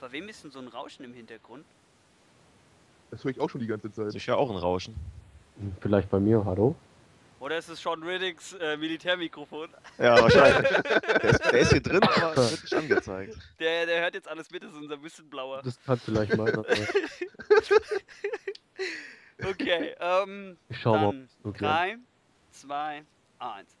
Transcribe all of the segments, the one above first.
Bei wem ist denn so ein Rauschen im Hintergrund? Das höre ich auch schon die ganze Das Zeit. ist ja auch ein Rauschen. Vielleicht bei mir, hallo? Oder ist es Sean Riddicks äh, Militärmikrofon? Ja, wahrscheinlich. der, ist, der ist hier drin, aber es wird nicht angezeigt. Der, der hört jetzt alles mit, das ist unser Whistleblower. Das kann vielleicht mal. aber Okay, ähm, Ich schau mal. dann es okay. 3, 2, 1.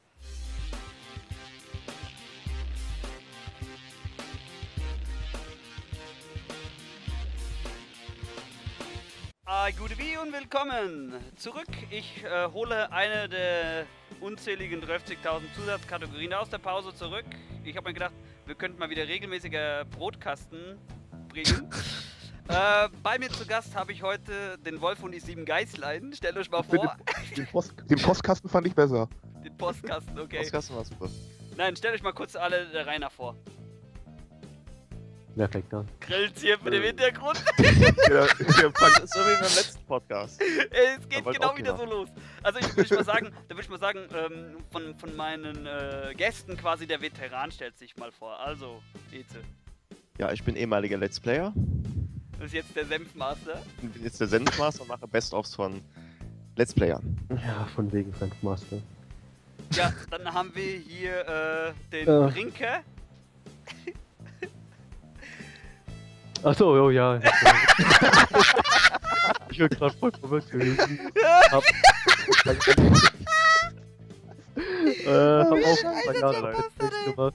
Ah, gute wie und willkommen zurück. Ich äh, hole eine der unzähligen 30.000 Zusatzkategorien aus der Pause zurück. Ich habe mir gedacht, wir könnten mal wieder regelmäßiger Brotkasten bringen. äh, bei mir zu Gast habe ich heute den Wolf und die sieben Geißlein. Stellt euch mal vor, Den, Post, den Postkasten fand ich besser. den Postkasten, okay. Postkasten war super. Nein, stellt euch mal kurz alle der Reihe nach vor. Wer fängt an? Grillenzirpen im Äh. Hintergrund. Ist so wie beim letzten Podcast. es geht genau wieder so los. Also ich würde mal sagen, da würde ich mal sagen, ähm, von, von meinen äh, Gästen quasi der Veteran stellt sich mal vor. Also, Eze. Ja, ich bin ehemaliger Let's Player. Das ist jetzt der Senfmaster. Ich bin jetzt der Senfmaster und mache Best-ofs von Let's Playern. Ja, von wegen Senfmaster. Ja, dann haben wir hier äh, den Ja. Brinker. Achso, oh ja. ich bin gerade voll verwirrt gewesen. Hab, äh, hab auch ein paar Jahre lang gemacht.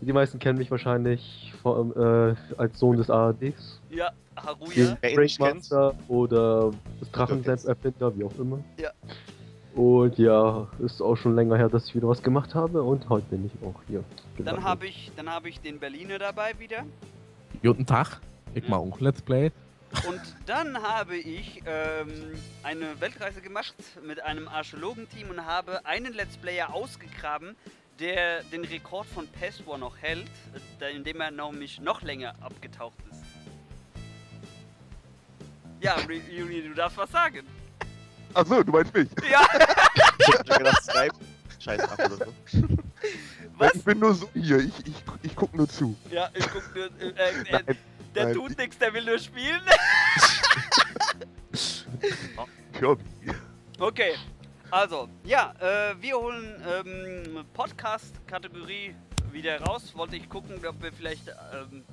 Die meisten kennen mich wahrscheinlich vor, allem, äh, als Sohn des ARDs. Ja, Haruya. Den Breakmaster oder das Drachensenf-Erfinder, wie auch immer. Ja. Und ja, ist auch schon länger her, dass ich wieder was gemacht habe und heute bin ich auch hier. Dann habe ich, dann hab ich den Berliner dabei wieder. Guten Tag, ich mache auch Let's Play. Und dann habe ich ähm, eine Weltreise gemacht mit einem Archäologenteam und habe einen Let's Player ausgegraben, der den Rekord von Pest War noch hält, indem er nämlich noch länger abgetaucht ist. Ja, Juni, du darfst was sagen. achso, du meinst mich. Ja, Ich hab mir gedacht, Skype. Scheiß ab oder so. was? Ich bin nur so hier, ich, ich, ich guck nur zu. Ja, ich guck nur, äh, äh, äh, Nein, der nein. tut nichts, der will nur spielen. Okay, also, ja, äh, wir holen ähm, Podcast-Kategorie wieder raus. Wollte ich gucken, ob wir vielleicht, ähm,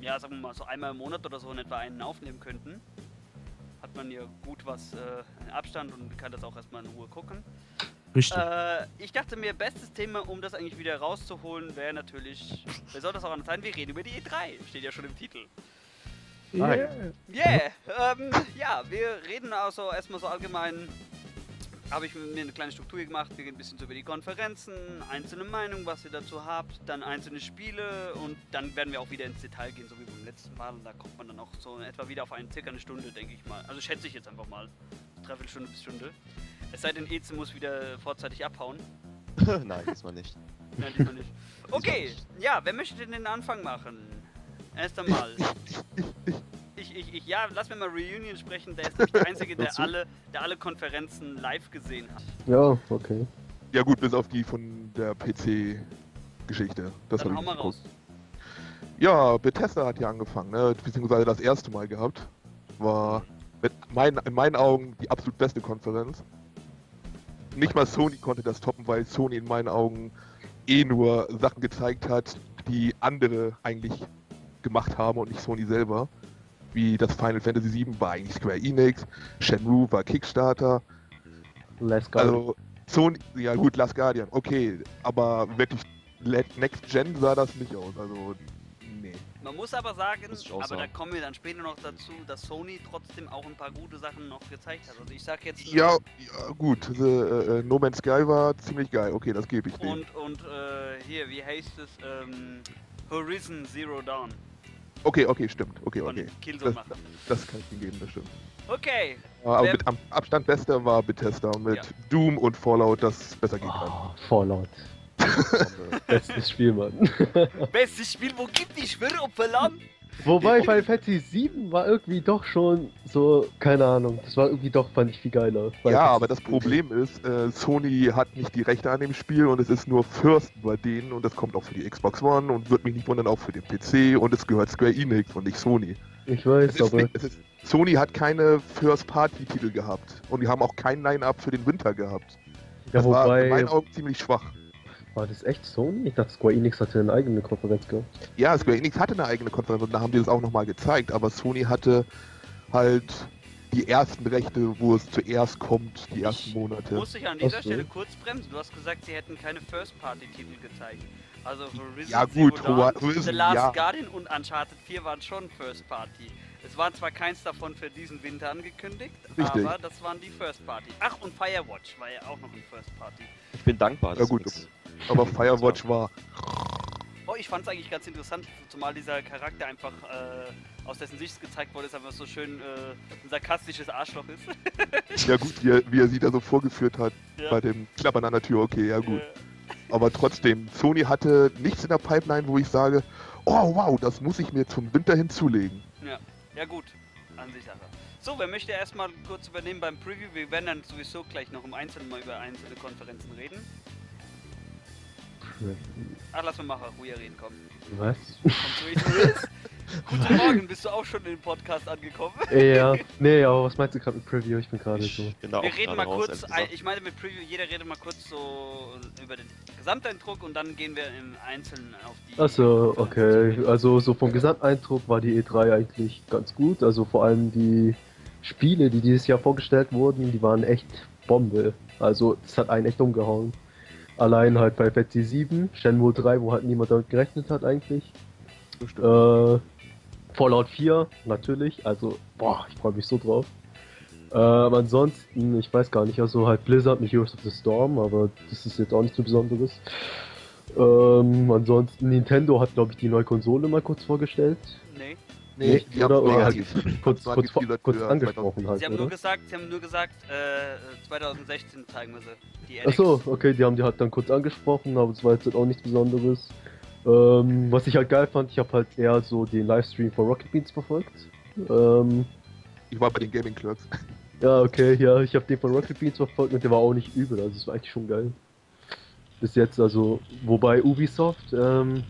ja, sagen wir mal, so einmal im Monat oder so in etwa einen aufnehmen könnten. Hat man ja gut was äh, in Abstand und kann das auch erstmal in Ruhe gucken. Richtig. Äh, ich dachte mir, bestes Thema, um das eigentlich wieder rauszuholen, wäre natürlich, wer soll das auch anders sein? Wir reden über die E3, steht ja schon im Titel. Nein. Yeah, ähm, ja, wir reden also erstmal so allgemein. Habe ich mir eine kleine Struktur gemacht. Wir gehen ein bisschen so über die Konferenzen, einzelne Meinungen, was ihr dazu habt, dann einzelne Spiele und dann werden wir auch wieder ins Detail gehen, so wie beim letzten Mal. Und da kommt man dann auch so etwa wieder auf eine circa eine Stunde, denke ich mal. Also schätze ich jetzt einfach mal. Dreiviertel Stunde bis Stunde. Es sei denn, Eze muss wieder vorzeitig abhauen. Nein, diesmal nicht. Nein, diesmal nicht. Okay, ja, wer möchte denn den Anfang machen? Erst einmal. Ich, ich, ich, ja, lass mir mal Reunion sprechen. Der ist nämlich der Einzige, der alle, der alle Konferenzen live gesehen hat. Ja, okay. Ja gut, bis auf die von der PC-Geschichte. Das Dann habe hau ich mal geguckt. raus. Ja, Bethesda hat ja angefangen, ne? beziehungsweise das erste Mal gehabt. War mit meinen, in meinen Augen die absolut beste Konferenz. Nicht mal Sony konnte das toppen, weil Sony in meinen Augen eh nur Sachen gezeigt hat, die andere eigentlich gemacht haben und nicht Sony selber. Wie das Final Fantasy VII war eigentlich Square Enix, Shenmue war Kickstarter, Last Guardian. also Sony, ja gut, Last Guardian, okay, aber wirklich Next Gen sah das nicht aus, also nee. Man muss aber sagen, Muss aber da sagen. kommen wir dann später noch dazu, dass Sony trotzdem auch ein paar gute Sachen noch gezeigt hat. Also ich sag jetzt nur- Ja, ja gut, the, äh, No Man's Sky war ziemlich geil, okay, das gebe ich dir. und und äh, hier, wie heißt es? Ähm, Horizon Zero Dawn Okay, okay, stimmt, okay, okay. Das, machen. das kann ich ihm geben, das stimmt. Okay, Aber Wer- mit am Abstand bester war Bethesda mit Ja. Doom und Fallout, das besser gehen kann. Oh, Fallout. Bestes Spiel, Mann. bestes Spiel, wo gibt die Schwirropfelan? Wobei Final Fantasy 7 war irgendwie doch schon so, keine Ahnung, das war irgendwie doch, fand ich viel geiler. Final Ja, Fantasy aber das 7. Problem ist, äh, Sony hat nicht die Rechte an dem Spiel und es ist nur First bei denen und das kommt auch für die Xbox One und wird mich nicht wundern, auch für den PC und es gehört Square Enix und nicht Sony. Ich Es weiß, ist aber nicht, es ist, Sony hat keine First-Party-Titel gehabt und die haben auch kein Line-Up für den Winter gehabt. ja, Das war in wobei, meinen Augen ziemlich schwach. War das echt Sony? Ich dachte Square Enix hatte eine eigene Konferenz gehabt. Ja, Square Enix hatte eine eigene Konferenz und da haben die das auch nochmal gezeigt, aber Sony hatte halt die ersten Rechte, wo es zuerst kommt, die ersten Monate. Muss ich an dieser Ach so. Stelle kurz bremsen. Du hast gesagt, sie hätten keine First-Party-Titel gezeigt. Also Horizon Ja, gut, Zero Dawn, Horizon, The Last ja. Guardian und Uncharted 4 waren schon First-Party. Es war zwar keins davon für diesen Winter angekündigt, Richtig. aber das waren die First-Party. Ach, und Firewatch war ja auch noch ein First-Party. Ich bin dankbar. Ja, gut. nix- Aber Firewatch war. Oh, ich fand es eigentlich ganz interessant, zumal dieser Charakter einfach äh, aus dessen Sicht gezeigt wurde, ist einfach so schön äh, ein sarkastisches Arschloch ist. Ja gut, wie er, wie er sie da so vorgeführt hat Ja. bei dem Klappern an der Tür, okay, ja gut. Äh, Aber trotzdem, Sony hatte nichts in der Pipeline, wo ich sage, oh wow, das muss ich mir zum Winter hinzulegen. Ja gut, an sich Sache. So, wer möchte erstmal kurz übernehmen beim Preview? Wir werden dann sowieso gleich noch im Einzelnen mal über einzelne Konferenzen reden. Ach, lass mal mal Ruja reden, komm. Was? Guten Morgen, bist du auch schon in den Podcast angekommen? ja, nee, aber was meinst du gerade mit Preview? Ich bin gerade so. auch Wir reden mal raus, kurz, ich meine mit Preview, jeder redet mal kurz so über den Gesamteindruck und dann gehen wir im Einzelnen auf die... Achso, okay. Also so vom Gesamteindruck war die E3 eigentlich ganz gut. Also vor allem die Spiele, die dieses Jahr vorgestellt wurden, die waren echt Bombe. Also das hat einen echt umgehauen. Allein halt bei Fantasy 7, Shenmue 3, wo halt niemand damit gerechnet hat eigentlich. Äh, Fallout 4, natürlich. Also, boah, ich freue mich so drauf. Ähm, ansonsten, ich weiß gar nicht, also halt Blizzard mit Heroes of the Storm, aber das ist jetzt auch nichts so Besonderes. Ähm, ansonsten, Nintendo hat, glaube ich, die neue Konsole mal kurz vorgestellt. Nee, Nee, die haben oder- oder negativ. Kurz, kurz, kurz angesprochen halt, sie haben nur gesagt, sie haben nur gesagt, äh, 2016 zeigen wir sie. Die Achso, okay, die haben die halt dann kurz angesprochen, aber es war jetzt halt auch nichts Besonderes. Ähm, was ich halt geil fand, ich habe halt eher so den Livestream von Rocket Beans verfolgt. Ähm, Ich war bei den Gaming Clerks. ja, okay, ja, ich habe den von Rocket Beans verfolgt und der war auch nicht übel, also es war eigentlich schon geil. Bis jetzt, also, wobei Ubisoft, ähm,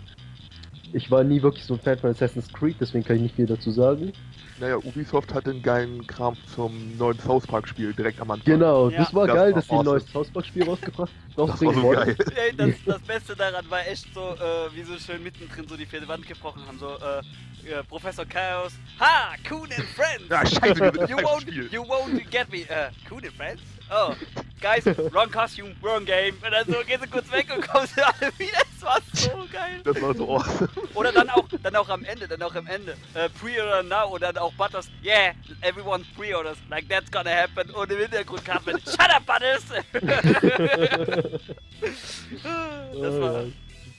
ich war nie wirklich so ein Fan von Assassin's Creed, deswegen kann ich nicht viel dazu sagen. Naja, Ubisoft hat den geilen Kram zum neuen South Park Spiel direkt am Anfang. Genau, Ja. das war Das geil, war dass sie ein neues South Park Spiel rausgebracht Das war so geil. Ey, das, das Beste daran war echt so, äh, wie so schön mittendrin so die vierte Wand gebrochen haben, so, äh, ja, Professor Chaos, ha, Coon and Friends! Ja, scheiße, You won't, Spiel. you won't get me, äh, Coon and Friends? Oh, guys, wrong costume, wrong game. Und dann so gehen sie kurz weg und kommen sie alle wieder, das war so geil. Das war so awesome. Oder dann auch, dann auch am Ende, dann auch am Ende, äh, Pre-Order now und dann auch Butters, yeah, everyone pre-orders, like that's gonna happen. Und im Hintergrund kam dann, shut up, Butters! das war,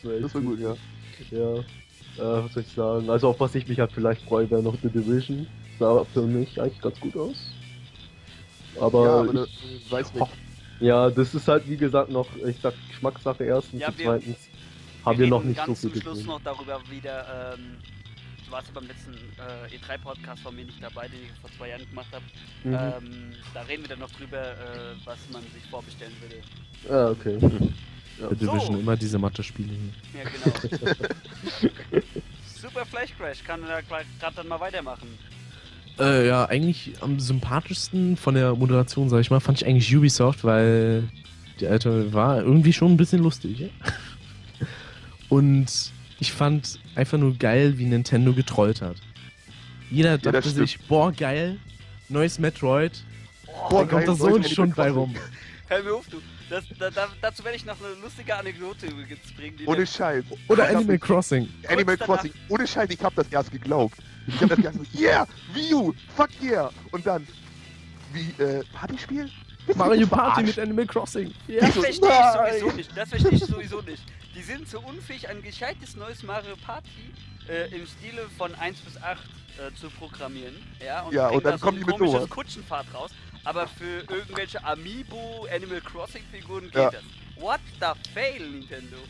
Das war gut, ja. Ja. Äh, was soll ich sagen? Also auf was ich mich halt vielleicht freue, wäre noch The Division. Sah für mich eigentlich ganz gut aus. Aber, ja, aber ich, ne, weiß nicht. Ja, das ist halt wie gesagt noch, ich sag Geschmackssache erstens Ja, und zweitens haben wir noch nicht so ganz viel zum Schluss gesehen. noch darüber wieder, ähm, du warst ja beim letzten äh, E3-Podcast von mir nicht dabei, den ich vor zwei Jahren gemacht habe. Mhm. Ähm, da reden wir dann noch drüber, äh, was man sich vorbestellen würde. Ah, okay. Der Division So. immer diese Mathe-Spiele hier. Ja, genau. Super Flash Crash, kann er gerade dann mal weitermachen. Äh, ja, eigentlich am sympathischsten von der Moderation, sag ich mal, fand ich eigentlich Ubisoft, weil die alte war irgendwie schon ein bisschen lustig. Ja? Und ich fand einfach nur geil, wie Nintendo getrollt hat. Jeder dachte sich, boah, geil, neues Metroid. Boah, da kommt da so ein Schund bei rum. Hör mir auf, du. Das, da, da, dazu werde ich noch eine lustige Anekdote übrigens bringen. Die Ohne Scheiß. Oder Animal Crossing. Animal Crossing. Ohne Scheiß, ich hab das erst geglaubt. Ich hab das erst so, yeah, Wii U, fuck yeah. Und dann, wie, äh, Partyspiel? Mario Party mit Animal Crossing. Ja. Das verstehe ich sowieso nicht. Das verstehe ich sowieso nicht. Die sind so unfähig, ein gescheites neues Mario Party äh, im Stile von 1 bis 8 äh, zu programmieren. Ja, und, Ja, und dann da so ein die mit komisches. Kutschenfahrt raus. Aber für irgendwelche Amiibo Animal Crossing Figuren geht Ja. das. What the fail, Nintendo?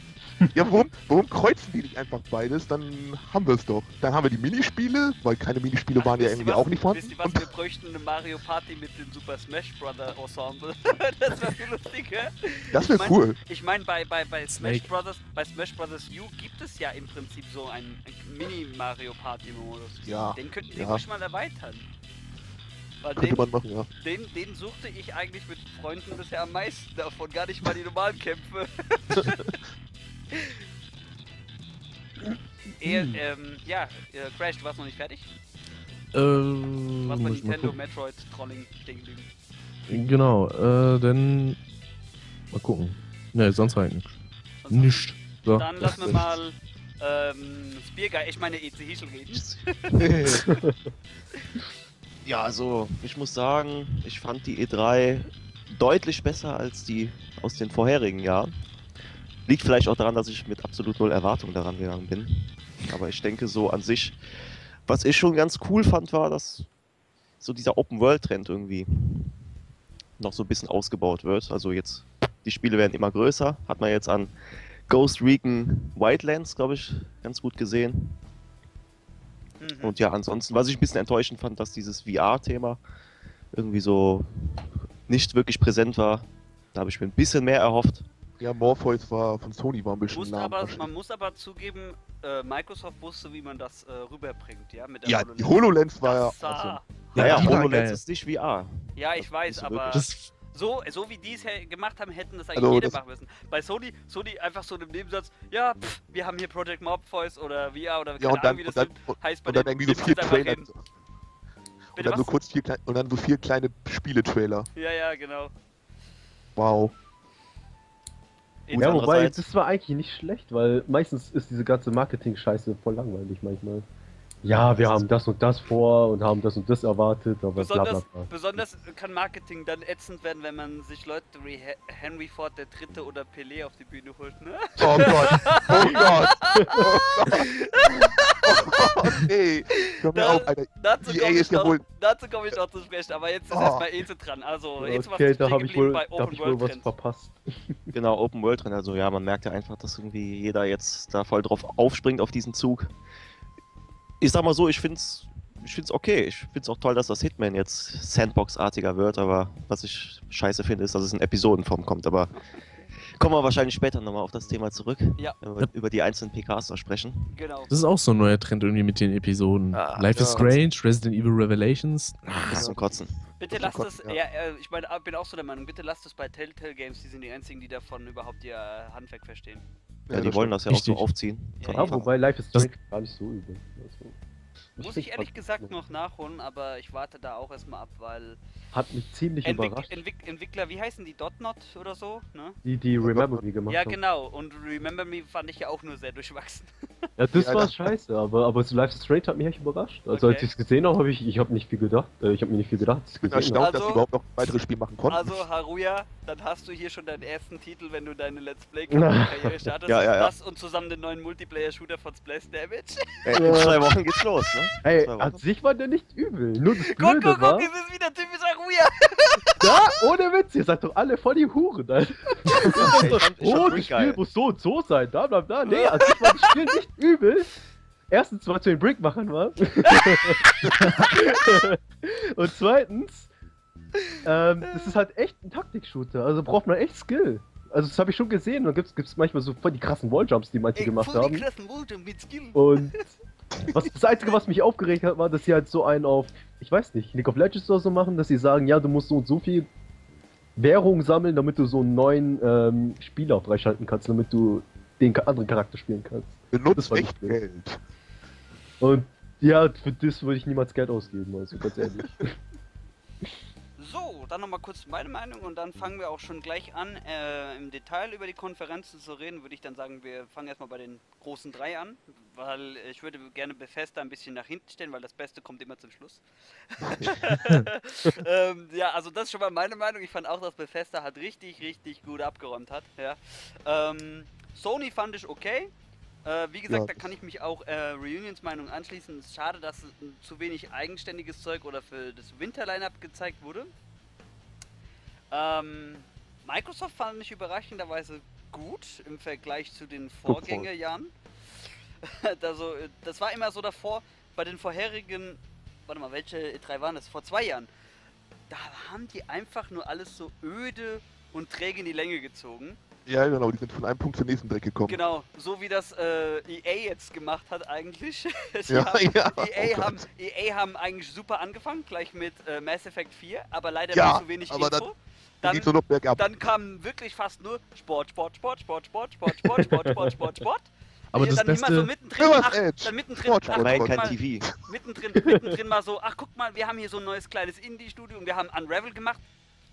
Ja, warum, warum kreuzen die nicht einfach beides? Dann haben wir es doch. Dann haben wir die Minispiele, weil keine Minispiele waren ja irgendwie was- auch nicht vorhanden. Wisst ihr was, Und wir bräuchten eine Mario Party mit dem Super Smash Brother Ensemble. das wäre viel lustiger. das Ich wäre mein- cool. Ich meine, bei, bei, bei Smash. Brothers, bei Smash Brothers U gibt es ja im Prinzip so einen, einen Mini-Mario Party-Modus. Ja, Den könnten die ja. ruhig mal erweitern. Weil Könnte den, man machen, ja. den, den suchte ich eigentlich mit Freunden bisher am meisten davon, gar nicht mal die normalen Kämpfe. Eher, Hm. ähm, ja, äh, Crash, du warst noch nicht fertig? Ähm, Du warst bei Nintendo. Metroid Trolling Ding liegen. Genau, äh, dann mal gucken. Ne, sonst halt nichts. Nicht. So. Dann lassen wir mal ähm, Spearguy, ich meine EC Hischel reden. Ja, also ich muss sagen, ich fand die E3 deutlich besser als die aus den vorherigen Jahren. Liegt vielleicht auch daran, dass ich mit absolut null Erwartung daran gegangen bin. Aber ich denke so an sich, was ich schon ganz cool fand, war, dass so dieser Open-World-Trend irgendwie noch so ein bisschen ausgebaut wird. Also jetzt, die Spiele werden immer größer. Hat man jetzt an Ghost Recon Wildlands, glaube ich, ganz gut gesehen. Mhm. Und ja, ansonsten, was ich ein bisschen enttäuschend fand, dass dieses VR-Thema irgendwie so nicht wirklich präsent war. Da habe ich mir ein bisschen mehr erhofft. Ja, Morpheus war von Sony war ein bisschen Muss nah. aber, man muss aber zugeben, äh, Microsoft wusste, wie man das äh, rüberbringt, ja? Mit der Ja, die HoloLens war ja Das sah- awesome. Ja, ja, HoloLens geil. ist nicht VR. Ja, ich weiß, ist aber wirklich- Das, so, so wie die es gemacht haben, hätten das eigentlich Also, jeder das- machen müssen. Bei Sony, Sony einfach so im Nebensatz, ja, pff, wir haben hier Project Morpheus oder VR oder keine Ja, und dann, Ahnung, wie und das dann, heißt bei und dann denen. irgendwie so vier Trailer. Und dann so kurz vier kleine, und dann so vier kleine Spiele-Trailer. Ja, ja, genau. Wow. Ja, wobei, das war eigentlich nicht schlecht, weil meistens ist diese ganze Marketing-Scheiße voll langweilig manchmal. Ja, wir haben das und das vor und haben das und das erwartet, aber bla bla Besonders, bla. besonders kann Marketing dann ätzend werden, wenn man sich Leute wie He- Henry Ford der Dritte oder Pelé auf die Bühne holt, ne? Oh Gott. Oh Gott. Oh Gott. Oh Gott. Hör mir Da- auf, Alter. Dazu komme ich, ist ja wohl- komm ich noch zu sprechen, aber jetzt ist Oh. erstmal Eze dran. Also, Eze, Okay, da habe ich wohl, bei da hab Open ich wohl World was verpasst. Genau, Open World Trend. Also ja, man merkt ja einfach, dass irgendwie jeder jetzt da voll drauf aufspringt auf diesen Zug. Ich sag mal so, ich find's, ich find's okay. Ich find's auch toll, dass das Hitman jetzt Sandbox-artiger wird, aber was ich scheiße finde, ist, dass es in Episodenform kommt. Aber kommen wir wahrscheinlich später nochmal auf das Thema zurück. Ja. Wenn wir über die einzelnen PKs da sprechen. Genau. das ist auch so ein neuer Trend irgendwie mit den Episoden. Ah, Life is ja. Strange, Resident Evil Revelations. Bis zum Kotzen. Bitte lasst es, ja. ja, äh, ich meine, bin auch so der Meinung, bitte lasst es bei Telltale Games, die sind die einzigen, die davon überhaupt ihr Handwerk verstehen. Ja, die wollen das ja auch so aufziehen. Ja, ja. Ja, wobei Life is Strange gar nicht so übel. Also, Muss ich ehrlich gesagt noch nachholen, aber ich warte da auch erstmal ab, weil Hat mich ziemlich Entwick überrascht, Entwick Entwickler, wie heißen die, Dotnot oder so, ne? die die Remember Me gemacht Ja, haben. genau, und Remember Me fand ich ja auch nur sehr durchwachsen. Ja, das Ja, war das- scheiße, aber, aber so Life is Strange hat mich echt überrascht. Also Okay. als ich es gesehen habe, habe ich, ich habe nicht viel gedacht. Äh, ich habe mir nicht viel gedacht, ich bin erstaunt, habe. dass Also- sie überhaupt noch ein weiteres Spiel machen konnten. Also, Haruya, dann hast du hier schon deinen ersten Titel, wenn du deine Let's Play-Karriere startest. Ja, ja, ja. Das und zusammen den neuen Multiplayer-Shooter von Splash Damage. Äh, in zwei Wochen geht's los, ne? Ey, an sich war der nicht übel. Nur das Guck, Blöde guck, war, guck, es ist wieder typisch Haruya. da, ohne Witz, ihr seid doch alle voll die Huren, Alter. Ich fand- ich fand Oh, das Spiel geil. muss so und so sein, da, bla, bla. Nee, an sich war das Spiel nicht übel. Erstens, weil es zu den Brickmachern war. und zweitens, ähm, das ist halt echt ein Taktik-Shooter. Also braucht man echt Skill. Also das habe ich schon gesehen. Da gibt's gibt's manchmal so voll die krassen Walljumps, die manche gemacht haben. mit Skill. Und was, das Einzige, was mich aufgeregt hat, war, dass sie halt so einen auf, ich weiß nicht, League of Legends oder so machen, dass sie sagen, ja, du musst so und so viel Währung sammeln, damit du so einen neuen ähm, Spieler freischalten kannst, damit du den anderen Charakter spielen kannst. Benutzt das war echt nicht. Geld. Und ja, für das würde ich niemals Geld ausgeben, also ganz ehrlich. So, dann nochmal kurz meine Meinung und dann fangen wir auch schon gleich an, äh, im Detail über die Konferenzen zu reden. Würde ich dann sagen, wir fangen erstmal bei den großen drei an, weil ich würde gerne Bethesda ein bisschen nach hinten stellen, weil das Beste kommt immer zum Schluss. ähm, ja, also das ist schon mal meine Meinung. Ich fand auch, dass Bethesda halt richtig, richtig gut abgeräumt hat. Ja. Ähm, Sony fand ich okay. Äh, wie gesagt, Ja, da kann ich mich auch äh, Reunions Meinung anschließen. Es ist schade, dass zu wenig eigenständiges Zeug oder für das Winter-Line-Up gezeigt wurde. Ähm, Microsoft fand ich überraschenderweise gut im Vergleich zu den Vorgängerjahren. also, das war immer so davor, bei den vorherigen, warte mal, welche E3 waren das? Vor zwei Jahren. Da haben die einfach nur alles so öde und träge in die Länge gezogen. Ja, genau, die sind von einem Punkt zum nächsten direkt gekommen. Genau, so wie das äh, EA jetzt gemacht hat eigentlich. Ja, haben, ja, EA, oh haben, Gott. EA haben eigentlich super angefangen, gleich mit äh, Mass Effect 4, aber leider Ja, zu wenig aber Info. Dann noch bergab. Dann kam wirklich fast nur Sport, Sport, Sport, Sport, Sport, Sport, Sport, Sport, Sport, Sport, Sport. Aber Ja, das dann immer so Beste, mittendrin, ach, Edge. dann mittendrin, Sport, ach, Sport, Immerhin guck kein mal, TV. mittendrin, mittendrin mal so, ach guck mal, wir haben hier so ein neues kleines Indie-Studio und wir haben Unravel gemacht.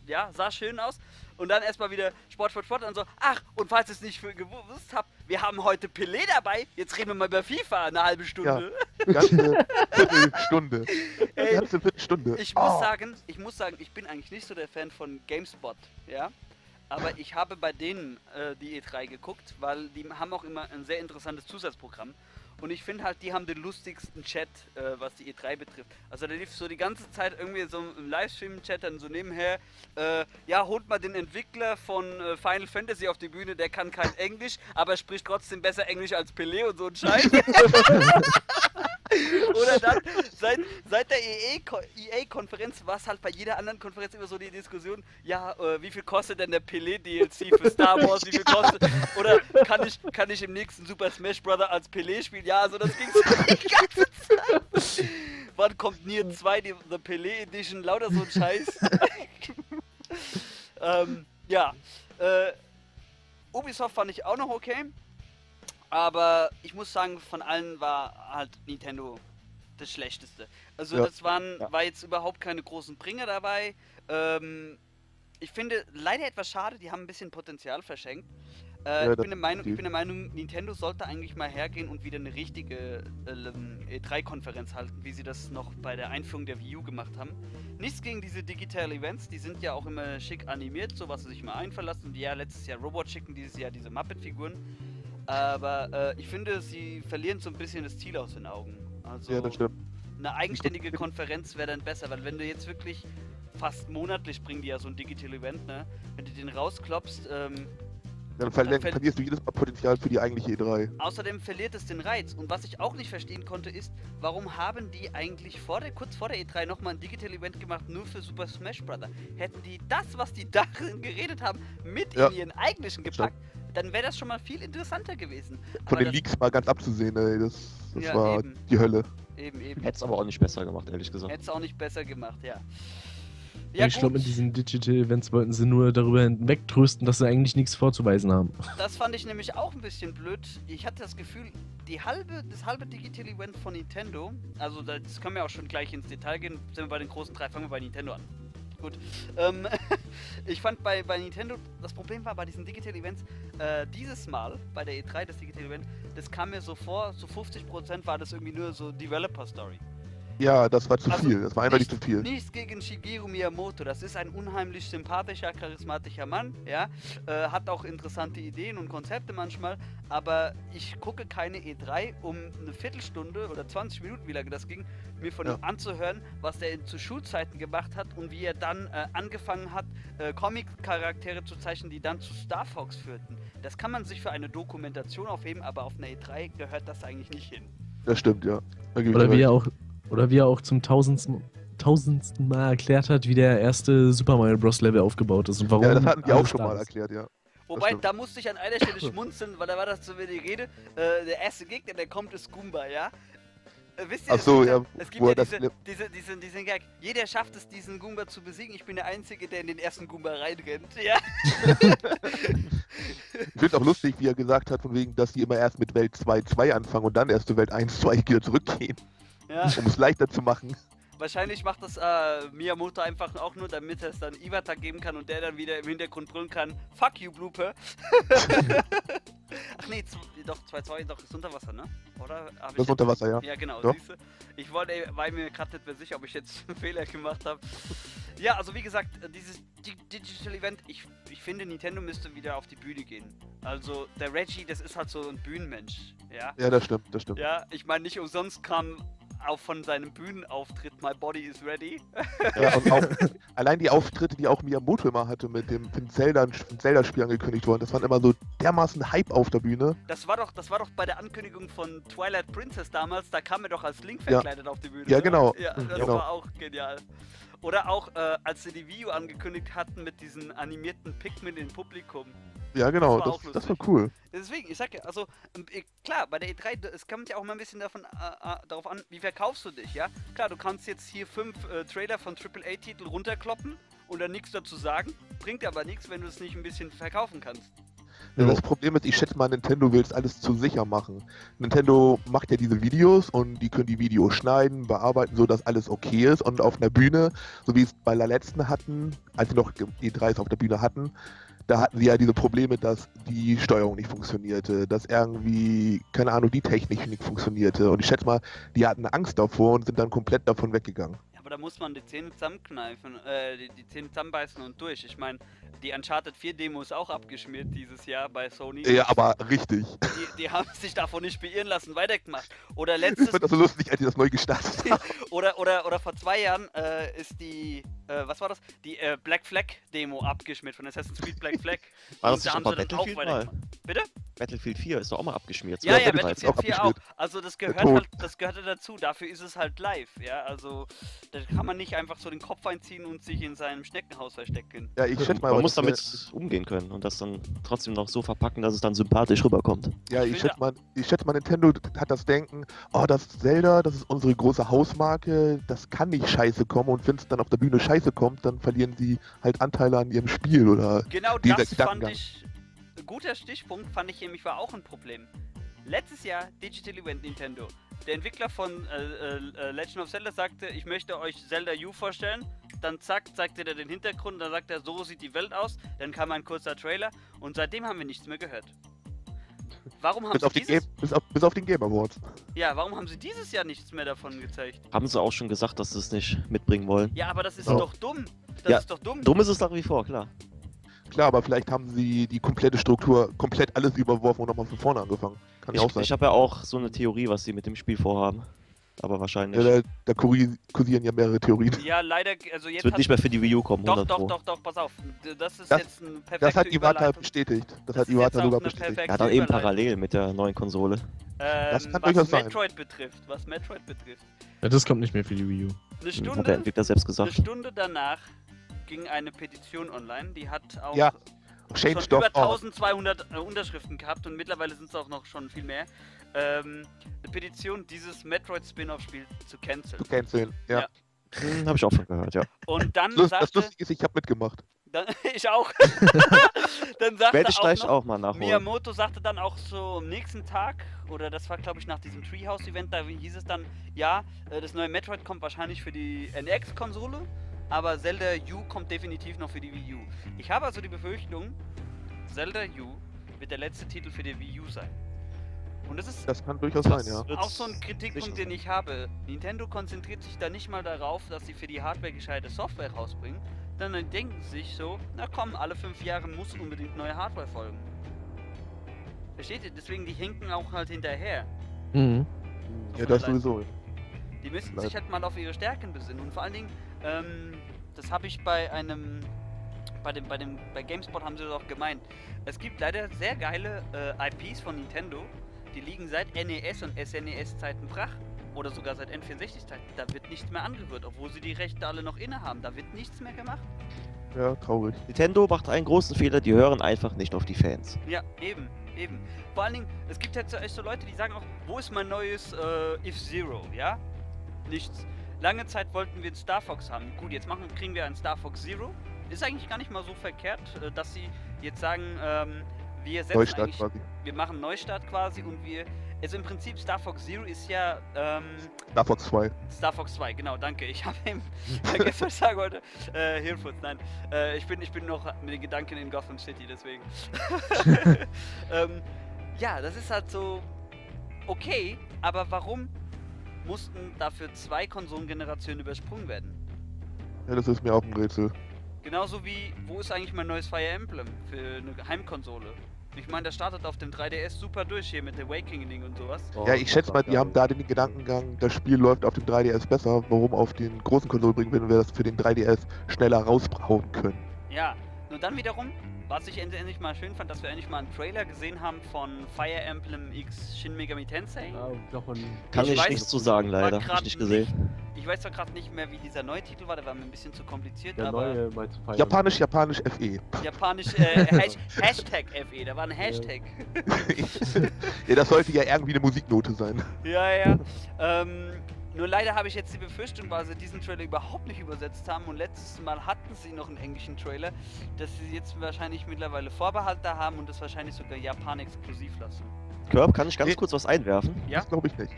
Ja, sah schön aus. Und dann erstmal wieder Sport, Sport, Sport und so, ach, und falls ihr es nicht für gewusst habt, wir haben heute Pelé dabei. Jetzt reden wir mal über FIFA eine halbe Stunde. Ganze Viertelstunde. Ey, Ganze Viertelstunde. Ich muss Oh. sagen, ich muss sagen, ich bin eigentlich nicht so der Fan von GameSpot, ja. Aber ich habe bei denen äh, die E3 geguckt, weil die haben auch immer ein sehr interessantes Zusatzprogramm. Und ich finde halt, die haben den lustigsten Chat, äh, was die E3 betrifft. Also da lief so die ganze Zeit irgendwie so im Livestream-Chat dann so nebenher, äh, ja, holt mal den Entwickler von äh, Final Fantasy auf die Bühne, der kann kein Englisch, aber spricht trotzdem besser Englisch als Pelé und so ein Scheiß. Oder dann, seit, seit der E EA-Konferenz war es halt bei jeder anderen Konferenz immer so die Diskussion, ja, äh, wie viel kostet denn der Pelé-DLC für Star Wars, wie viel kostet, oder kann ich, kann ich im nächsten Super Smash Brother als Pelé spielen? Ja, also das ging so die ganze Zeit. Wann kommt Nier 2, die The Pelé Edition, lauter so ein Scheiß. ähm, ja, äh, Ubisoft fand ich auch noch okay. Aber ich muss sagen, von allen war halt Nintendo das Schlechteste. Also Ja. das waren, Ja. war jetzt überhaupt keine großen Bringer dabei. Ähm, ich finde leider etwas schade, die haben ein bisschen Potenzial verschenkt. Äh, Ja, ich, bin der Meinung, ich bin der Meinung, Nintendo sollte eigentlich mal hergehen und wieder eine richtige äh, E3-Konferenz halten, wie sie das noch bei der Einführung der Wii U gemacht haben. Nichts gegen diese Digital Events, die sind ja auch immer schick animiert, so was sie sich mal einverlassen. Ja, letztes Jahr Robot schicken, dieses Jahr diese Muppet-Figuren. Aber äh, ich finde, sie verlieren so ein bisschen das Ziel aus den Augen. Also Ja, das stimmt. eine eigenständige Konferenz wäre dann besser, weil wenn du jetzt wirklich fast monatlich bringen die ja so ein Digital Event, ne? Wenn du den rausklopfst, ähm, Dann verl ver- verlierst du jedes Mal Potenzial für die eigentliche E E3. Außerdem verliert es den Reiz. Und was ich auch nicht verstehen konnte, ist, warum haben die eigentlich vor der, kurz vor der E3 nochmal ein Digital Event gemacht, nur für Super Smash Bros. Hätten die das, was die darin geredet haben, mit Ja. in ihren eigentlichen gepackt, dann wäre das schon mal viel interessanter gewesen. Von Aber den Leaks mal ganz abzusehen, ey. Das, das Ja, war eben. die Hölle. Eben, eben. Hätte es aber auch nicht besser gemacht, ehrlich gesagt. Hätte es auch nicht besser gemacht, ja. ich glaube, mit diesen Digital Events wollten sie nur darüber hinwegtrösten, dass sie eigentlich nichts vorzuweisen haben. Das fand ich nämlich auch ein bisschen blöd. Ich hatte das Gefühl, die halbe, das halbe Digital Event von Nintendo, also das können wir auch schon gleich ins Detail gehen, sind wir bei den großen drei, fangen wir bei Nintendo an. Gut. Ähm, ich fand bei, bei Nintendo, das Problem war bei diesen Digital Events, äh, dieses Mal bei der E3, das Digital Event, das kam mir so vor, so 50% war das irgendwie nur so Developer Story. Ja, das war zu Also, viel. Das war eindeutig nicht- zu viel. Nichts gegen Shigeru Miyamoto. Das ist ein unheimlich sympathischer, charismatischer Mann. Ja, äh, hat auch interessante Ideen und Konzepte manchmal. Aber ich gucke keine E3, um eine Viertelstunde oder 20 Minuten, wie lange das ging, mir von Ja. ihm anzuhören, was er zu Schulzeiten gemacht hat und wie er dann äh, angefangen hat, äh, Comic-Charaktere zu zeichnen, die dann zu Star Fox führten. Das kann man sich für eine Dokumentation aufheben, aber auf einer E3 gehört das eigentlich nicht hin. Das stimmt, ja. Da Oder wie, er auch, oder wie er auch zum tausendsten, tausendsten Mal erklärt hat, wie der erste Super Mario Bros. Level aufgebaut ist und warum. Ja, das hatten die auch schon da mal erklärt, ja. Wobei, da musste ich an einer Stelle schmunzeln, weil da war das so wie die Rede. Äh, der erste Gegner, der kommt, ist Goomba, ja? Äh, wisst ihr, Ach es so, gibt ja, Es gibt ja das diese, diese, diese, diesen Gag. Jeder schafft es, diesen Goomba zu besiegen. Ich bin der Einzige, der in den ersten Goomba reinrennt. Ja. Ich finde auch lustig, wie er gesagt hat, von wegen, dass die immer erst mit Welt 2 2 anfangen und dann erst zu Welt 1 2 wieder zurückgehen, ja. um es leichter zu machen. Wahrscheinlich macht das äh, Miyamoto einfach auch nur, damit er es dann Iwata geben kann und der dann wieder im Hintergrund brüllen kann: Fuck you, Blooper. Ach nee, doch, 2-2, doch, ist unter Wasser, ne? Oder? Hab Das ist unter Wasser, ja. Ja, genau, Doch. siehste. Ich wollte, war mir gerade nicht mehr sicher, ob ich jetzt einen Fehler gemacht habe. Ja, also wie gesagt, dieses Di Digital Event, ich, ich finde, Nintendo müsste wieder auf die Bühne gehen. Also, der Reggie, das ist halt so ein Bühnenmensch, ja. Ja, das stimmt, das stimmt. Ja, ich meine, nicht umsonst kam auch von seinem Bühnenauftritt My Body is Ready. Ja, und auch, allein die Auftritte, die auch Miyamoto immer hatte mit dem, Zelda, Zelda-Spiel angekündigt worden, das waren immer so dermaßen Hype auf der Bühne. Das war doch, das war doch bei der Ankündigung von Twilight Princess damals, da kam er doch als Link Ja. verkleidet auf die Bühne. Ja, ne? genau. Ja, Mhm, das genau. war auch genial. Oder auch, äh, als sie die Video angekündigt hatten mit diesen animierten Pikmin im Publikum. Ja, genau, Das war das, das, war cool. Deswegen, ich sag ja, also, ähm, eh, klar, bei der E3, d- es kommt ja auch mal ein bisschen davon, äh, äh, darauf an, wie verkaufst du dich, ja? Klar, du kannst jetzt hier fünf äh, Trailer von AAA-Titel runterkloppen und dann nichts dazu sagen, bringt aber nichts, wenn du es nicht ein bisschen verkaufen kannst. Ja. Das Problem ist, ich schätze mal, Nintendo will es alles zu sicher machen. Nintendo macht ja diese Videos und die können die Videos schneiden, bearbeiten, so dass alles okay ist. Und auf einer Bühne, so wie es bei der letzten hatten, als sie noch E3s auf der Bühne hatten, da hatten sie ja diese Probleme, dass die Steuerung nicht funktionierte, dass irgendwie, keine Ahnung, die Technik nicht funktionierte. Und ich schätze mal, die hatten Angst davor und sind dann komplett davon weggegangen. Ja, aber da muss man die Zähne zusammenkneifen, äh, die, die Zähne zusammenbeißen und durch. Ich meine, die Uncharted 4 Demo ist auch abgeschmiert dieses Jahr bei Sony. Ja, aber richtig. Die, die haben sich davon nicht beirren lassen, weitergemacht. Oder Ich letztes, fand das so lustig, als sie das neu gestartet haben. oder, oder, oder vor zwei Jahren äh, ist die, äh, was war das? Die äh, Black Flag Demo abgeschmiert von Assassin's Creed Black Flag. War Und das da haben dann auch Battlefield mal? Bitte? Battlefield 4 ist doch auch mal abgeschmiert. Ja, So, ja, Battlefield Battlefield auch 4 auch. Also das gehört halt, das gehört dazu. Dafür ist es halt live, ja. Also da kann man nicht einfach so den Kopf einziehen und sich in seinem Schneckenhaus verstecken. Ja, ich schätze mal, Man muss damit umgehen können und das dann trotzdem noch so verpacken, dass es dann sympathisch rüberkommt. Ja, Ich ich schätze mal, ich schätze mal, Nintendo hat das Denken, oh, das Zelda, das ist unsere große Hausmarke, das kann nicht scheiße kommen und wenn es dann auf der Bühne scheiße kommt, dann verlieren sie halt Anteile an ihrem Spiel oder Genau das fand ich. Guter Stichpunkt fand ich nämlich war auch ein Problem. Letztes Jahr Digital Event Nintendo. Der Entwickler von äh, äh, Legend of Zelda sagte, ich möchte euch Zelda U vorstellen. Dann zack, zeigte er den Hintergrund, dann sagt er, so sieht die Welt aus. Dann kam ein kurzer Trailer und seitdem haben wir nichts mehr gehört. Warum haben bis sie auf, die dieses, Game, bis, auf, bis auf den Game Awards. ja, warum haben sie dieses Jahr nichts mehr davon gezeigt? Haben sie auch schon gesagt, dass sie es nicht mitbringen wollen. Ja, aber das ist Genau. doch dumm. Das Ja, ist doch dumm. Dumm ist es nach wie vor, klar. Klar, aber vielleicht haben sie die komplette Struktur, komplett alles überworfen und nochmal von vorne angefangen. Kann ja auch Ich, sein. ich habe ja auch so eine Theorie, was sie mit dem Spiel vorhaben. Aber wahrscheinlich. ja, da, da kursieren ja mehrere Theorien. Ja, leider, also jetzt es wird nicht mehr für die Wii U kommen, Doch, 100 doch, Pro. doch, doch, pass auf. Das ist Das- jetzt ein perfekte Das hat Iwata bestätigt. Das, Das hat Iwata sogar eine bestätigt. Ja, dann eben parallel mit der neuen Konsole. Ähm, kann was durchaus sein. Metroid betrifft, was Metroid betrifft. Ja, das kommt nicht mehr für die Wii U. Eine Hat der Stunde, Entwickler selbst eine gesagt. Stunde danach ging eine Petition online, die hat auch Ja, schon über doch auch. 1200 äh, Unterschriften gehabt und mittlerweile sind es auch noch schon viel mehr. Ähm, eine Petition, dieses Metroid Spin-off-Spiel zu canceln. Zu canceln. Ja. Ja. Hm, habe ich auch von gehört, ja. Und dann Lust, das sagte, Lustige ist, ich habe mitgemacht. dann, ich auch, dann sagte Werde ich auch gleich noch, auch mal nachholen. Miyamoto sagte dann auch so am nächsten Tag, oder das war glaube ich nach diesem Treehouse-Event, da hieß es dann, ja, äh, das neue Metroid kommt wahrscheinlich für die NX-Konsole, aber Zelda U kommt definitiv noch für die Wii U. Ich habe also die Befürchtung, Zelda U wird der letzte Titel für die Wii U sein. Und das ist Das kann durchaus Das sein, ja. auch so ein Kritikpunkt, sicher den ich habe. Nintendo konzentriert sich da nicht mal darauf, dass sie für die Hardware gescheite Software rausbringen, sondern denken sich so, na komm, alle fünf Jahre muss unbedingt neue Hardware folgen. Versteht ihr? Deswegen, die hinken auch halt hinterher. Mhm. Ja, das sowieso. Die müssen Leid. sich halt mal auf ihre Stärken besinnen. Und vor allen Dingen, ähm, das habe ich bei einem, bei dem, bei dem, bei GameSpot haben sie das auch gemeint. Es gibt leider sehr geile äh, IPs von Nintendo, die liegen seit NES und SNES-Zeiten brach. Oder sogar seit N64-Zeiten. Da wird nichts mehr angerührt, obwohl sie die Rechte alle noch innehaben. Da wird nichts mehr gemacht. Ja, traurig. Nintendo macht einen großen Fehler, die hören einfach nicht auf die Fans. Ja, eben, eben. Vor allen Dingen, es gibt jetzt so, so Leute, die sagen auch, wo ist mein neues äh, If-Zero, ja? Nichts. Lange Zeit wollten wir einen Star Fox haben. Gut, jetzt machen, kriegen wir einen Star Fox Zero. Ist eigentlich gar nicht mal so verkehrt, äh, dass sie jetzt sagen, ähm, wir setzen Neustart quasi. wir machen Neustart quasi und wir, also im Prinzip Star Fox Zero ist ja, ähm, Star Fox 2. Star Fox 2, genau, danke. Ich habe eben vergessen, was ich sagen wollte. Äh, Hirnfurz, nein. Äh, ich, bin, ich bin noch mit den Gedanken in Gotham City, deswegen. ähm, ja, das ist halt so okay, aber warum mussten dafür zwei Konsolengenerationen übersprungen werden? Ja, das ist mir auch ein Rätsel. Genauso wie, wo ist eigentlich mein neues Fire Emblem für eine Heimkonsole? Ich meine, der startet auf dem 3DS super durch hier mit Awakening und sowas. Oh, Ja, ich schätze mal, die haben da den Gedankengang, das Spiel läuft auf dem 3DS besser, warum auf den großen Konsolen bringen, wenn wir das für den 3DS schneller raushauen können. Ja, nur dann wiederum, was ich end- endlich mal schön fand, dass wir endlich mal einen Trailer gesehen haben von Fire Emblem X Shin Megami Tensei. Ja, und davon Kann Ich ich, weiß, nichts zu sagen, leider. Hab ich nicht gesehen. Ich weiß zwar gerade nicht mehr, wie dieser neue Titel war, der war mir ein bisschen zu kompliziert, der aber neue Japanisch, Japanisch. FE. japanisch, äh, Hash Hashtag FE, da war ein Hashtag. ja, das sollte ja irgendwie eine Musiknote sein. Ja, ja. Ähm, nur leider habe ich jetzt die Befürchtung, weil sie diesen Trailer überhaupt nicht übersetzt haben und letztes Mal hatten sie noch einen englischen Trailer, dass sie jetzt wahrscheinlich mittlerweile Vorbehalte haben und das wahrscheinlich sogar Japan exklusiv lassen. Körb, kann ich ganz Nee. kurz was einwerfen? Ja? Das glaube ich nicht.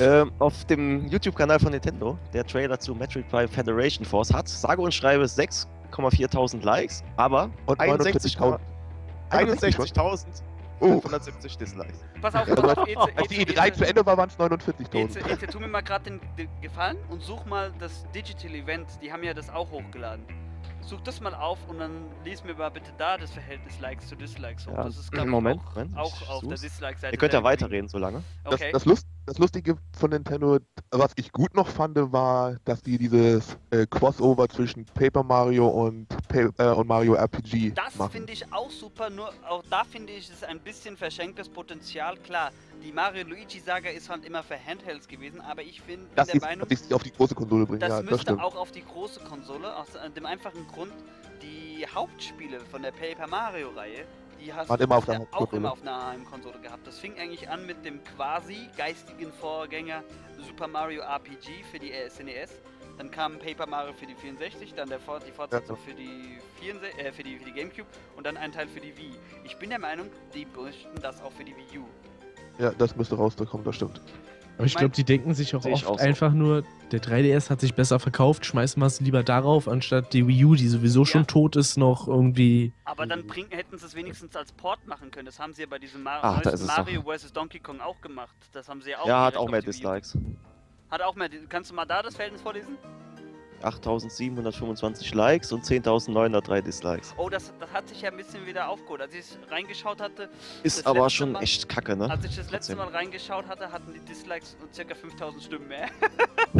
Ähm, auf dem YouTube-Kanal von Nintendo, der Trailer zu Metroid Prime Federation Force hat sage und schreibe 6,4.000 Likes, aber Und 61 49.000. 61.570 Oh, Dislikes. Pass auf, Ja, pass auf, Eze, als die Eze, E3 Eze, zu Ende war, waren es Eze, 49.000. Eze, tu mir mal gerade den, den Gefallen und such mal das Digital Event, die haben ja das auch hochgeladen. Such das mal auf und dann lies mir mal bitte da das Verhältnis Likes zu Dislikes hoch. Ja, das ist, glaub ich, Moment, auch, Moment, auch auf der. Dislike-Seite. Ihr könnt ja weiterreden so lange. Das, Okay. das, Lust, das Lustige von Nintendo, was ich gut noch fand, war, dass die dieses äh, Crossover zwischen Paper Mario und, Pa- äh, und Mario RPG Das finde ich auch super, nur auch da finde ich es ein bisschen verschenktes Potenzial. Klar, die Mario Luigi Saga ist halt immer für Handhelds gewesen, aber ich bin bin Das der ist, Meinung, dass ich sie auf die große Konsole bringen. das ja, das müsste stimmt. auch auf die große Konsole, aus äh, dem einfachen Grund, die Hauptspiele von der Paper Mario Reihe, die hast Waren du immer auf der ja auch immer auf einer Heimkonsole gehabt. Das fing eigentlich an mit dem quasi geistigen Vorgänger Super Mario RPG für die SNES. Dann kam Paper Mario für die 64, dann der, Fort- die Fortsetzung für, die 64, äh, für, die, für die Gamecube und dann ein Teil für die Wii. Ich bin der Meinung, die möchten das auch für die Wii U. Ja, das müsste rauskommen, das stimmt. Aber ich glaube, die denken sich auch oft auch so. einfach nur, der 3DS hat sich besser verkauft, schmeißen wir es lieber darauf, anstatt die Wii U, die sowieso schon Ja. tot ist, noch irgendwie. Aber dann bring, hätten sie es wenigstens als Port machen können. Das haben sie ja bei diesem Mar Ach, doch. Mario vs. Donkey Kong auch gemacht. Das haben sie ja auch Ja, hat auch mehr. Dislikes. Hat auch mehr. Kannst du mal da das Verhältnis vorlesen? 8725 Likes und 10.903 Dislikes. Oh, das, das hat sich ja ein bisschen wieder aufgeholt. Als ich reingeschaut hatte, Ist aber schon Mal- echt kacke, ne? als ich das letzte. Mal reingeschaut hatte, hatten die Dislikes ca. 5000 Stimmen mehr.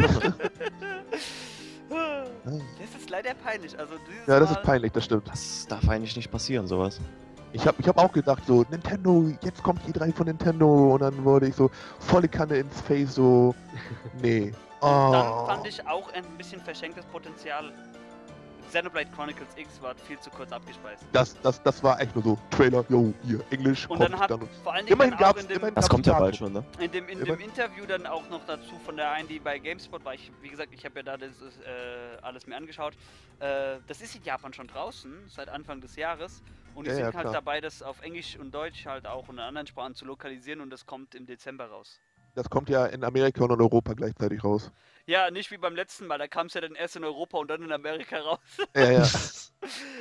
das ist leider peinlich. Also Ja, das Mal, ist peinlich, das stimmt. Das darf eigentlich nicht passieren, sowas. Ich habe ich hab auch gedacht, so, Nintendo, jetzt kommt die 3 von Nintendo und dann wurde ich so volle Kanne ins Face, so, nee. Oh. Dann fand ich auch ein bisschen verschenktes Potenzial. Xenoblade Chronicles X war viel zu kurz abgespeist. das, das, das war echt nur so, Trailer, yo, hier, Englisch, Und dann hat dann. vor allen Dingen Immerhin dann auch gab's, in dem, Das kommt ja bald schon, ne? In dem, in dem Interview dann auch noch dazu von der einen, die bei GameSpot war, ich, wie gesagt, ich habe ja da das, äh, alles mir angeschaut. Äh, das ist in Japan schon draußen, seit Anfang des Jahres. Und die Ja, sind ja, halt dabei, das auf Englisch und Deutsch halt auch und in anderen Sprachen zu lokalisieren und das kommt im Dezember raus. Das kommt ja in Amerika und in Europa gleichzeitig raus. Ja, nicht wie beim letzten Mal, da kam es ja dann erst in Europa und dann in Amerika raus. Ja, ja.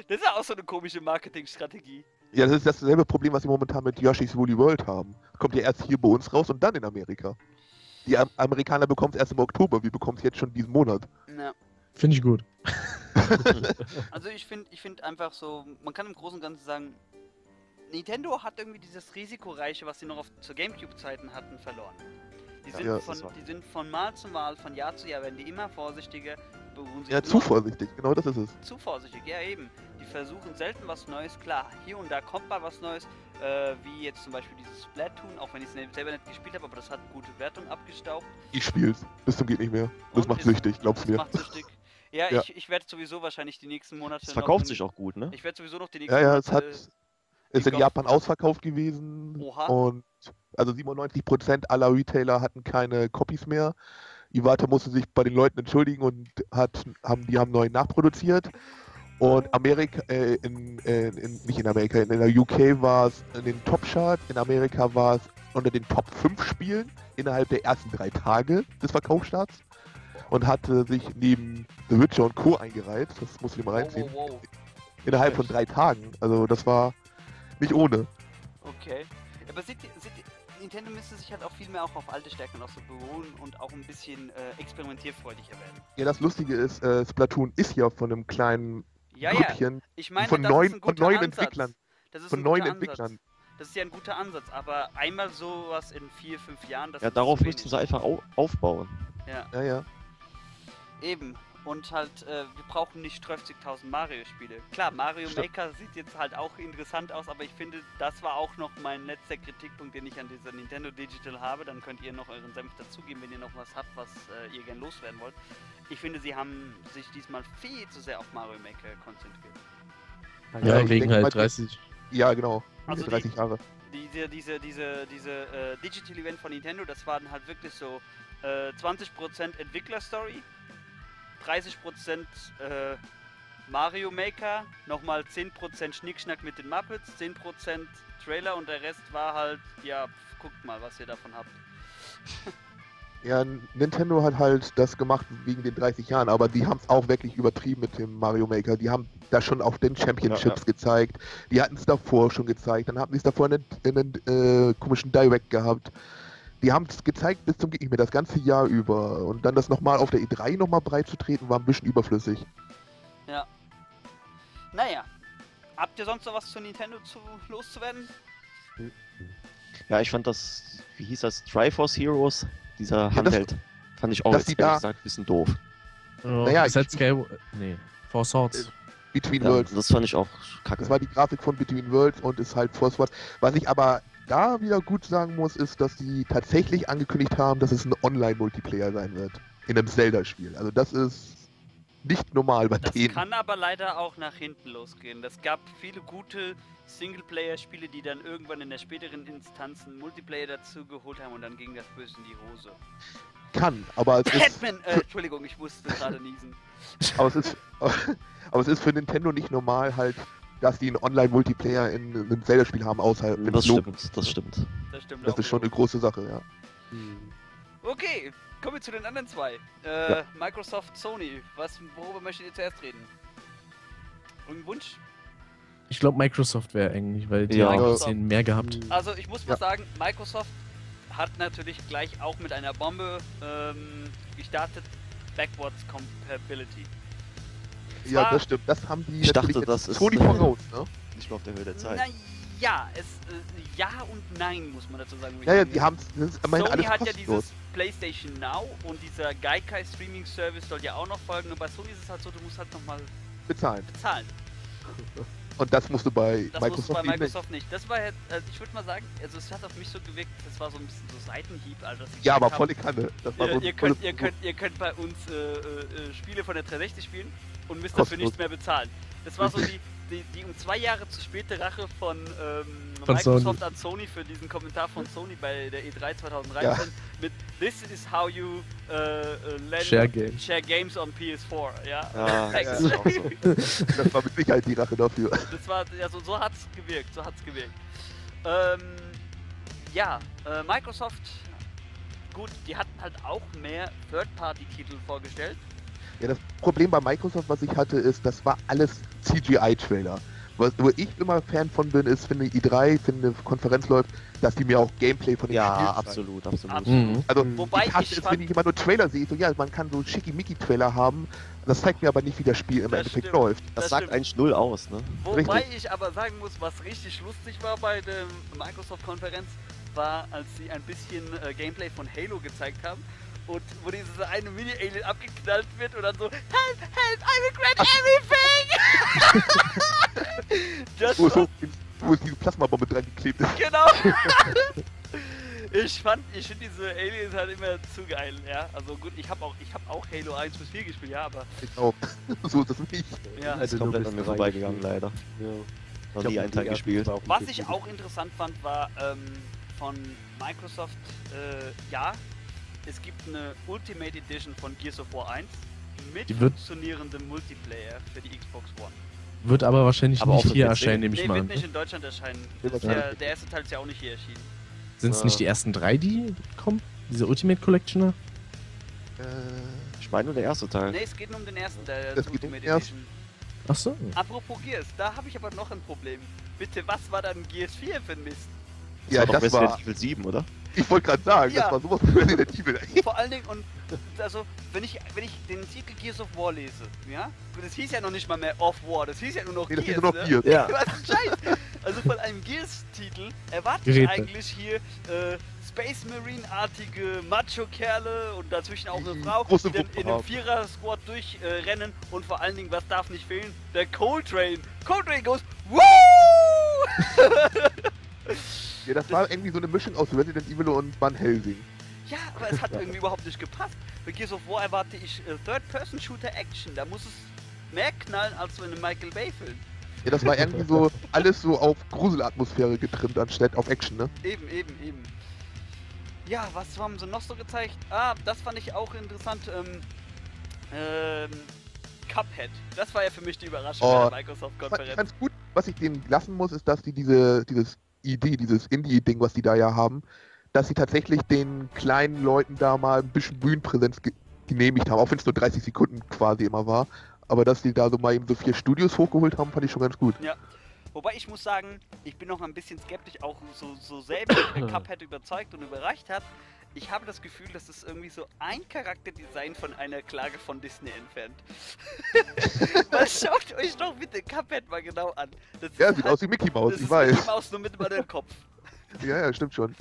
Das ist ja auch so eine komische Marketingstrategie. ja, das ist dasselbe Problem, was sie momentan mit Yoshi's Woolly World haben. Kommt ja erst hier bei uns raus und dann in Amerika. Die Am Amerikaner bekommen es erst im Oktober, wir bekommen es jetzt schon diesen Monat. Ja. Finde ich gut. Also ich finde ich find einfach so, man kann im Großen und Ganzen sagen, Nintendo hat irgendwie dieses Risikoreiche, was sie noch auf, zu Gamecube-Zeiten hatten, verloren. Die sind, ja, von, die sind von Mal zu Mal, von Jahr zu Jahr, werden die immer vorsichtiger, beruhen sich Ja, zu vorsichtig, genau das ist es. zu vorsichtig, ja eben. Die versuchen selten was Neues, klar, hier und da kommt mal was Neues, äh, wie jetzt zum Beispiel dieses Splatoon, auch wenn ich es selber nicht gespielt habe, aber das hat gute Wertung abgestaubt. Ich spiel's. Bis zum geht nicht mehr. Das Und macht süchtig, glaub's Das mir. macht süchtig. Ja, Ja. ich, ich werde sowieso wahrscheinlich die nächsten Monate Das noch verkauft in- sich auch gut, ne? Ich werde sowieso noch die nächsten Ja, ja, es hat. Ist in Japan ausverkauft gewesen. Oha. Und also 97% aller Retailer hatten keine Copies mehr. Iwata musste sich bei den Leuten entschuldigen und hat, haben, die haben neu nachproduziert. Und Amerika, äh, in, äh, in, nicht in Amerika, in der UK war es in den Top-Chart, in Amerika war es unter den Top 5 Spielen innerhalb der ersten drei Tage des Verkaufsstarts und hatte sich neben The Witcher und Co. eingereiht. Das muss ich mal reinziehen. Wow, wow, wow. Innerhalb von drei Tagen. Also das war nicht ohne. Okay. Aber seht ihr, seht ihr, Nintendo müsste sich halt auch viel mehr auch auf alte Stärken auch so beruhen und auch ein bisschen äh, experimentierfreudiger werden. Ja, das Lustige ist, äh, Splatoon ist ja von einem kleinen Ja, ja. Grüppchen Ich meine, von das neuen, ist ein von guter neuen Ansatz. Entwicklern, Das ist von ein neuen guter Entwicklern. Ansatz. das ist ja ein guter Ansatz, aber einmal sowas in vier, fünf Jahren, das Ja, ist darauf wenig. sie einfach au aufbauen. Ja, Ja, ja. eben. Und halt, äh, wir brauchen nicht 30.000 Mario-Spiele. Klar, Mario Stimmt. Maker sieht jetzt halt auch interessant aus, aber ich finde, das war auch noch mein letzter Kritikpunkt, den ich an dieser Nintendo Digital habe. Dann könnt ihr noch euren Senf dazugeben, wenn ihr noch was habt, was äh, ihr gern loswerden wollt. Ich finde, sie haben sich diesmal viel zu sehr auf Mario Maker konzentriert. Ja, Ja, wegen halt die- 30. Ja, genau. Also Also 30 Jahre. diese, diese, diese, diese äh, Digital Event von Nintendo, das waren halt wirklich so äh, 20% Entwicklerstory, 30% äh, Mario Maker, nochmal 10% Schnickschnack mit den Muppets, 10% Trailer und der Rest war halt, ja, pf, guckt mal, was ihr davon habt. Ja, Nintendo hat halt das gemacht wegen den 30 Jahren, aber die haben es auch wirklich übertrieben mit dem Mario Maker. Die haben das schon auf den Championships Ja, gezeigt. Die hatten es davor schon gezeigt. Dann hatten sie es davor in einem äh, komischen Direct gehabt. Die haben es gezeigt bis zum mehr, das ganze Jahr über. Und dann das nochmal auf der E3 nochmal breit zu treten, war ein bisschen überflüssig. Naja, habt ihr sonst noch was zu Nintendo zu, loszuwerden? Ja, ich fand das, wie hieß das, Triforce Heroes, dieser das- Handheld. fand ich auch jetzt da- gesagt ein bisschen doof. Oh, Naja, ist halt ich- Scale. Nee, Four Swords. Between Ja, Worlds. das fand ich auch kacke. Das war die Grafik von Between Worlds und ist halt Force Wars. Was ich aber da wieder gut sagen muss, ist, dass die tatsächlich angekündigt haben, dass es ein Online-Multiplayer sein wird. In einem Zelda-Spiel. Also das ist nicht normal bei Das denen. kann aber leider auch nach hinten losgehen. Es gab viele gute Singleplayer-Spiele, die dann irgendwann in der späteren Instanz einen Multiplayer dazu geholt haben und dann ging das böse in die Hose. Kann, aber es ist, Batman, äh, Entschuldigung, ich musste gerade niesen. aber es ist, aber es ist für Nintendo nicht normal halt, dass die einen Online-Multiplayer in einem Zelda-Spiel haben, außerhalb das Logo. stimmt, das stimmt. Das stimmt Das ist schon eine große Sache, ja. Okay, kommen wir zu den anderen zwei. Äh, Ja. Microsoft, Sony. Was, worüber möchtet ihr zuerst reden? Irgendein Wunsch? Ich glaube, Microsoft wäre eigentlich, weil die Ja. haben ein bisschen mehr gehabt. Also ich muss mal Ja. sagen, Microsoft hat natürlich gleich auch mit einer Bombe ähm, gestartet. Backwards Compatibility. Ja, das stimmt. Das haben die Ich dachte, das ist- Sony voraus, ne? Nicht mehr auf der Höhe der Zeit. Naja, es, äh, ja und nein, muss man dazu sagen. Ja, ja, die haben immerhin Sony alles hat ja kostenlos. dieses PlayStation Now und dieser Gaikai Streaming Service soll ja auch noch folgen. Und bei Sony ist es halt so, du musst halt nochmal bezahlen. bezahlen. Und das musst du bei Das musst du Microsoft bei nicht. Microsoft nicht. Das war also ich würde mal sagen, also es hat auf mich so gewirkt, das war so ein bisschen so Seitenhieb, sie Ja, aber volle Kanne. Das war Ihr, so ihr, ein könnt, ihr, könnt, ihr könnt bei uns äh, äh, äh, Spiele von der 360 spielen und müsst dafür nichts mehr bezahlen. Das war so die, die, die um zwei Jahre zu späte Rache von, ähm, Von Microsoft an Sony für diesen Kommentar von Sony bei der E3 2013 mit This is how you lend- Share Games. share games on PS4. Ja, Ja, Thanks. das so. Das war mit Sicherheit die Rache dafür. Das war, ja, so, so hat's gewirkt, so hat's gewirkt. Ähm, ja, äh, Microsoft, gut, die hatten halt auch mehr Third-Party-Titel vorgestellt. Ja, das Problem bei Microsoft, was ich hatte, ist, das war alles CGI-Trailer. Was, wo ich immer Fan von bin, ist, wenn eine E3, wenn eine Konferenz läuft, dass die mir auch Gameplay von den Ja, Spielen zeigen. absolut, absolut. Absolut. Mhm. Also, Wobei ich hasse ich es, fand- wenn ich immer nur Trailer sehe, so, ja, man kann so schickimicki-Trailer haben, das zeigt mir aber nicht, wie das Spiel im Das Endeffekt stimmt. läuft. Das, Das sagt eigentlich null aus, ne? Wobei Richtig. ich aber sagen muss, was richtig lustig war bei der Microsoft-Konferenz, war, als sie ein bisschen äh, Gameplay von Halo gezeigt haben. Und wo dieses eine Mini-Alien abgeknallt wird und dann so Help, help, I regret everything! das Wo, so, wo diese Plasmabombe dran geklebt ist. Genau. ich fand, ich finde diese Aliens halt immer zu geil, ja. Also gut, ich habe auch, ich habe auch Halo 1 bis 4 gespielt, ja, aber Ich auch. so ist das nicht. ja. Das ist Also komplett du an mir vorbeigegangen, leider. Ja. Noch Ich hab nie einen ersten gespielt. Was ich auch interessant fand, war ähm, von Microsoft, äh, ja, es gibt eine Ultimate Edition von Gears of War 1 mit Die wird- funktionierendem Multiplayer für die Xbox One. Wird aber wahrscheinlich Aber auch nicht hier PC? erscheinen, nehme ich Nee, mal wird an. nicht in Deutschland erscheinen. Wird nicht. der erste Teil ist ja auch nicht hier erschienen. Sind es Ja. nicht die ersten drei, die kommen? Diese Ultimate Collectioner? Äh, Ich meine nur der erste Teil. Nee, es geht nur um den ersten, der Es geht um Ultimate. Edition. Ach so. Apropos Gears, da habe ich aber noch ein Problem. Bitte, was war dann Gears 4 für ein Mist? Das ja, war doch das Resident war. Evil 7, oder? Ich wollte gerade sagen, Ja. das war sowas von Resident Evil. Vor allen Dingen, und also, wenn ich, wenn ich den Titel Gears of War lese, ja, das hieß ja noch nicht mal mehr Of War, das hieß ja nur noch Nee, das Gears, nur noch ne? Gears. Ja. Was ein Scheiß! Also von einem Gears-Titel erwarte ich eigentlich hier äh, Space Marine-artige Macho-Kerle und dazwischen auch eine Frau, große die dann in einem. Vierer-Squad durchrennen äh, und vor allen Dingen, was darf nicht fehlen? Der Coltrane. Coltrane goes, Woo! Ja, das war irgendwie so eine Mischung aus Resident Evil und Van Helsing. Ja, aber es hat irgendwie überhaupt nicht gepasst. Bei Gears of War erwarte ich äh, Third-Person-Shooter-Action. Da muss es mehr knallen als so in einem Michael Bay-Film. Ja, das war irgendwie so alles so auf Gruselatmosphäre getrimmt, anstatt auf Action, ne? Eben, eben, eben. Ja, was haben sie noch so gezeigt? Ah, das fand ich auch interessant. Ähm, ähm, Cuphead. Das war ja für mich die Überraschung Oh, bei der Ich Microsoft-Konferenz. fand's gut, was ich denen lassen muss, ist, dass die diese, dieses Idee, dieses Indie-Ding, was die da ja haben, dass sie tatsächlich den kleinen Leuten da mal ein bisschen Bühnenpräsenz ge genehmigt haben, auch wenn es nur 30 Sekunden quasi immer war. Aber dass die da so mal eben so vier Studios hochgeholt haben, fand ich schon ganz gut. Wobei ich muss sagen, ich bin noch ein bisschen skeptisch, auch so, so wie der Cuphead überzeugt und überreicht hat. Ich habe das Gefühl, dass es irgendwie so ein Charakterdesign von einer Klage von Disney entfernt. Weil schaut euch doch bitte Cuphead mal genau an. Das Ja, ist sieht halt- aus wie Mickey Mouse, das ich ist Mickey weiß. Mouse nur mit anderen Kopf. Ja, ja, stimmt schon.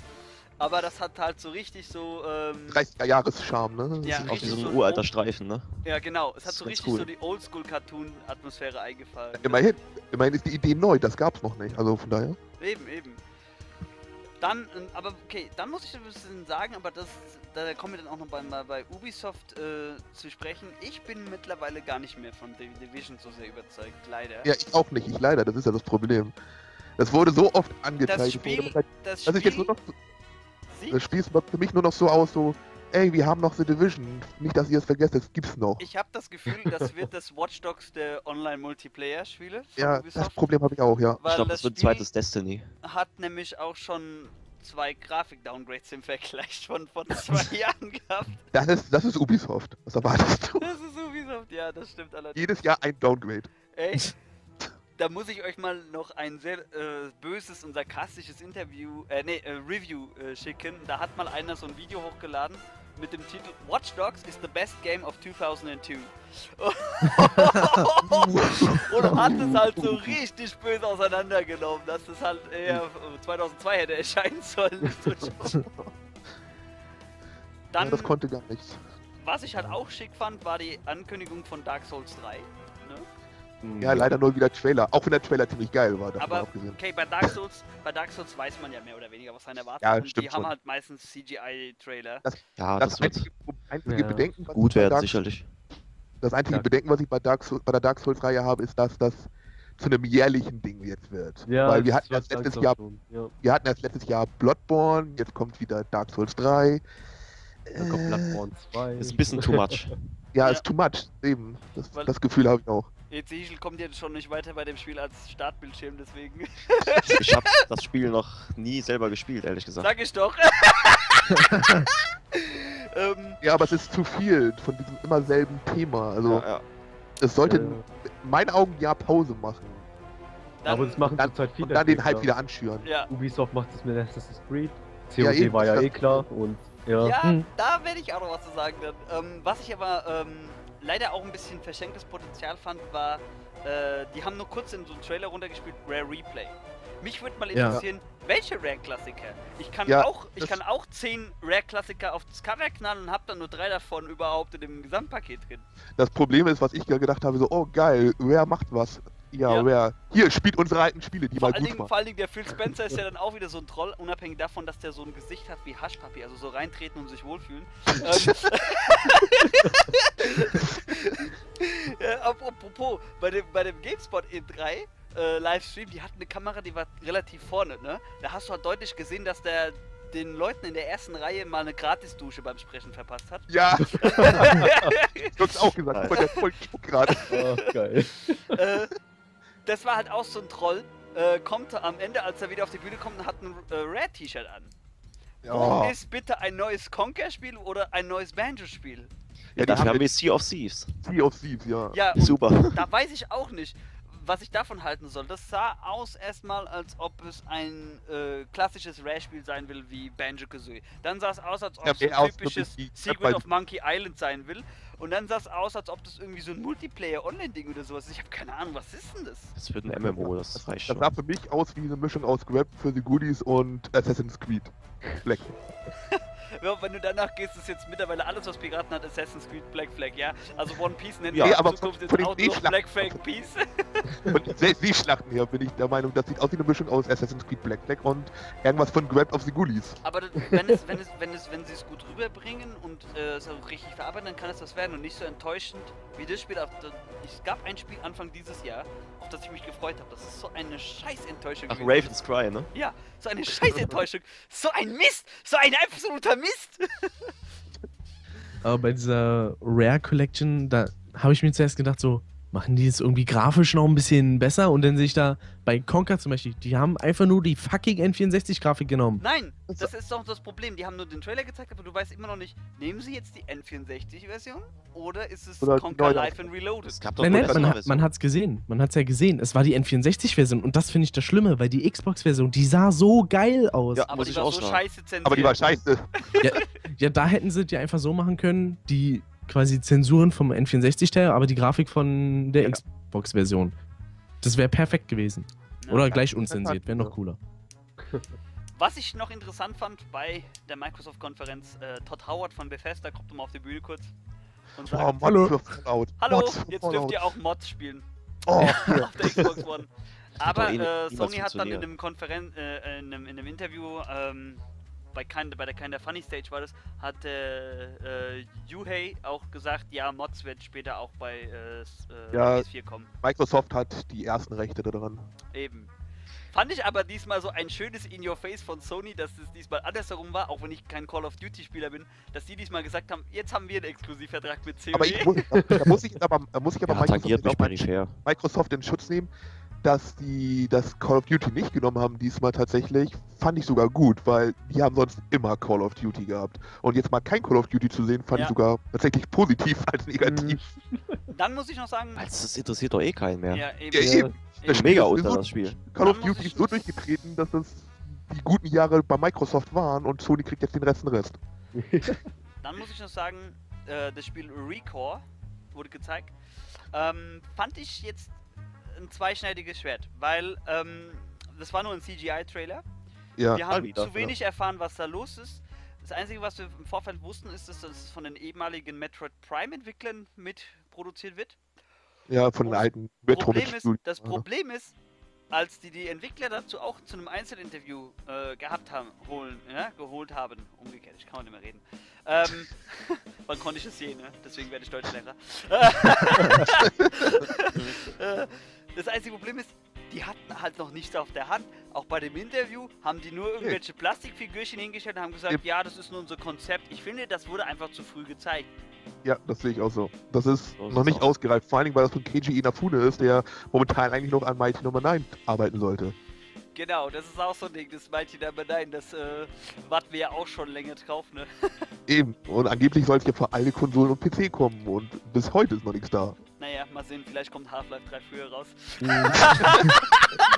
Aber das hat halt so richtig so. Ähm, 30er-Jahres-Charme, ne? Ja, Das ist Auch richtig wie so ein uralter Streifen, ne? ja, genau. Es hat Das so ist richtig cool. so die Oldschool-Cartoon-Atmosphäre eingefallen. Immerhin, immerhin ist die Idee neu, das gab's noch nicht. Also von daher. Eben, eben. Dann, ähm, aber okay, dann muss ich ein bisschen sagen, aber das, da kommen wir dann auch noch bei, mal bei Ubisoft äh, zu sprechen. Ich bin mittlerweile gar nicht mehr von The Division so sehr überzeugt, leider. Ja, ich auch nicht, ich leider, das ist ja das Problem. Das wurde so oft angezeigt. das Spiel, das Das ist jetzt nur Spiel noch, das Spiel sieht für mich nur noch so aus, so, ey, wir haben noch The Division. Nicht, dass ihr es vergesst, es gibt's noch. ich habe das Gefühl, das wird das Watch Dogs der Online-Multiplayer-Spiele Ja, das. Problem habe ich auch, ja. weil Ich glaube, das das wird zweites Destiny. hat nämlich auch schon zwei Grafik-Downgrades im Vergleich von, von zwei Jahren gehabt. Das ist, das ist Ubisoft. Was erwartest du? Das ist Ubisoft, ja, das stimmt allerdings. Jedes Jahr ein Downgrade. Ey, da muss ich euch mal noch ein sehr äh, böses und sarkastisches Interview, äh, nee, äh, Review äh, schicken. Da hat mal einer so ein Video hochgeladen mit dem Titel Watch Dogs is the best game of 2002. und hat es halt so richtig böse auseinandergenommen, dass es halt eher äh, 2002 hätte erscheinen sollen. schon. Ja, Dann, das konnte gar nichts. was ich halt auch schick fand, war die Ankündigung von Dark Souls 3. Ne? Hm. Ja, leider nur wieder Trailer. Auch wenn der Trailer ziemlich geil war, Aber abgesehen. okay, bei Dark Souls, bei Dark Souls weiß man ja mehr oder weniger, was einen erwartet. Ja, und die stimmt haben schon. halt meistens CGI-Trailer. Ja, Das, das, wird einzige, einzige Ja. Bedenken, was gut ich bei werden, sicherlich. das einzige Ja. Bedenken, was ich bei, Dark Souls, bei der Dark Souls-Reihe habe, ist, dass das zu einem jährlichen Ding jetzt wird. Ja, Weil wir das hatten erst letztes Jahr, schon. Ja, wir hatten erst letztes Jahr Bloodborne, jetzt kommt wieder Dark Souls 3. dann kommt Äh, Bloodborne 2. Ist ein bisschen too much. Ja, Ja. ist too much, eben. Das, Weil- das Gefühl habe ich auch. Ezekiel kommt jetzt schon nicht weiter bei dem Spiel als Startbildschirm, deswegen. Ich, habe das Spiel noch nie selber gespielt, ehrlich gesagt. Sag ich doch. ähm, Ja, aber es ist zu viel von diesem immer selben Thema. Also, Ja, ja. es sollte Ja, ja. in meinen Augen ja Pause machen. dann, Aber das machen dann- zurzeit viele. Und dann den Hype wieder anschüren. ja, Ubisoft macht es mit Assassin's Creed. Ja, COD eben, war ja das- eh klar und ja. ja, Hm. da werde ich auch noch was zu sagen. Dann. Ähm, was ich aber ähm, leider auch ein bisschen verschenktes Potenzial fand, war, äh, die haben nur kurz in so einen Trailer runtergespielt, Rare Replay. Mich würde mal Ja. interessieren, welche Rare-Klassiker? Ich kann Ja, auch, ich das- kann auch 10 Rare-Klassiker aufs Cover knallen und hab dann nur drei davon überhaupt in dem Gesamtpaket drin. Das Problem ist, was ich ja gedacht habe, so, oh geil, Rare macht was. Ja, Ja. Rare. Hier, spielt unsere alten Spiele, die Vor mal allen, gut Dingen, waren. vor allen Dingen der Phil Spencer ist ja dann auch wieder so ein Troll, unabhängig davon, dass der so ein Gesicht hat wie Haschpapier, also so reintreten und sich wohlfühlen. ähm, ja, ap- apropos, bei dem, bei dem GameSpot E3 äh, Livestream, die hatten eine Kamera, die war relativ vorne, ne? Da hast du halt deutlich gesehen, dass der den Leuten in der ersten Reihe mal eine Gratisdusche beim Sprechen verpasst hat. Ja, du hast auch gesagt, der voll Spuck gerade. Ach, geil. äh, das war halt auch so ein Troll. Äh, kommt am Ende, als er wieder auf die Bühne kommt, und hat ein äh, Red-T-Shirt an. Ja, ist bitte ein neues Conker-Spiel oder ein neues Banjo-Spiel? ja die Dafür haben wir Sea of Thieves. Sea of Thieves, ja. Ja, Super. da weiß ich auch nicht. was ich davon halten soll, das sah aus erstmal, als ob es ein äh, klassisches Rare-Spiel sein will wie Banjo-Kazooie. Dann sah es aus, als ob Ja, es ein typisches die- Secret of Monkey Island sein will. Und dann sah es aus, als ob das irgendwie so ein Multiplayer-Online-Ding oder sowas ist. Ich habe keine Ahnung, was ist denn das? Das wird ein MMO, das reicht Das schon. sah für mich aus wie eine Mischung aus Grab für die Goodies und Assassin's Creed. Black. Ja, wenn du danach gehst, ist jetzt mittlerweile alles, was Piraten hat, Assassin's Creed Black Flag, ja? Also One Piece nennt Ja, man in aber Zukunft von- jetzt von den auch nur Black Flag Peace. Von Seeschlachten her bin ich der Meinung, das sieht aus wie eine Mischung aus Assassin's Creed Black Flag und irgendwas von Grab of the Goodies. Aber das- wenn es, wenn es, wenn es, wenn sie es gut rüberbringen und äh, es auch richtig verarbeiten, dann kann es das werden und nicht so enttäuschend wie das Spiel. Es gab ein Spiel Anfang dieses Jahr, auf das ich mich gefreut habe. Das ist so eine scheiß Enttäuschung. Ach, gewesen. Raven's Cry, ne? Ja, so eine scheiß Enttäuschung. So ein Mist! So ein absoluter Mist! Aber bei dieser Rare Collection, da habe ich mir zuerst gedacht, so, machen die es irgendwie grafisch noch ein bisschen besser? Und dann sehe ich da bei Conker zum Beispiel, die haben einfach nur die fucking N64-Grafik genommen. Nein, das ist doch das Problem. Die haben nur den Trailer gezeigt, aber du weißt immer noch nicht, nehmen sie jetzt die N64-Version oder ist es Oder Conker neue Live and Reloaded? Es gab doch Nein, nein, man, hat, man hat's gesehen. Man hat's ja gesehen. Es war die N64-Version und das finde ich das Schlimme, weil die Xbox-Version, die sah so geil aus. Ja. Aber muss die ich war auch so scheiße zensiert. Aber die war scheiße. Ja, da hätten sie die einfach so machen können, die quasi Zensuren vom N64-Teil, aber die Grafik von der Ja. Xbox-Version. Das wäre perfekt gewesen. Ja. Oder gleich unzensiert, wäre noch cooler. Was ich noch interessant fand bei der Microsoft-Konferenz, äh, Todd Howard von Bethesda kommt mal auf die Bühne kurz und sagt, Oh, Hallo. Hallo, jetzt Fallout. dürft ihr auch Mods spielen Oh, ja. auf der Xbox One. Aber eh äh, Sony hat dann in einem, Konferen äh, in einem, in einem Interview ähm, bei, kein, bei der Kinda Funny Stage war das, hat äh, Yuhei auch gesagt, ja, Mods werden später auch bei äh, äh, Ja. PS4 kommen. Microsoft hat die ersten Rechte daran. Eben. Fand ich aber diesmal so ein schönes In-Your-Face von Sony, dass es diesmal andersherum war, auch wenn ich kein Call of Duty-Spieler bin, dass die diesmal gesagt haben, jetzt haben wir einen Exklusivvertrag mit COD. Aber ich muss, da muss ich aber, da muss ich aber Ja, Microsoft, auch. Microsoft in Schutz nehmen, dass die das Call of Duty nicht genommen haben diesmal tatsächlich, fand ich sogar gut, weil die haben sonst immer Call of Duty gehabt. Und jetzt mal kein Call of Duty zu sehen, fand Ja. ich sogar tatsächlich positiv als negativ. Dann muss ich noch sagen, Weil das interessiert doch eh keinen mehr. ja, eben, Ja, eben. Das Mega unter so- das Spiel. Call of Duty ist so durchgetreten, dass es die guten Jahre bei Microsoft waren und Sony kriegt jetzt den Rest den Rest. Dann muss ich noch sagen, äh, das Spiel Recore wurde gezeigt. Ähm, fand ich jetzt ein zweischneidiges Schwert, weil ähm, das war nur ein CGI-Trailer. Ja, Wir haben zu wenig erfahren, was da los ist. Das Einzige, was wir im Vorfeld wussten, ist, dass das von den ehemaligen Metroid Prime-Entwicklern mitproduziert wird. ja, von den alten Retro Problem ist, das Problem ist, als die die Entwickler dazu auch zu einem Einzelinterview äh, gehabt haben, holen, ja, geholt haben, umgekehrt, ich kann auch nicht mehr reden. Ähm, wann konnte ich es je, ne? Deswegen werde ich Deutschlehrer. Das einzige Problem ist, die hatten halt noch nichts auf der Hand. Auch bei dem Interview haben die nur irgendwelche Plastikfigürchen hingestellt und haben gesagt, Eben. ja, das ist nur unser Konzept. Ich finde, das wurde einfach zu früh gezeigt. Ja, das sehe ich auch so. Das ist So noch sieht's nicht aus. ausgereift, vor allen Dingen, weil das von Keiji Inafune ist, der momentan eigentlich noch an Mighty Number 9 arbeiten sollte. Genau, das ist auch so ein Ding, das ich aber nein, das äh, warten wir ja auch schon länger drauf, ne? Eben. Und angeblich soll es ja für alle Konsolen und PC kommen und bis heute ist noch nichts da. Naja, mal sehen, vielleicht kommt Half-Life 3 früher raus.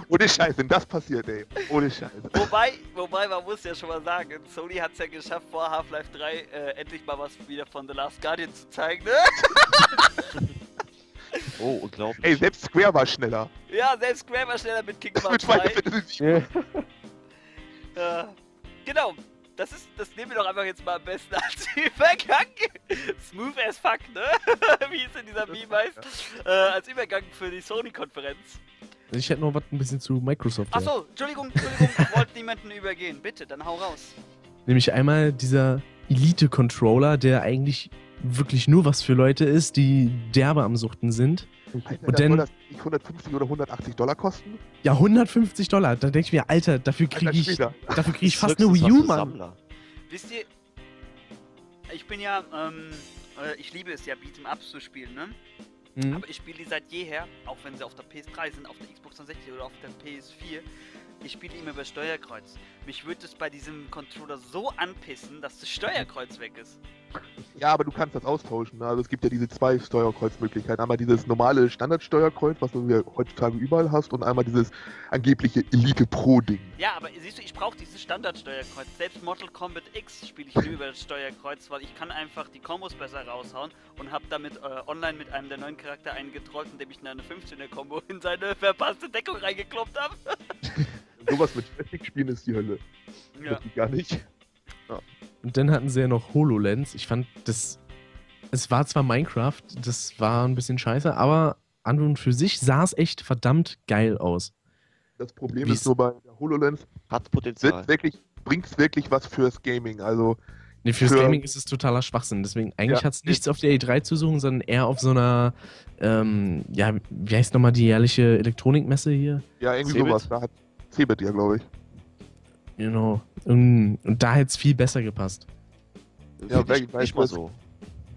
Ohne Scheiß, wenn das passiert, ey. Ohne Scheiß. Wobei, wobei, man muss ja schon mal sagen, Sony hat es ja geschafft, vor Half-Life 3 äh, endlich mal was wieder von The Last Guardian zu zeigen, ne? Oh, unglaublich. Ey, selbst Square war schneller. Ja, selbst Square war schneller mit Kingdom Mit Hearts Final 2. Fantasy Ja. Äh, genau, das ist, das nehmen wir doch einfach jetzt mal am besten als Übergang. Smooth as fuck, ne? Wie es in dieser Meme heißt. Äh, als Übergang für die Sony-Konferenz. Ich hätte noch was ein bisschen zu Microsoft. ja. Achso, Entschuldigung, Entschuldigung, ich wollte niemanden übergehen. Bitte, dann hau raus. Nämlich einmal dieser Elite-Controller, der eigentlich wirklich nur was für Leute ist, die derbe am Suchten sind. Und dann soll das nicht 150 oder 180 Dollar kosten? Ja, 150 Dollar. Da denke ich mir, Alter, dafür kriege ich, dafür krieg ich fast eine Wii U, Mann. Wisst ihr, ich bin ja, ähm, äh, ich liebe es ja, Beat'em Ups zu spielen, ne? Mhm. Aber ich spiele die seit jeher, auch wenn sie auf der PS3 sind, auf der Xbox 360 oder auf der PS4, ich spiele immer über Steuerkreuz. Mich würde es bei diesem Controller so anpissen, dass das Steuerkreuz weg ist. Ja, aber du kannst das austauschen. Ne? Also es gibt ja diese zwei Steuerkreuzmöglichkeiten. Einmal dieses normale Standardsteuerkreuz, was du ja heutzutage überall hast, und einmal dieses angebliche Elite Pro-Ding. Ja, aber siehst du, ich brauche dieses Standardsteuerkreuz. Selbst Mortal Kombat X spiele ich nur über das Steuerkreuz, weil ich kann einfach die Kombos besser raushauen und habe damit äh, online mit einem der neuen Charakter einen getrollt, indem ich eine 15er-Kombo in seine verpasste Deckung reingekloppt habe. Sowas mit Static spielen ist die Hölle. ja. Das geht gar nicht. Und dann hatten sie ja noch HoloLens. Ich fand das. Es war zwar Minecraft, das war ein bisschen scheiße, aber an und für sich sah es echt verdammt geil aus. Das Problem Wie ist nur bei der HoloLens, Hat Potenzial. wirklich, bringt's wirklich was fürs Gaming. Also, Nee, fürs Für- Gaming ist es totaler Schwachsinn. Deswegen, eigentlich Ja. hat es nichts auf der E3 zu suchen, sondern eher auf so einer, ähm, ja, wie heißt nochmal die jährliche Elektronikmesse hier? ja, irgendwie Cebit? sowas. Da hat Cebit ja, glaube ich. Genau. Und, und da hätte es viel besser gepasst. Ja, ich weil nicht mal so.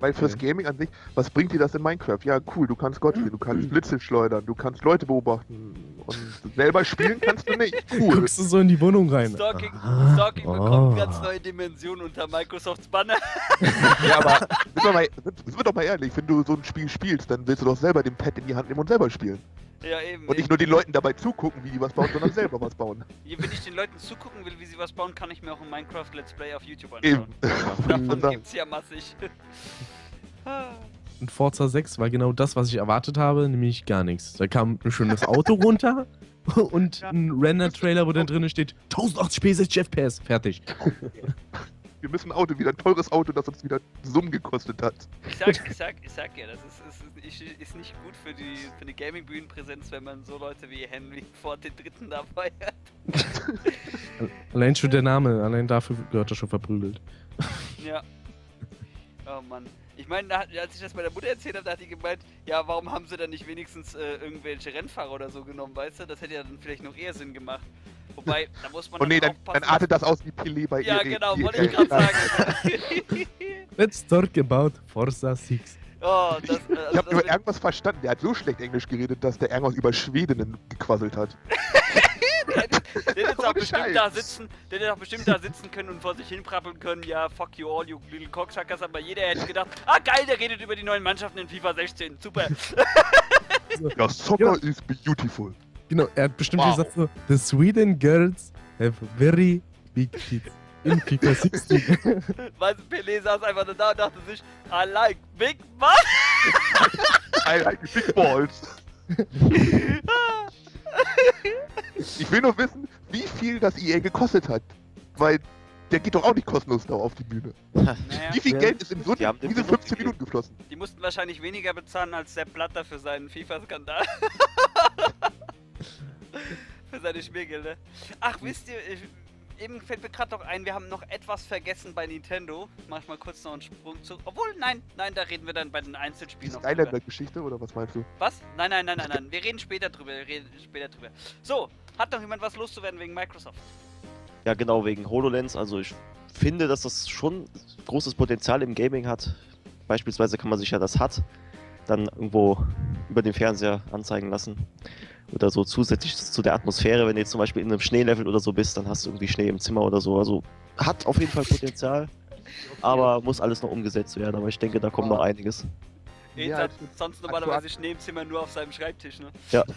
Weil fürs Gaming an sich, was bringt dir das in Minecraft? Ja, cool, du kannst Gott spielen, du kannst Blitze schleudern, du kannst Leute beobachten und selber spielen kannst du nicht. Cool. Guckst du so in die Wohnung rein. Stalking, Ah, Stalking bekommt oh. ganz neue Dimensionen unter Microsofts Banner. Ja, aber sind wir, mal, sind wir doch mal ehrlich, wenn du so ein Spiel spielst, dann willst du doch selber den Pad in die Hand nehmen und selber spielen. Ja, eben. Und nicht nur den Leuten dabei zugucken, wie die was bauen, sondern selber was bauen. Wenn ich den Leuten zugucken will, wie sie was bauen, kann ich mir auch ein Minecraft Let's Play auf YouTube anschauen. Eben. Davon gibt's ja massig. Und Forza 6 war genau das, was ich erwartet habe, nämlich gar nichts. Da kam ein schönes Auto runter und ein Render-Trailer, wo dann drin steht 1080p 60 FPS. Fertig. Wir müssen ein Auto, wieder ein teures Auto, das uns wieder Summen gekostet hat. Ich sag, ich sag, ich sag ja, das ist, ist, ist, ist nicht gut für die, für die Gaming-Bühnenpräsenz, wenn man so Leute wie Henry Ford den Dritten dabei hat. Allein schon der Name, allein dafür gehört er schon verprügelt. Ja. Oh Mann. Ich meine, als ich das meiner Mutter erzählt habe, da hat die gemeint, ja, warum haben sie dann nicht wenigstens äh, irgendwelche Rennfahrer oder so genommen, weißt du? Das hätte ja dann vielleicht noch eher Sinn gemacht. Wobei, da muss man Oh nee, dann, dann artet das aus wie Pelé bei Ja, ihr. genau, wollte ich gerade sagen. Let's talk about Forza 6. oh, das, äh, Ich also habe nur mit- irgendwas verstanden. Der hat so schlecht Englisch geredet, dass der irgendwas über Schwedinnen gequasselt hat. Der hätte auch Ohne bestimmt Scheiß. da sitzen, der hätte auch bestimmt da sitzen können und vor sich hin prappeln können, ja, fuck you all, you little cocksuckers, aber jeder hätte gedacht, ah geil, der redet über die neuen Mannschaften in FIFA 16, super. Ja, Soccer is beautiful. Genau, er hat bestimmt Wow. gesagt so, the Sweden girls have very big tits in FIFA 16. Weißt du, Pelé saß einfach nur da und dachte sich, I like big man. I like big balls. Ich will nur wissen, wie viel das EA gekostet hat. Weil der geht doch auch nicht kostenlos da auf die Bühne. Naja, Wie viel Ja. Geld ist in so Die diese benutzt 15 Minuten geflossen? die mussten wahrscheinlich weniger bezahlen als Sepp Blatter für seinen FIFA-Skandal. für seine Schmiergelder. Ach, wisst ihr, ich, eben fällt mir gerade noch ein, wir haben noch etwas vergessen bei Nintendo. Mach ich mal kurz noch einen Sprung zu. Obwohl, nein, nein, da reden wir dann bei den Einzelspielen noch drüber. Skylander-Geschichte oder was meinst du? Was? Nein, nein, nein, nein, nein. Wir reden später drüber. Wir reden später drüber. So, hat noch jemand was loszuwerden wegen Microsoft? Ja, genau, wegen HoloLens. Also ich finde, dass das schon großes Potenzial im Gaming hat. Beispielsweise kann man sich ja das HUD dann irgendwo über den Fernseher anzeigen lassen. Oder so zusätzlich zu der Atmosphäre, wenn du jetzt zum Beispiel in einem Schneelevel oder so bist, dann hast du irgendwie Schnee im Zimmer oder so. Also hat auf jeden Fall Potenzial, aber muss alles noch umgesetzt werden. Aber ich denke, da kommt noch einiges. Ed Ja, hat sonst normalerweise Schnee im Zimmer nur auf seinem Schreibtisch, ne? Ja,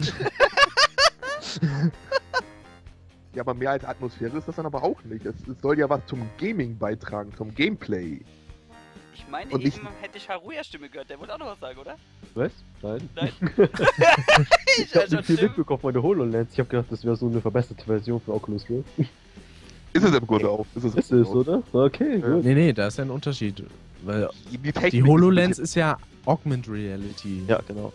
Ja, aber mehr als Atmosphäre ist das dann aber auch nicht. Es, es soll ja was zum Gaming beitragen, zum Gameplay. Ich meine, Und eben ich- hätte ich Haruya Stimme gehört. Der wollte auch noch was sagen, oder? Was? Nein. Nein. Ich ich hab hab schon nicht viel mitbekommen von der HoloLens. Ich hab gedacht, das wäre so eine verbesserte Version von Oculus Rift. Ist es im Grunde auch. Ist es, Ist es, oder? Okay, Ja. gut. nee, nee, da ist ja ein Unterschied. Weil. Die, die HoloLens ist ja Augmented Reality. ja, genau.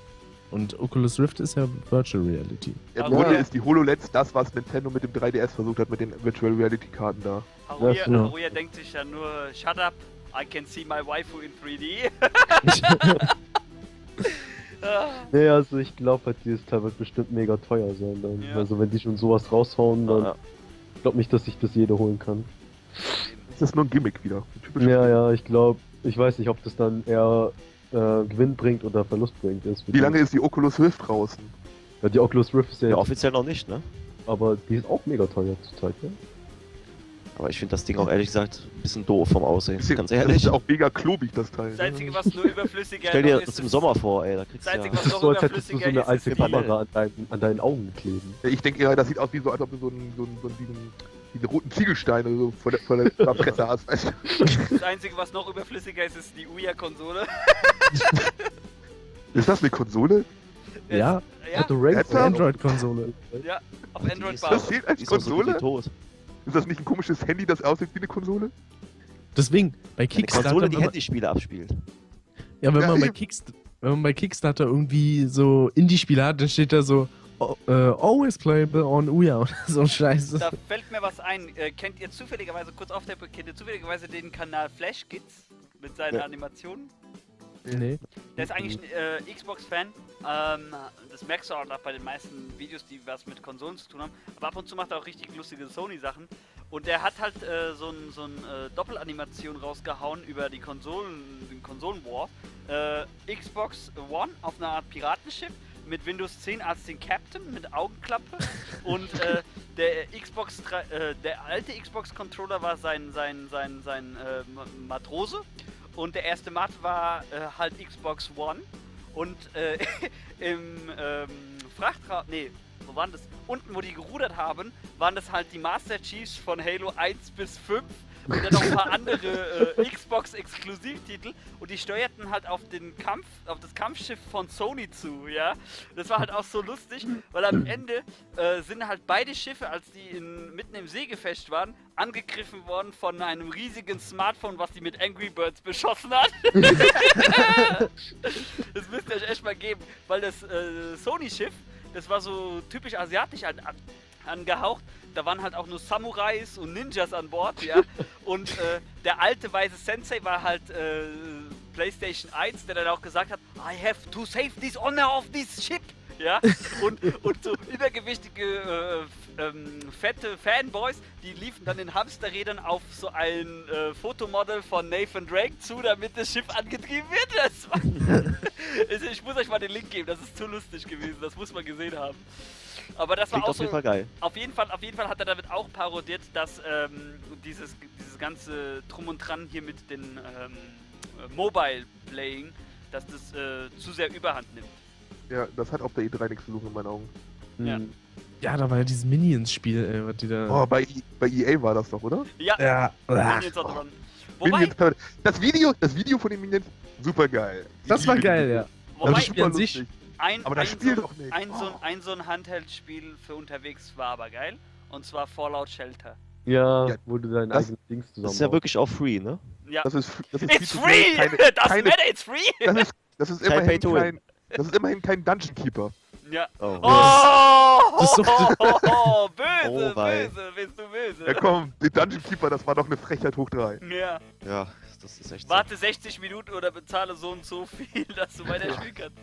Und Oculus Rift ist ja Virtual Reality. Im Ja. Grunde ist die HoloLens das, was Nintendo mit dem 3DS versucht hat, mit den Virtual Reality Karten da. Haruya, Ja, genau. Haruya denkt sich ja nur, shut up, I can see my waifu in 3D. Ah, Nee, also ich glaube halt, dieses Teil wird bestimmt mega teuer sein. Dann. Ja. Also wenn die schon sowas raushauen, dann Ja, ich glaube nicht, dass sich das jeder holen kann. Das ist nur ein Gimmick wieder. Ein Ja, ja, ich glaube, ich weiß nicht, ob das dann eher äh, Gewinn bringt oder Verlust bringt. Ist Wie lange ist die Oculus Rift draußen? Ja, die Oculus Rift ist ja, ja, offiziell noch nicht, ne? aber die ist auch mega teuer zurzeit, ne? Aber ich finde das Ding auch ehrlich gesagt ein bisschen doof vom Aussehen. Bisschen- Ganz Das ehrlich. ist auch mega klobig, das Teil. Das ne? Einzige, was nur überflüssiger Stell dir das ist, im ist- Sommer vor, ey. Da kriegst Das Einzige, ja. was Das ist so, als hättest du so eine ist, alte ist. Kamera an deinen, an deinen Augen kleben. Ich denke eher, das sieht aus wie so, als ob du so einen, so einen, so einen, so diese roten Ziegelsteine so vor der, vor der, vor der Presse hast. Das Einzige, was noch überflüssiger ist, ist die Ouya-Konsole. Ist das eine Konsole? Ja, Ja, Ja. Android-Konsole. auf Die Android ist Bar. Das zählt als ist so Konsole? tot. Ist das nicht ein komisches Handy, das aussieht wie eine Konsole? Deswegen, bei Eine Kickstarter, Konsole, die wenn man, Handyspiele abspielt. ja, wenn Ja, man bei. Kickstarter, wenn man bei Kickstarter irgendwie so Indie-Spiele hat, dann steht da so oh, äh, always playable on Ouya oder so ein Scheiß. Da fällt mir was ein. Äh, kennt ihr zufälligerweise, kurz auf der kennt ihr zufälligerweise den Kanal Flash Kids mit seinen Ja. Animationen? Nee. Der ist eigentlich ein äh, Xbox-Fan. Ähm, das merkst du auch bei den meisten Videos, die was mit Konsolen zu tun haben. Aber ab und zu macht er auch richtig lustige Sony-Sachen. Und der hat halt äh, so ein, so ein äh, Doppelanimation rausgehauen über die Konsolen, den Konsolen-War. Äh, Xbox One auf einer Art Piratenschiff mit Windows 10 als den Captain mit Augenklappe und äh, der Xbox äh, der alte Xbox Controller war sein sein sein sein Ma- Matrose und der erste Mat war äh, halt Xbox One. Und äh, im ähm, Frachtraum nee wo waren das? Unten wo die gerudert haben waren das halt die Master Chiefs von Halo 1 bis 5 und dann noch ein paar andere äh, Xbox Exklusivtitel und die steuerten halt auf den Kampf auf das Kampfschiff von Sony zu ja das war halt auch so lustig, weil am Ende äh, sind halt beide Schiffe, als die in, mitten im Seegefecht waren, angegriffen worden von einem riesigen Smartphone, was die mit Angry Birds beschossen hat. das müsst ihr euch echt mal geben, weil das äh, Sony-Schiff, das war so typisch asiatisch an, angehaucht. Da waren halt auch nur Samurais und Ninjas an Bord, ja. Und äh, der alte weiße Sensei war halt äh, PlayStation 1, der dann auch gesagt hat, I have to save this honor of this ship. Ja, und, und so übergewichtige, äh, ähm, fette Fanboys, die liefen dann in Hamsterrädern auf so ein äh, Fotomodel von Nathan Drake zu, damit das Schiff angetrieben wird. Das war, Also ich muss euch mal den Link geben, das ist zu lustig gewesen, das muss man gesehen haben. Aber das war Klingt auch auf jeden so, Fall geil. auf jeden Fall, auf jeden Fall hat er damit auch parodiert, dass ähm, dieses, dieses ganze Drum und Dran hier mit den ähm, äh, Mobile Playing, dass das äh, zu sehr Überhand nimmt. Ja, das hat auf der E3 nichts zu suchen in meinen Augen. Ja. Ja, da war ja dieses Minions-Spiel, ey, was die da. Oh, bei, E- bei EA war das doch, oder? Ja, ja. Minions hat dran. Wobei, Minions, das Video, das Video von den Minions, super geil. Das war geil, ja. wobei das Spiel an sich- lustig. Ein, Aber ein, das Spiel so, doch nicht. ein, so, ein, Oh. ein so ein Handheld-Spiel für unterwegs war aber geil. Und zwar Fallout Shelter. Ja, Ja, wo du dein das- eigenes Dings zusammen Das ist ja wirklich auch free, ne? Ja. Das ist, das ist It's free! Keine, das keine, matter, it's free! das ist, das ist immerhin kein, das ist immerhin kein Dungeon Keeper. Ja. Oh. Oh! Ist doch- oh, böse, Oh, böse, bist du böse? Ja komm, der Dungeon Keeper, das war doch eine Frechheit hoch drei. Ja. Ja, das ist echt so. Warte 60 Minuten oder bezahle so und so viel, dass du weiter spielen kannst.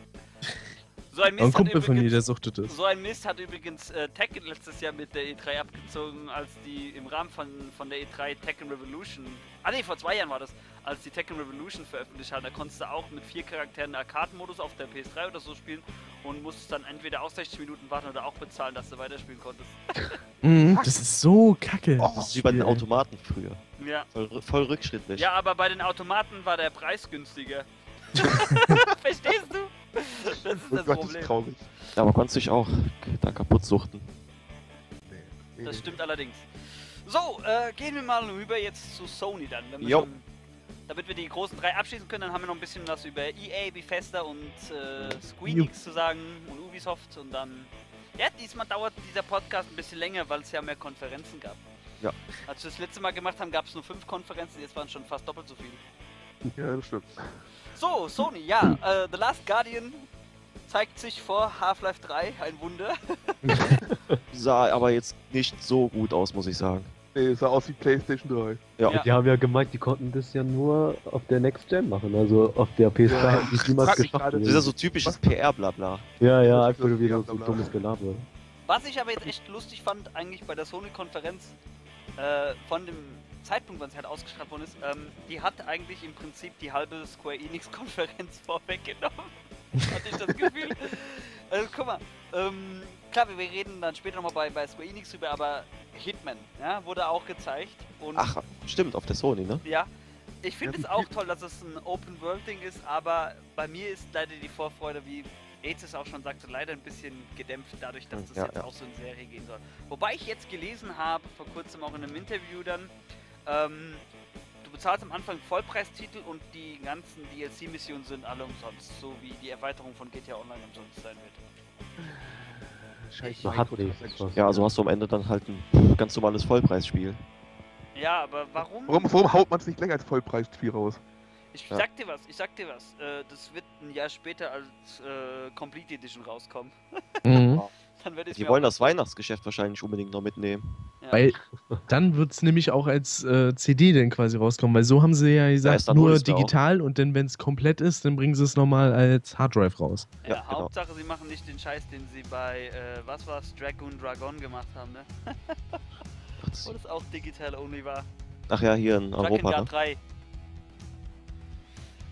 So ein ein Mist, hat Kumpel von dir, der übrigens, suchtet das. so ein Mist hat übrigens äh, Tekken letztes Jahr mit der E3 abgezogen, als die im Rahmen von, von der E3 Tekken Revolution. Ah ne, vor zwei Jahren war das, als die Tekken Revolution veröffentlicht hat. Da konntest du auch mit vier Charakteren Arcade-Modus auf der PS3 oder so spielen und musstest dann entweder auch 60 Minuten warten oder auch bezahlen, dass du weiterspielen konntest. Mhm, das ist so kacke. Oh, Das ist wie bei den. Automaten früher. Ja. Voll, voll rückschrittlich. Ja, aber bei den Automaten war der Preis günstiger. Verstehst du? Das ist Oh das Gott, Problem. ist traurig. Aber konntest dich auch da kaputt suchten. Nee. Das stimmt allerdings. So, äh, gehen wir mal rüber jetzt zu Sony dann. Jo. schon, damit wir die großen drei abschließen können, dann haben wir noch ein bisschen was über EA, Bethesda und äh, Squeenix zu sagen und Ubisoft und dann... Ja, diesmal dauert dieser Podcast ein bisschen länger, weil es ja mehr Konferenzen gab. Ja. Als wir das letzte Mal gemacht haben, gab es nur fünf Konferenzen, jetzt waren es schon fast doppelt so viele. Ja, das stimmt. So, Sony, ja, äh, The Last Guardian zeigt sich vor Half-Life 3, ein Wunder. Sah aber jetzt nicht so gut aus, muss ich sagen. Nee, sah aus wie PlayStation 3. Ja. Ja. Die haben ja gemeint, die konnten das ja nur auf der Next Gen machen, also auf der PS3 Ja, hätten die es niemals geschafft. gerade, Das ist ja so typisches PR-Blabla. ja, ja, einfach nur wieder so dummes Gelaber. Was ich aber jetzt echt lustig fand, eigentlich bei der Sony-Konferenz, äh, von dem Zeitpunkt, wann sie halt ausgestrahlt worden ist, ähm, die hat eigentlich im Prinzip die halbe Square Enix-Konferenz vorweggenommen. Hatte ich das Gefühl. Also guck mal, ähm, klar, wir wir reden dann später nochmal bei, bei Square Enix drüber, aber Hitman, ja, wurde auch gezeigt. Und Ach, stimmt, auf der Sony, ne? ja, ich finde es auch toll, dass es ein Open-World-Ding ist, aber bei mir ist leider die Vorfreude, wie AIDS es auch schon sagte, leider ein bisschen gedämpft, dadurch, dass Hm, das ja, jetzt ja. auch so in Serie gehen soll. Wobei ich jetzt gelesen habe, vor kurzem auch in einem Interview dann, ähm, du bezahlst am Anfang Vollpreistitel und die ganzen DLC-Missionen sind alle umsonst, so wie die Erweiterung von GTA Online umsonst sein wird. Scheiß So hat Ja, also hast du am Ende dann halt ein ganz normales Vollpreisspiel. Ja, aber warum? Warum, warum haut man es nicht länger als Vollpreisspiel raus? Ich Ja. sag dir was, ich sag dir was. Äh, das wird ein Jahr später als äh, Complete Edition rauskommen. Mhm. Dann werde ich Die wollen das Weihnachtsgeschäft wahrscheinlich unbedingt noch mitnehmen. Ja. Weil dann wird es nämlich auch als äh, CD dann quasi rauskommen, weil so haben sie ja gesagt, nur du auch. digital und dann, wenn es komplett ist, dann bringen sie es nochmal als Harddrive raus. ja, ja, genau. Hauptsache, sie machen nicht den Scheiß, den sie bei, äh, was war's, Dragoon Dragon gemacht haben, ne? Wo das auch digital only war. Ach ja, hier in Dragon Europa, Guard ne? 3.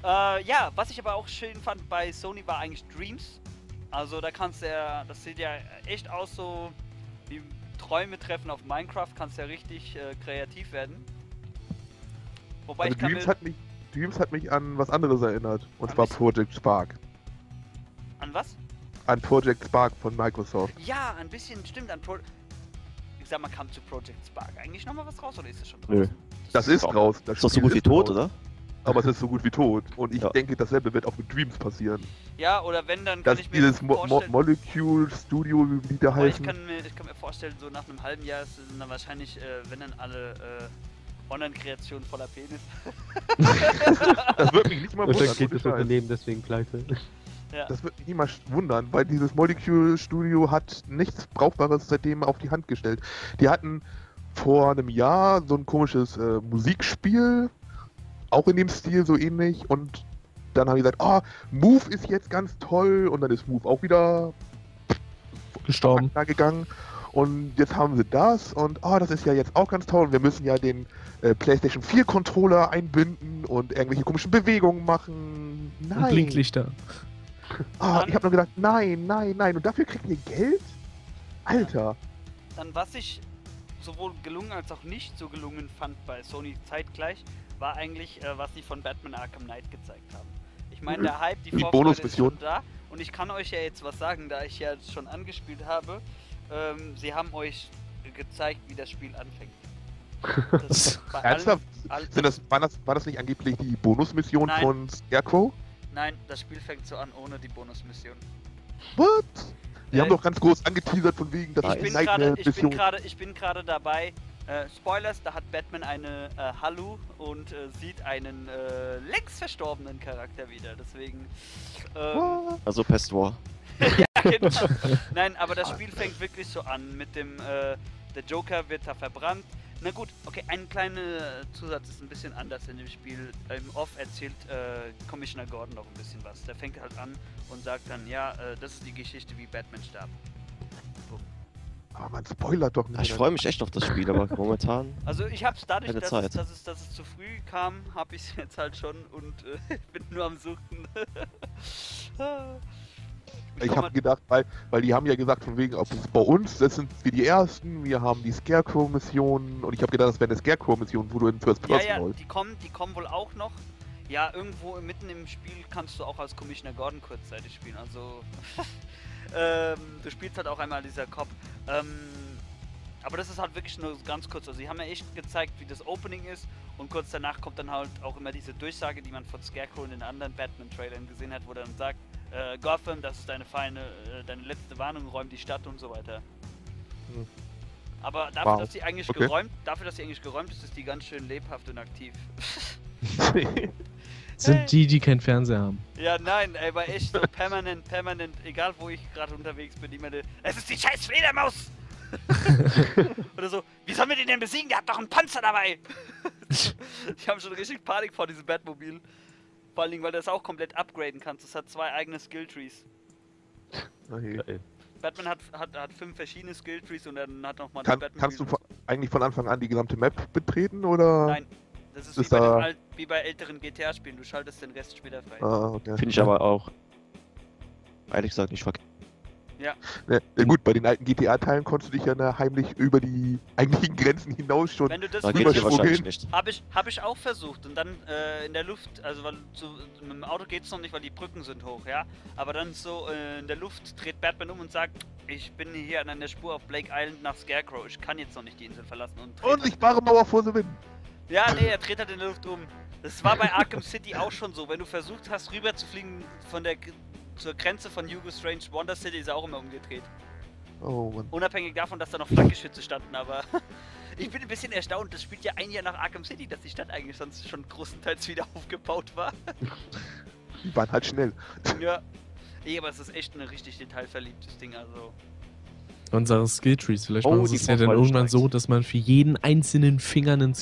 Äh, ja, was ich aber auch schön fand bei Sony war eigentlich Dreams. Also da kannst du ja, das sieht ja echt aus so wie Träume treffen auf Minecraft, kannst ja richtig äh, kreativ werden. Wobei Also ich kann Dreams hat, mich, Dreams hat mich an was anderes erinnert. Und An zwar? Project Spark. an was? An Project Spark von Microsoft. Ja, ein bisschen, stimmt, an Pro ich sag mal, kam zu Project Spark eigentlich nochmal was raus oder ist das schon Nö. draußen? Das ist raus. Das Ist doch so gut wie tot, raus. oder? Aber es ist so gut wie tot. Und ich Ja. denke, dasselbe wird auch mit Dreams passieren. Ja, oder wenn, dann kann Dass ich mir dieses Mo Mo. Molecule Studio, wie da Aber ich heißen. kann, mir, ich kann mir vorstellen, so nach einem halben Jahr sind dann wahrscheinlich, äh, wenn dann alle äh, Online-Kreationen voller Penis. Das wird mich nicht mal Und wundern. dann geht das. Unternehmen deswegen pleite. ja. Das wird mich niemals wundern, weil dieses Molecule Studio hat nichts Brauchbares seitdem auf die Hand gestellt. Die hatten vor einem Jahr so ein komisches äh, Musikspiel, auch in dem Stil so ähnlich, und dann haben die gesagt, ah, Move ist jetzt ganz toll, und dann ist Move auch wieder Gestorben. da gegangen. Und jetzt haben sie das und ah, das ist ja jetzt auch ganz toll. Und wir müssen ja den äh, PlayStation 4 Controller einbinden und irgendwelche komischen Bewegungen machen. Nein. Und Blinklichter. Ah, Dann- ich habe nur gedacht, nein, nein, nein. Und dafür kriegt ihr Geld? Alter. Dann, was ich sowohl gelungen als auch nicht so gelungen fand bei Sony zeitgleich, war eigentlich, äh, was sie von Batman Arkham Knight gezeigt haben. Ich meine, der Hype, die, Die Bonusmission. da. Und ich kann euch ja jetzt was sagen, da ich ja schon angespielt habe. Ähm, sie haben euch gezeigt, wie das Spiel anfängt. Das allen- Ernsthaft? all- Sind das, war, das, war das nicht angeblich die Bonusmission Nein. von Scarecrow? Nein, das Spiel fängt so an ohne die Bonusmission. What? Die Äh, haben doch ganz groß angeteasert von wegen, dass Ich bin Nightmare-Mission gerade, ich bin gerade dabei. Äh, Spoilers, da hat Batman eine äh, Hallu und äh, sieht einen äh, längst verstorbenen Charakter wieder. Deswegen. Ähm? Also Pest War. ja, genau. Nein, aber das Spiel fängt wirklich so an mit dem. Äh, der Joker wird da verbrannt. Na gut, okay, ein kleiner Zusatz ist ein bisschen anders in dem Spiel. Im Off erzählt äh, Commissioner Gordon noch ein bisschen was. Der fängt halt an und sagt dann, ja, äh, das ist die Geschichte, wie Batman starb. Aber man spoilert doch nicht. Ah, Ich freue mich echt auf das Spiel, aber momentan. Also ich hab's dadurch, dass es, dass, es, dass es zu früh kam, hab ich jetzt halt schon und äh, bin nur am Suchen. Ich habe gedacht, weil, weil die haben ja gesagt, von wegen, ob es bei uns, das sind wir die Ersten, wir haben die Scarecrow-Missionen und ich habe gedacht, das wäre eine Scarecrow-Mission, wo du in First ja, Person ja, holst. die kommen, die kommen wohl auch noch. Ja, irgendwo mitten im Spiel kannst du auch als Commissioner Gordon kurzzeitig spielen. Also ähm, du spielst halt auch einmal dieser Cop. Ähm, aber das ist halt wirklich nur ganz kurz. Also sie haben ja echt gezeigt, wie das Opening ist und kurz danach kommt dann halt auch immer diese Durchsage, die man von Scarecrow in den anderen Batman-Trailern gesehen hat, wo dann sagt, äh, Gotham, das ist deine feine, äh, deine letzte Warnung, räum die Stadt und so weiter. Hm. Aber dafür, Wow. dass sie eigentlich Okay. geräumt, dafür, dass sie eigentlich geräumt ist, ist die ganz schön lebhaft und aktiv. Sind Hey. die, die keinen Fernseher haben. Ja, nein, ey, war echt so permanent, permanent, egal wo ich gerade unterwegs bin, immer der, es ist die scheiß Fledermaus! Oder so, wie sollen wir den denn besiegen? Der hat doch einen Panzer dabei! ich habe schon richtig Panik vor diesem Batmobil. Vor allen Dingen, weil du das auch komplett upgraden kannst. Das hat zwei eigene Skilltrees. Okay. Geil. Batman hat, hat, hat fünf verschiedene Skilltrees und dann hat nochmal Kann, kannst du von, eigentlich von Anfang an die gesamte Map betreten oder? Nein, das ist, Ist wie, bei da- Alt, wie bei älteren GTA-Spielen. Du schaltest den Rest später frei. Ah, okay. Finde ich aber auch. Ehrlich gesagt nicht verkehrt. Ja. Ja gut, bei den alten GTA-Teilen konntest du dich ja ne, heimlich über die eigentlichen Grenzen hinaus schon. Wenn du das Da wahrscheinlich nicht. Habe ich, hab ich auch versucht und dann äh, in der Luft, also weil so, mit dem Auto geht's noch nicht, weil die Brücken sind hoch, ja. Aber dann so äh, in der Luft dreht Batman um und sagt, ich bin hier an der Spur auf Blake Island nach Scarecrow, ich kann jetzt noch nicht die Insel verlassen und Unsichtbare Mauer vor the Win. Ja, nee, er dreht halt in der Luft um. Das war bei Arkham City auch schon so. Wenn du versucht hast, rüber zu fliegen von der zur Grenze von Hugo Strange Wonder City, ist er auch immer umgedreht. Oh Mann. Unabhängig davon, dass da noch Flakgeschütze standen, aber ich bin ein bisschen erstaunt. Das spielt ja ein Jahr nach Arkham City, dass die Stadt eigentlich sonst schon großenteils wieder aufgebaut war. Die waren halt schnell. ja. Nee, aber es ist echt ein richtig detailverliebtes Ding, also. Unsere Skilltrees. Vielleicht Oh, machen sie es ja dann irgendwann steigt. so, dass man für jeden einzelnen Finger einen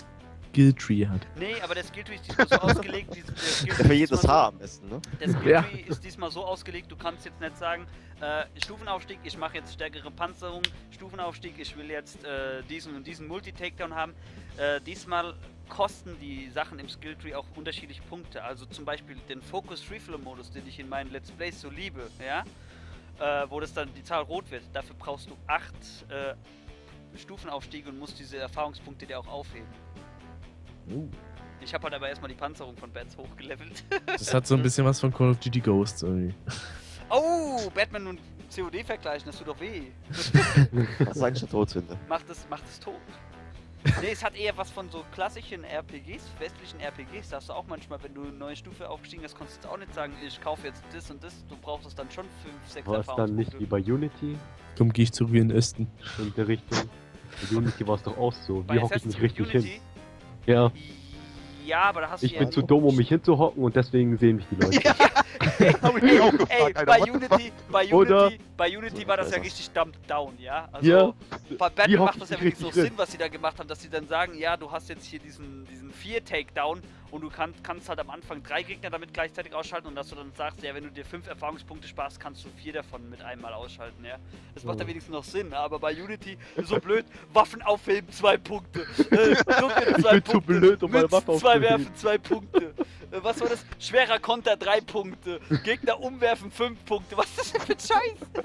Skilltree hat. Nee, aber der Skilltree ist diesmal so ausgelegt. dies- der Skilltree Ja, ist für jedes diesmal so- Haar am besten, ne? Der Skilltree ist diesmal so ausgelegt, du kannst jetzt nicht sagen, äh, Stufenaufstieg, ich mache jetzt stärkere Panzerung, Stufenaufstieg, ich will jetzt äh, diesen und diesen Multi-Takedown haben. Äh, diesmal kosten die Sachen im Skilltree auch unterschiedliche Punkte. Also zum Beispiel den Focus Refill Modus, den ich in meinen Let's Plays so liebe, ja, äh, wo das dann die Zahl rot wird. Dafür brauchst du acht äh, Stufenaufstiege und musst diese Erfahrungspunkte dir auch aufheben. Uh. Ich habe halt aber erstmal die Panzerung von Bats hochgelevelt. Das hat so ein bisschen was von Call of Duty Ghosts irgendwie. Oh, Batman und COD vergleichen, das tut doch weh. Das ist eigentlich eine Todsünde. Macht es, macht es tot. Nee, es hat eher was von so klassischen RPGs, westlichen RPGs. Da hast du auch manchmal, wenn du eine neue Stufe aufgestiegen hast, konntest du auch nicht sagen, ich kaufe jetzt das und das. Du brauchst es dann schon 5, 6 War es dann nicht wie bei Unity Komm, geh ich zurück in den Osten. in der Richtung? Bei Unity war es doch auch so. Wie hocke ich mich richtig hin? Ja, ja, aber da hast du ich ja bin zu dumm, um mich hinzuhocken und deswegen sehen mich die Leute. Ich auch gefragt, Ey, Alter, bei Unity, bei Oder- Unity, bei Unity war das ja Oder richtig dumped down, ja? Also, Ja. bei hofft macht das ja wirklich so Sinn, was sie da gemacht haben, dass sie dann sagen, ja, du hast jetzt hier diesen, diesen 4-Takedown und du kann, kannst halt am Anfang drei Gegner damit gleichzeitig ausschalten und dass du dann sagst, ja, wenn du dir fünf Erfahrungspunkte sparst, kannst du vier davon mit einmal ausschalten, ja? Das macht ja Mhm. wenigstens noch Sinn, aber bei Unity so blöd, Waffen aufheben, zwei Punkte. Äh, Dunkel, zwei bin zu Punkte. blöd, um meine Waffe zwei werfen, zwei Punkte. Äh, Was war das? Schwerer Konter, drei Punkte. Gegner umwerfen, fünf Punkte. Was ist das denn für ein Scheiß?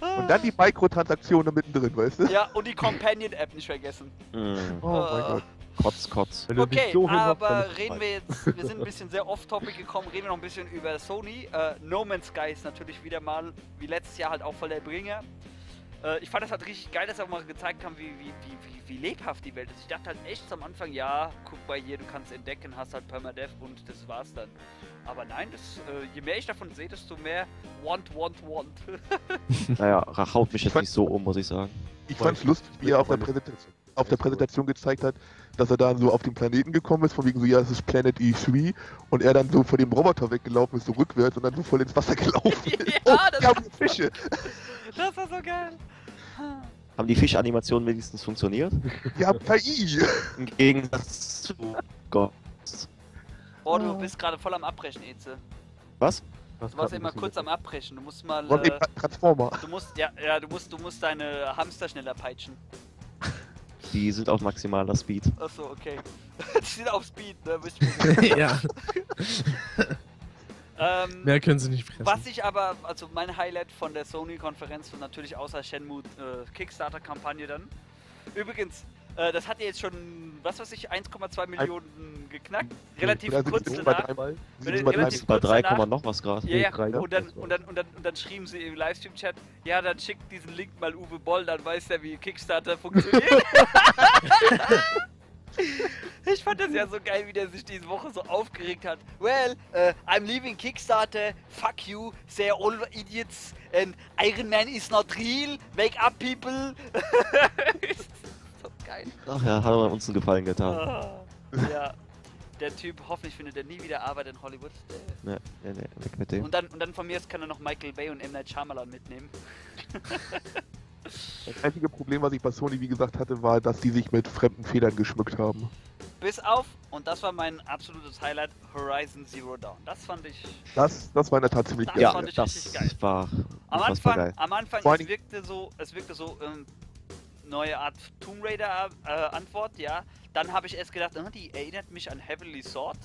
Und dann die Mikrotransaktionen mittendrin, weißt du? Ja, und die Companion-App nicht vergessen. Mm. Oh mein Äh, Gott. Kotz, Kotz. Wenn du dich Okay, so aber reden wir jetzt, wir sind ein bisschen sehr off-topic gekommen, reden wir noch ein bisschen über Sony. Äh, no Man's Sky ist natürlich wieder mal, wie letztes Jahr halt auch voll der Bringer. Äh, ich fand das halt richtig geil, dass sie auch mal gezeigt haben, wie, wie, wie, wie, wie lebhaft die Welt ist. Ich dachte halt echt am Anfang, ja, guck mal hier, du kannst entdecken, hast halt Permadeath und das war's dann. Aber nein, das, äh, je mehr ich davon sehe, desto mehr want, want, want. Naja, haut mich jetzt nicht so um, muss ich sagen. Ich fand's lustig, wie er auf der, Präsentation, auf der Präsentation gezeigt hat, dass er dann so auf den Planeten gekommen ist, von wegen so, ja, es ist Planet E3 und er dann so vor dem Roboter weggelaufen ist, so rückwärts und dann so voll ins Wasser gelaufen ist. Ja, oh, das- haben Fische. das war so geil. Haben die Fischanimationen wenigstens funktioniert? Haben KI. Im Gegensatz zu Gott. Oh, du bist gerade voll am Abbrechen, Eze. Was? Du warst immer kurz am Abbrechen. Du musst mal. Äh, Transformer. du musst, ja, ja, du musst, du musst deine Hamster schneller peitschen. Die sind auf maximaler Speed. Achso, okay. Die sind auf Speed, ne? Ja, ähm, mehr können sie nicht fressen. was ich aber, also mein Highlight von der Sony-Konferenz und natürlich außer Shenmue äh, Kickstarter-Kampagne dann. Übrigens, äh, das hat ja jetzt schon, was weiß ich, 1,2 Millionen geknackt. Relativ sind kurz wir bei danach. drei- bei drei- relativ- Bei kurz 3, danach- noch was gerade. Ja, ja. dann, und, dann, und, dann, und, dann, und dann schrieben sie im Livestream-Chat, ja, dann schickt diesen Link mal Uwe Boll, dann weiß er, wie Kickstarter funktioniert. ich fand das ja so geil, wie der sich diese Woche so aufgeregt hat. Well, uh, I'm leaving Kickstarter, fuck you, they're all idiots, and Iron Man is not real, wake up people. geil. Ach ja, hat uns einen Gefallen getan. Ah, ja. Der Typ, hoffentlich findet er nie wieder Arbeit in Hollywood. Ne, ne, ne, weg mit dem. Und dann, und dann von mir aus kann er noch Michael Bay und M. Night Shyamalan mitnehmen. Das einzige Problem, was ich bei Sony, wie gesagt, hatte, war, dass die sich mit fremden Federn geschmückt haben. Bis auf, und das war mein absolutes Highlight, Horizon Zero Dawn. Das fand ich Das, das war in der Tat ziemlich Das geil. Ja, fand ich das richtig geil. war am Anfang, geil. am Anfang, es wirkte so, es wirkte so, ähm, neue Art Tomb Raider äh, Antwort, ja. Dann habe ich erst gedacht, oh, die erinnert mich an Heavenly Sword.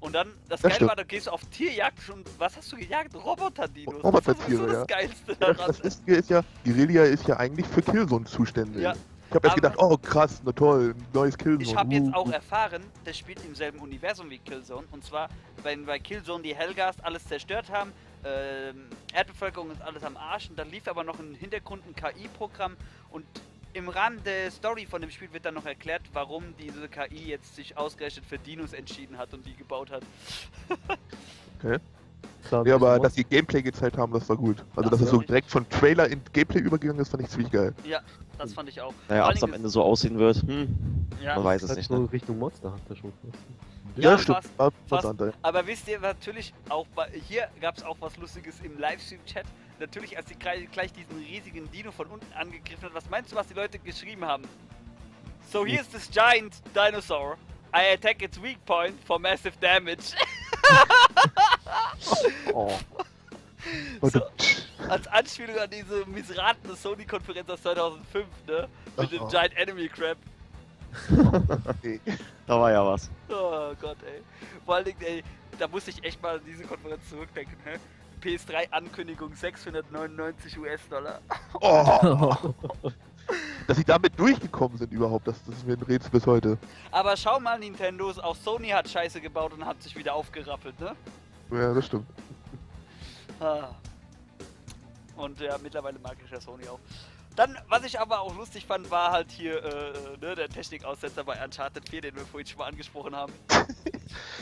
Und dann, das, Das Geile stimmt. war, da gehst du auf Tierjagd und was hast du gejagt? Roboter-Dinos. Roboter-Tiere, das ja. das Geilste Ja, daran. das Lustige ist ja, Guerilla ist ja eigentlich für Killzone zuständig. Ja. Ich habe erst gedacht, oh krass, na toll, neues Killzone. Ich habe jetzt uh, auch uh. erfahren, das spielt im selben Universum wie Killzone. Und zwar, wenn bei Killzone die Hellgast alles zerstört haben, ähm, Erdbevölkerung ist alles am Arsch. Und dann lief aber noch im Hintergrund ein KI-Programm. Und im Rahmen der Story von dem Spiel wird dann noch erklärt, warum diese KI jetzt sich ausgerechnet für Dinos entschieden hat und die gebaut hat. Klar, Ja, aber das dass die Gameplay gezeigt haben, das war gut. Also, Das dass es so direkt von Trailer in Gameplay übergegangen ist, fand ich ziemlich geil. Ja, das fand ich auch. Naja, ob es am Ende so aussehen wird, hm, Ja, man weiß es nicht. Ne? Richtung Monster Hunter schon fast. Ja, stimmt. fast, fast. Aber wisst ihr natürlich auch bei, hier gab es auch was Lustiges im Livestream-Chat. Natürlich, als sie gleich, diesen riesigen Dino von unten angegriffen hat, was meinst du, was die Leute geschrieben haben? So here's this giant dinosaur. I attack its weak point for massive damage. Oh, Und so, als Anspielung an diese missratene Sony-Konferenz aus 2005, ne? Mit dem Ach, oh. Giant Enemy Crab. okay. Da war ja was. Oh Gott, ey. Vor allen Dingen, ey, da muss ich echt mal an diese Konferenz zurückdenken, hä? PS3-Ankündigung 699 US-Dollar. oh, dass sie damit durchgekommen sind überhaupt, das, das ist mir ein Rätsel bis heute. Aber schau mal, Nintendo, auch Sony hat Scheiße gebaut und hat sich wieder aufgerappelt, ne? Ja, das stimmt. Ah. Und ja, mittlerweile mag ich ja Sony auch. Dann, was ich aber auch lustig fand, war halt hier äh, ne, der Technikaussetzer bei Uncharted 4, den wir vorhin schon mal angesprochen haben.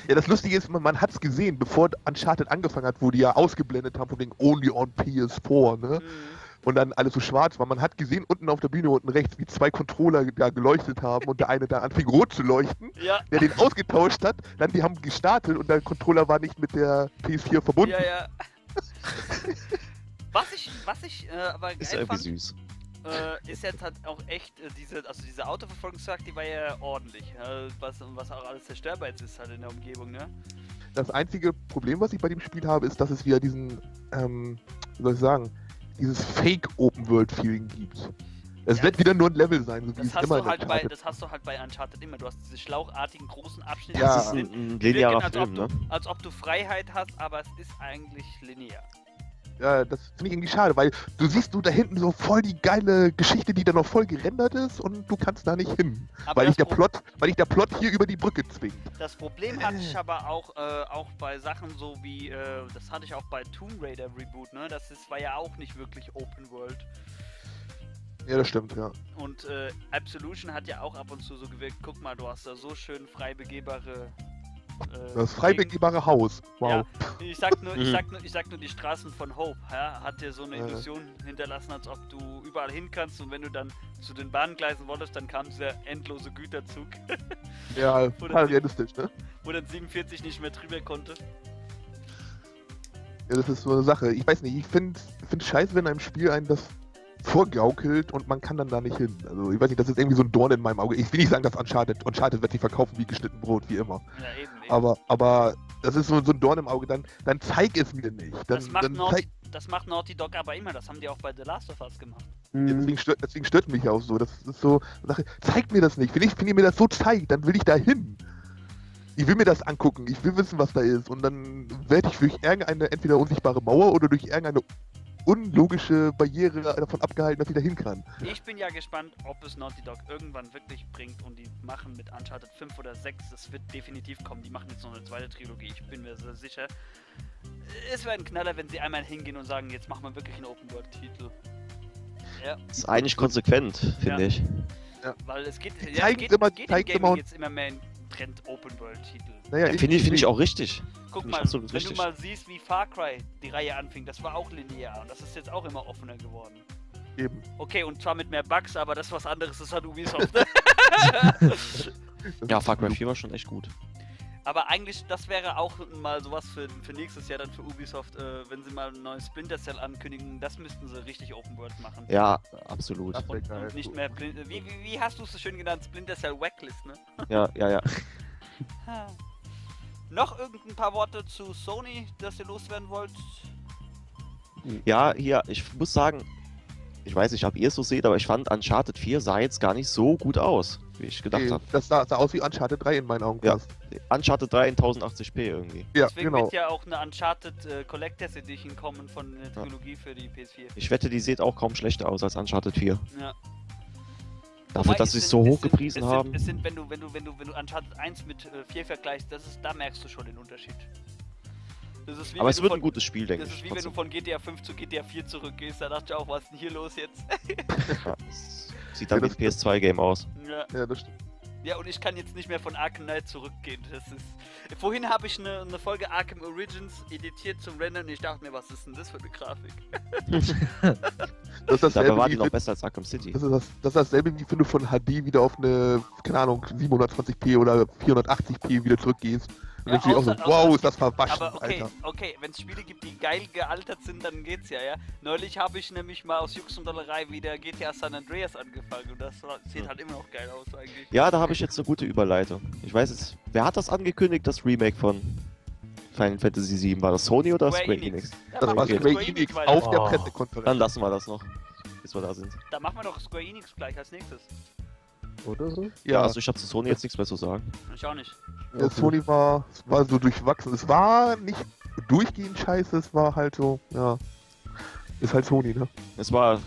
Ja, das Lustige ist, man, man hat es gesehen, bevor Uncharted angefangen hat, wo die ja ausgeblendet haben von wegen Only on PS4, ne? Mhm. Und dann alles so schwarz war. Man hat gesehen, unten auf der Bühne, unten rechts, wie zwei Controller da geleuchtet haben und der eine da anfing rot zu leuchten, Ja, der den ausgetauscht hat. Dann die haben gestartet und der Controller war nicht mit der PS4 verbunden. ja, ja. was ich, was ich äh, aber Ist geil irgendwie fand, süß. Äh, ist jetzt halt auch echt äh, diese, also diese Autoverfolgungsjagd, die war ja ordentlich. Ja, was, was auch alles zerstörbar jetzt ist halt in der Umgebung, ne? Das einzige Problem, was ich bei dem Spiel habe, ist, dass es wieder diesen, ähm, wie soll ich sagen, dieses Fake-Open-World-Feeling gibt. Es Ja, wird wieder nur ein Level sein, so wie Das es hast, immer halt bei, Uncharted das hast du halt bei Uncharted immer. Du hast diese schlauchartigen großen Abschnitte, Ja. Das ist ein, ein wirken, linearer als, Film, ob ne? du, als ob du Freiheit hast, aber es ist eigentlich linear. Ja, das finde ich irgendwie schade, weil du siehst du da hinten so voll die geile Geschichte, die da noch voll gerendert ist und du kannst da nicht hin. Aber Weil dich der Plot, weil dich der Plot hier über die Brücke zwingt. das Problem hatte ich aber auch, äh, auch bei Sachen so wie, äh, das hatte ich auch bei Tomb Raider Reboot, ne? Das ist, war ja auch nicht wirklich Open World. Ja, das stimmt, ja. Und äh, Absolution hat ja auch ab und zu so gewirkt, guck mal, du hast da so schön frei begehbare. Äh, Das frei Gegend. begehbare Haus. Wow. Ja, ich sag nur, ich Mhm. sag nur, ich sag nur die Straßen von Hope, ja, hat dir so eine Ja. Illusion hinterlassen, als ob du überall hin kannst und wenn du dann zu den Bahngleisen wolltest, dann kam dieser endlose Güterzug, Ja, total realistisch, ne? wo dann 47 nicht mehr drüber konnte. Ja, das ist so eine Sache. Ich weiß nicht, ich finde find scheiße, wenn einem Spiel einem das vorgaukelt und man kann dann da nicht hin. Also ich weiß nicht, das ist irgendwie so ein Dorn in meinem Auge. Ich will nicht sagen, dass Uncharted, Uncharted wird sich verkaufen wie geschnitten Brot, wie immer. Ja, eben. eben. Aber, aber das ist so, so ein Dorn im Auge, dann, dann zeig es mir nicht. Dann, das, macht dann Naughty, zeig, das macht Naughty Dog aber immer, das haben die auch bei The Last of Us gemacht. Ja, Mhm. deswegen, stört, deswegen stört mich auch so. Das ist so, Sache, zeigt mir das nicht. Wenn, ich, wenn ihr mir das so zeigt, dann will ich da hin. Ich will mir das angucken, ich will wissen, was da ist. Und dann werde ich durch irgendeine entweder unsichtbare Mauer oder durch irgendeine unlogische Barriere davon abgehalten, dass ich da hin kann. Ich bin ja gespannt, ob es Naughty Dog irgendwann wirklich bringt und die machen mit Uncharted 5 oder 6, das wird definitiv kommen. Die machen jetzt noch eine zweite Trilogie, ich bin mir sehr sicher. Es wäre ein Knaller, wenn sie einmal hingehen und sagen, jetzt machen wir wirklich einen Open-World-Titel. Ja, Das ist eigentlich konsequent, finde Ja. ich. weil es geht, ja, geht, immer- es geht im zeigen's Gaming immer und- jetzt immer mehr in Trend Open-World-Titel. Naja, Ja, finde ich, find ich auch richtig. Guck mal, wenn richtig. du mal siehst, wie Far Cry die Reihe anfing, das war auch linear und das ist jetzt auch immer offener geworden. Eben. Okay, und zwar mit mehr Bugs, aber das ist was anderes, das hat Ubisoft. Ja, Far Cry genug. 4 war schon echt gut. Aber eigentlich, das wäre auch mal sowas für, für nächstes Jahr dann für Ubisoft, äh, wenn sie mal ein neues Splinter Cell ankündigen, das müssten sie richtig Open World machen. Ja, absolut. Und, geil. und nicht mehr Blin wie, wie, wie hast du es so schön genannt? Splinter Cell Wacklist, ne? Ja, ja, ja. Noch irgendein paar Worte zu Sony, das ihr loswerden wollt? Ja, hier, ich muss sagen, ich weiß nicht, ob ihr es so seht, aber ich fand Uncharted 4 sah jetzt gar nicht so gut aus. Wie ich gedacht Okay, habe. das sah, sah aus wie Uncharted 3 in meinen Augen. Ja. fast. Uncharted 3 in 1080p irgendwie. ja Deswegen genau. wird ja auch eine Uncharted äh, Collectors Edition kommen von der Trilogie für die PS4. Ich wette, die sieht auch kaum schlechter aus als Uncharted 4. Ja. Dafür, Wobei, dass sie es so hoch gepriesen haben. Es sind, wenn du, wenn du, wenn du, wenn du Uncharted 1 mit äh, 4 vergleichst, das ist, da merkst du schon den Unterschied. Das ist wie Aber es wird von, ein gutes Spiel, denke Das ich. ist wie wenn du von GTA 5 zu GTA 4 zurückgehst, da dachte ich auch, was ist denn hier los jetzt? Ja, sieht dann Ja, wie ein PS2-Game aus. ja. Ja, das stimmt. ja, und ich kann jetzt nicht mehr von Arkham Knight zurückgehen. Das ist. Vorhin habe ich eine, eine Folge Arkham Origins editiert zum Rendern und ich dachte mir, was ist denn das für eine Grafik? Das ist dasselbe Dabei war die noch besser als Arkham City. Das ist, das, das ist dasselbe, wie wenn du von HD wieder auf eine, keine Ahnung, 720p oder 480p wieder zurückgehst. Dann Ja, auch so, außer- wow, außer- ist das verwaschen, Aber okay, Alter. okay, wenn es Spiele gibt, die geil gealtert sind, dann geht's ja, ja. Neulich habe ich nämlich mal aus Jux und Dollerei wieder GTA San Andreas angefangen und das sieht halt immer noch geil aus eigentlich. Ja, da habe ich jetzt eine gute Überleitung. Ich weiß jetzt, wer hat das angekündigt, das Remake von Final Fantasy VII? War das Sony oder Square, Enix? Da Das war. Square Enix weiter. auf der Oh. Pressekonferenz. Dann lassen wir das noch, bis wir da sind. Da machen wir doch Square Enix gleich als nächstes. Oder so? Ja, Ja, also ich habe zu Sony jetzt nichts mehr zu sagen. Ich auch nicht. ja, Sony war, war so durchwachsen. Es war nicht durchgehend scheiße, es war halt so, ja. Ist halt Sony, ne? Es war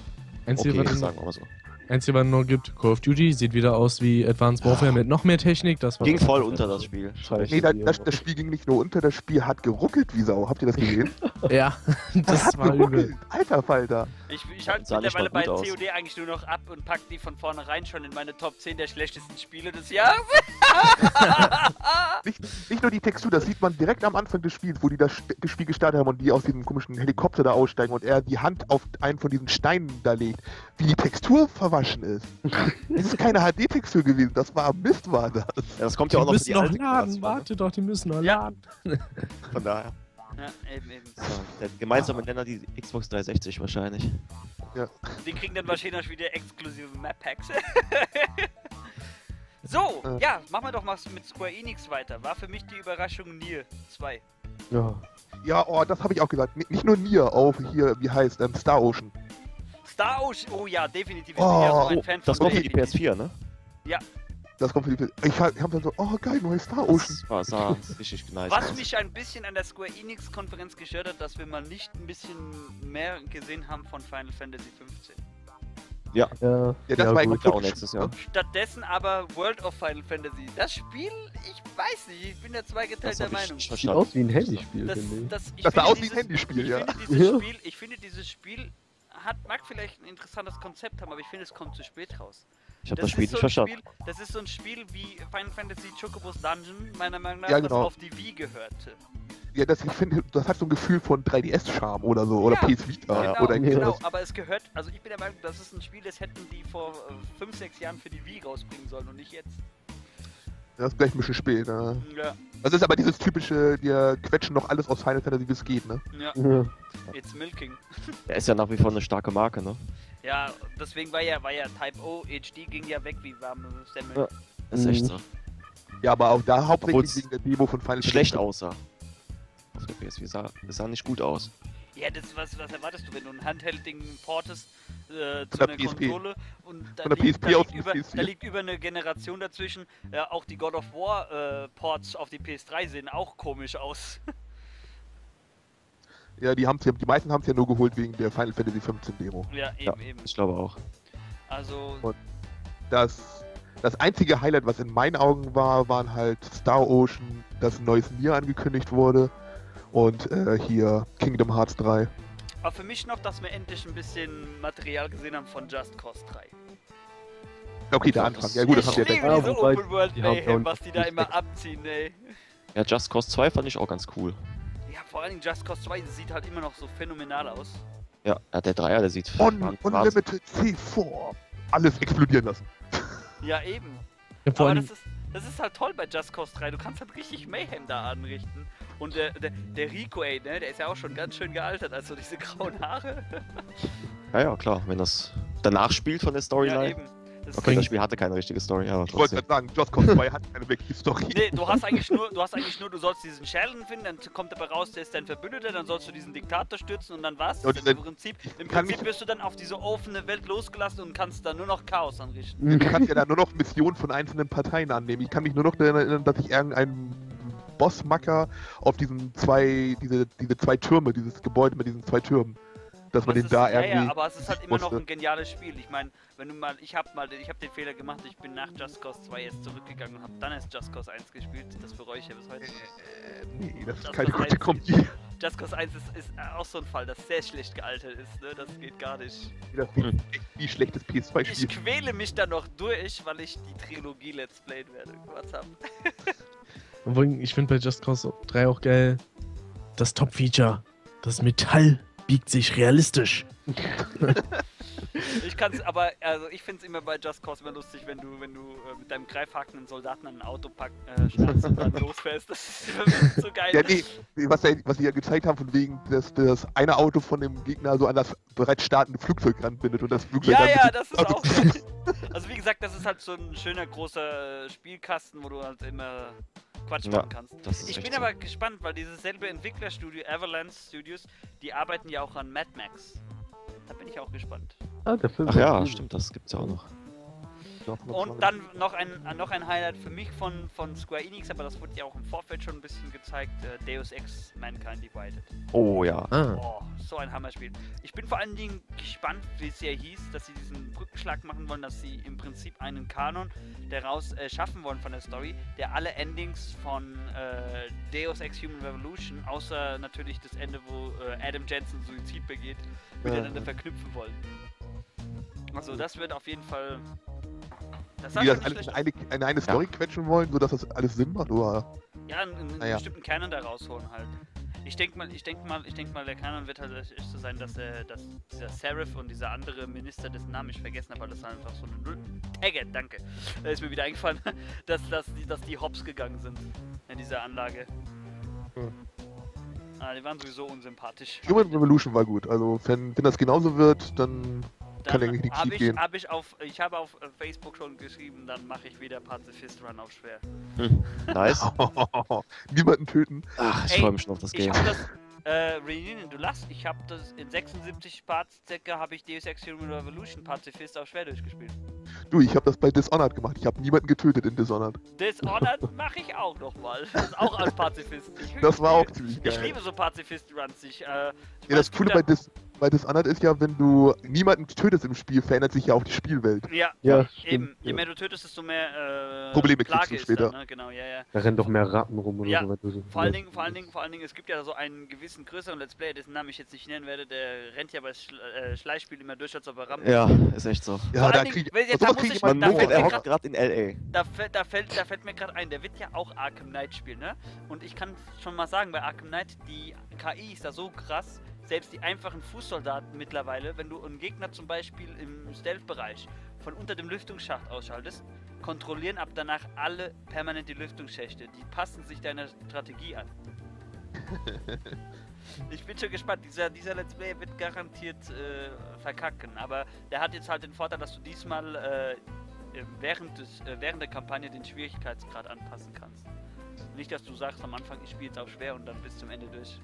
okay, sagen wir mal so. Einzige, was noch gibt, Call of Duty, sieht wieder aus wie Advanced Warfare mit noch mehr Technik. Das war Ging das voll unter das Spiel. Scheiße. Nee, da, das, das Spiel ging nicht nur unter, das Spiel hat geruckelt wie Sau. Habt ihr das gesehen? Ja, das hat war geruckelt. übel. Alter Falter. Ich, ich halte mittlerweile bei aus. COD eigentlich nur noch ab und pack die von vornherein schon in meine Top 10 der schlechtesten Spiele des Jahres. Nicht, nicht nur die Textur, das sieht man direkt am Anfang des Spiels, wo die das, das Spiel gestartet haben und die aus diesem komischen Helikopter da aussteigen und er die Hand auf einen von diesen Steinen da legt, wie die Textur verwaschen ist. Das ist keine HD-Textur gewesen, das war Mist, war das. Ja, das kommt Die ja auch noch für müssen die noch alte laden, warte doch, die müssen noch Ja. laden. Von daher. Ja, eben, eben. So, der gemeinsame Nenner die Xbox 360 wahrscheinlich. Die kriegen dann wahrscheinlich wieder exklusive Map-Packs. so, Äh. ja, machen wir doch mal mit Square Enix weiter. War für mich die Überraschung Nier 2. Ja. Ja, oh, das habe ich auch gesagt. N- Nicht nur Nier, auch hier, wie heißt, ähm, Star Ocean. Star Ocean, oh ja, definitiv. Ich bin Oh, ja so ein Oh, Fan das von kommt für die der PS4, ne? Das kommt für die Ich habe dann so, oh geil, neues Star Ocean. Das war, sah richtig nice Was aus. mich ein bisschen an der Square Enix Konferenz gestört hat, dass wir mal nicht ein bisschen mehr gesehen haben von Final Fantasy 15. Ja, Ja, das ja, war gut. auch nächstes Jahr. Stattdessen aber World of Final Fantasy. Das Spiel, ich weiß nicht, ich bin da Das zweigeteilter hab ich Meinung. nicht Sieht aus wie ein Handyspiel, Das, ich. das, ich Das sah aus wie ein Handyspiel, ich ja. Finde dieses Ja. Spiel, ich finde dieses Spiel hat, mag vielleicht ein interessantes Konzept haben, aber ich finde es kommt zu spät raus. Ich habe das Spiel ist nicht so ein verstanden. Spiel, das ist so ein Spiel wie Final Fantasy Chocobos Dungeon, meiner Meinung nach, Ja, das genau. auf die Wii gehörte. Ja, das, ich finde, das hat so ein Gefühl von 3DS-Charme oder so, oder Ja, PS Vita genau, oder genau, irgendwas. aber es gehört, also ich bin der Meinung, das ist ein Spiel, das hätten die vor 5, 6 Jahren für die Wii rausbringen sollen und nicht jetzt. Das ist gleich ein bisschen spät, ne? Ja, Das ist aber dieses typische, wir quetschen noch alles aus Final Fantasy, wie es geht, ne? ja, Ja. it's milking. Der ist ja nach wie vor eine starke Marke, ne? Ja, deswegen war ja, war ja Type O, HD ging ja weg wie warme Semmel. Ja. Ist echt Mhm. so. Ja, aber auch da hauptsächlich Obwohl's wegen der Demo von Final Schlecht Fantasy. aussah. Auf der PS4 sah, das sah nicht gut aus. Ja, das was, was erwartest du, wenn du ein Handheld-Ding portest äh, zu einer PSP. Konsole und da, Von der liegt, PSP da, auf liegt die über, PS4. da liegt über eine Generation dazwischen. Ja, auch die God of War äh, Ports auf die PS3 sehen auch komisch aus. Ja, die, haben's ja, die meisten haben es ja nur geholt wegen der Final Fantasy 15 Demo. ja, Ja. eben, eben. Ich glaube auch. Also, Und- Das, das einzige Highlight, was in meinen Augen war, waren halt Star Ocean, dass ein neues Nier angekündigt wurde und äh, hier Kingdom Hearts 3. aber für mich noch, dass wir endlich ein bisschen Material gesehen haben von Just Cause 3. Okay, der Anfang. Ja gut, das ihr liebe ja diese wobei, Open World die haben Mayhem, was die da nicht immer abziehen, ey. Ja, Just Cause 2 fand ich auch ganz cool. Ja, vor allen Dingen Just Cause 2 sieht halt immer noch so phänomenal aus. Ja, der Dreier, der sieht On, Unlimited C4. Alles explodieren lassen. Ja, eben. Ja, Aber das ist, das ist halt toll bei Just Cause 3. Du kannst halt richtig Mayhem da anrichten. Und der, der, der Rico, ey, ne, der ist ja auch schon ganz schön gealtert. Also diese grauen Haare. Ja, ja, klar, wenn das danach spielt von der Ja, Storyline. eben. Das Okay, das Spiel hatte keine richtige Story, aber Ich wollte gerade sagen, Cause 2 hat keine wirkliche Story. Nee, du hast eigentlich nur, du hast eigentlich nur, du sollst diesen Sheldon finden, dann kommt dabei raus, der ist dein Verbündeter, dann sollst du diesen Diktator stürzen und dann war's. Ja, das. dann- Im Prinzip, im Prinzip wirst du dann auf diese offene Welt losgelassen und kannst dann nur noch Chaos anrichten. Du kannst ja dann nur noch Missionen von einzelnen Parteien annehmen. Ich kann mich nur noch daran erinnern, dass ich irgendeinen Bossmacker auf diesen zwei, diese, diese zwei Türme, dieses Gebäude mit diesen zwei Türmen, dass man Das den ist, da ja, irgendwie. ja, aber es ist halt immer noch ein geniales Spiel. Ich meine, wenn du mal, ich habe mal, ich habe den Fehler gemacht, ich bin nach Just Cause 2 jetzt zurückgegangen und habe dann erst Just Cause 1 gespielt. Das bereue ich ja bis heute. Äh, nee, das ist Das keine war gute eins. Kombi. Just Cause 1 ist, ist auch so ein Fall, das sehr schlecht gealtert ist, ne? Das geht gar nicht. Das ist echt wie schlechtes Ich PS2-Spiel. quäle mich da noch durch, weil ich die Trilogie Let's Playen werde. Was ich finde bei Just Cause 3 auch geil, das Top-Feature. Das Metall biegt sich realistisch. Ich kann's, aber also ich find's immer bei Just Cause immer lustig, wenn du, wenn du äh, mit deinem greifhaken einen Soldaten an ein Auto pack, äh, schnallst und dann losfährst. Das ist so geil. Ja, nee, was, was sie ja gezeigt haben, von wegen, dass das eine Auto von dem Gegner so an das bereits startende Flugzeug ranbindet und das Flugzeug Ja, dann ja, das ist Auto- auch. Also wie gesagt, das ist halt so ein schöner großer Spielkasten, wo du halt immer Quatsch Ja, machen kannst. Ich bin so. aber gespannt, weil dieses selbe Entwicklerstudio Avalanche Studios, die arbeiten ja auch an Mad Max. Da bin ich auch gespannt. Ah, der Film Ach ja, stimmt, das gibt's ja auch noch. Und dann noch ein, noch ein Highlight für mich von, von Square Enix, aber das wurde ja auch im Vorfeld schon ein bisschen gezeigt, äh, Deus Ex Mankind Divided. Oh ja. Ah. Oh, so ein Hammerspiel. Ich bin vor allen Dingen gespannt, wie es ja hieß, dass sie diesen Brückenschlag machen wollen, dass sie im Prinzip einen Kanon daraus äh, schaffen wollen von der Story, der alle Endings von äh, Deus Ex Human Revolution, außer natürlich das Ende, wo äh, Adam Jensen Suizid begeht, miteinander verknüpfen wollen. Also das wird auf jeden Fall... Das die das alles in eine, in eine Story quetschen wollen, sodass das alles Sinn macht, oder? Ja, einen, einen Naja. bestimmten Canon da rausholen halt. Ich denke mal, ich denke mal, ich denke mal, der Kanon wird halt echt so sein, dass er, dass dieser Seraph und dieser andere Minister, dessen Namen ich vergessen habe, das einfach so eine Null. Danke. Da ist mir wieder eingefallen, dass, dass, die, dass die Hops gegangen sind in dieser Anlage. Hm. Ah, die waren sowieso unsympathisch. Human Revolution war gut. Also, wenn, wenn das genauso wird, dann kann eigentlich nichts hab schief ich, gehen. hab ich auf, ich habe auf äh, Facebook schon geschrieben, dann mache ich wieder Pazifist Run auf schwer. Hm. Nice. Niemanden töten. Ach, ich freue mich schon auf das Ich Game. habe das, äh, Reunion, du lachst, ich habe das in 76 Parts circa, habe ich Deus Ex Human Revolution Pazifist auf schwer durchgespielt. Du, ich habe das bei Dishonored gemacht. Ich habe niemanden getötet in Dishonored. Dishonored mache ich auch nochmal. Das ist auch als Pazifist. Ich, Das war auch ich, ziemlich Ich geil. liebe so Pazifist-Runs. Ich, äh, ich Ja, das Coole bei, Dis bei Dishonored ist ja, wenn du niemanden tötest im Spiel, verändert sich ja auch die Spielwelt. Ja, Ja, eben. stimmt. Je Ja. mehr du tötest, desto mehr äh, Probleme kriegst Plage du ist später. Dann, ne? Genau, ja, ja. Da rennen doch mehr Ratten rum oder Ja, so. du so Vor allen Dingen, vor allen Dingen, vor allen Dingen, es gibt ja so einen gewissen größeren Let's Player, dessen Namen ich jetzt nicht nennen werde, der rennt ja bei Schle äh, Schleichspielen immer durch, als ob er rammt. Ja, ist echt so. Ja, Vor da krieg wenn jetzt- da muss krieg ich ich Man da er mir hockt gerade in L.A. Da, fällt, da, fällt, da fällt mir gerade ein, der wird ja auch Arkham Knight spielen, ne? Und ich kann schon mal sagen, bei Arkham Knight, die KI ist da so krass, selbst die einfachen Fußsoldaten mittlerweile, wenn du einen Gegner zum Beispiel im Stealth-Bereich von unter dem Lüftungsschacht ausschaltest, kontrollieren ab danach alle permanent die Lüftungsschächte. Die passen sich deiner Strategie an. Ich bin schon gespannt. Dieser, dieser Let's Play wird garantiert äh, verkacken. Aber der hat jetzt halt den Vorteil, dass du diesmal äh, äh, während, des, äh, während der Kampagne den Schwierigkeitsgrad anpassen kannst. Nicht, dass du sagst am Anfang, ich spiele jetzt auf schwer und dann bis zum Ende durch.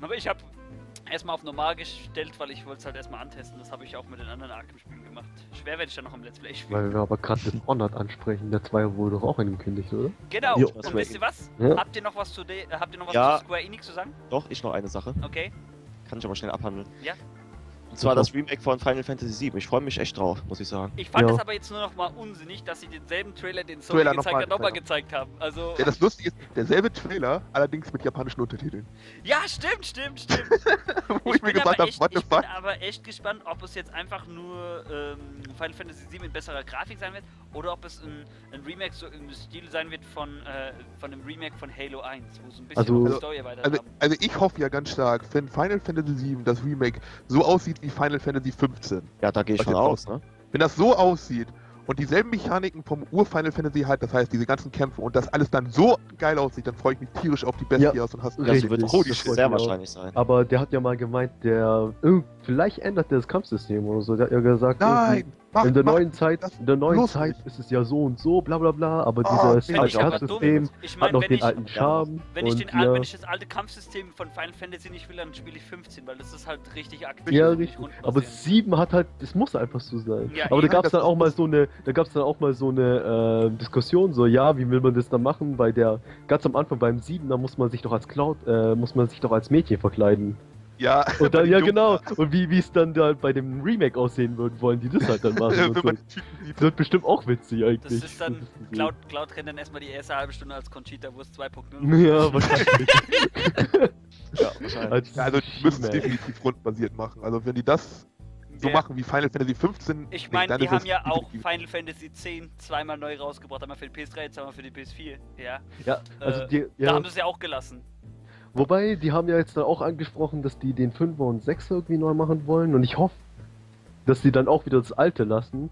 Aber ich habe erstmal auf normal gestellt, weil ich wollte es halt erstmal antesten. Das habe ich auch mit den anderen Arkham-Spielen gemacht. Schwer werde ich dann noch im Let's Play spielen. Weil wir aber gerade Dishonored ansprechen. Der 2 wurde doch auch angekündigt, oder? Genau. Jo. Und wisst ihr was? Ja. Habt ihr noch was zu, de habt ihr noch was Ja. zu Square Enix zu sagen? Doch, ich noch eine Sache. Okay. Kann ich aber schnell abhandeln. Ja. Und zwar das Remake von Final Fantasy VII. Ich freue mich echt drauf, muss ich sagen. Ich fand Ja. es aber jetzt nur noch mal unsinnig, dass sie denselben Trailer, den Sony Trailer gezeigt nochmal hat, nochmal gezeigt haben. Also, Ja, das Lustige ist, derselbe Trailer, allerdings mit japanischen Untertiteln. ja, stimmt, stimmt, stimmt. Wo ich, mir bin gesagt aber habe, echt, what the ich bin fuck? aber echt gespannt, ob es jetzt einfach nur ähm, Final Fantasy VII mit besserer Grafik sein wird oder ob es ein, ein Remake so im Stil sein wird von, äh, von dem Remake von Halo 1, wo so ein bisschen Also- die Story weiter Also, also ich hoffe ja ganz stark, wenn Final Fantasy VII, das Remake, so aussieht wie Final Fantasy 15. Ja, da gehe ich jetzt aus, ne? Wenn das so aussieht und dieselben Mechaniken vom Ur-Final Fantasy hat, das heißt diese ganzen Kämpfe und das alles dann so geil aussieht, dann freue ich mich tierisch auf die Bestias und hast Richtig. Das wird sehr wahrscheinlich sein. Aber der hat ja mal gemeint, der irgend- vielleicht ändert der das Kampfsystem oder so. Der hat ja gesagt, Nein! Mach, in der mach, neuen Zeit, in der neuen Zeit ist es ja so und so, bla bla bla, aber Oh, dieses alte Kampfsystem Ich hat meine, noch wenn den ich, alten Charme. wenn ich, den, ja, wenn ich das alte Kampfsystem von Final Fantasy nicht will, dann spiele ich 15, weil das ist halt richtig aktiv. Ja, richtig. Aber 7 hat halt, es muss einfach so sein. Ja, aber da gab es dann auch mal so eine, da gab es dann auch mal so eine äh, Diskussion, so ja, wie will man das dann machen? Bei der, ganz am Anfang beim 7, da muss man sich doch als Cloud, äh, muss man sich doch als Mädchen verkleiden. Ja, Und dann, ja genau, und wie wie es dann da bei dem Remake aussehen würden, wollen die das halt dann machen. so. Das wird bestimmt auch witzig Das eigentlich. ist dann, das zu sehen. Cloud, Cloud rennt dann erstmal die erste halbe Stunde als Conchita Wurst 2.0. Ja, wahrscheinlich. Ja, wahrscheinlich. Ja, also die müssen es definitiv rundenbasiert machen. Also wenn die das so Ja. machen wie Final Fantasy 15, Ich nee, meine, dann die ist haben ja auch Final Fantasy X zweimal neu rausgebracht, einmal für die PS3, zweimal für die PS4. Ja, Ja, also Äh, die, da ja, haben sie es ja auch gelassen. Wobei, die haben ja jetzt dann auch angesprochen, dass die den 5er und 6er irgendwie neu machen wollen und ich hoffe, dass die dann auch wieder das alte lassen.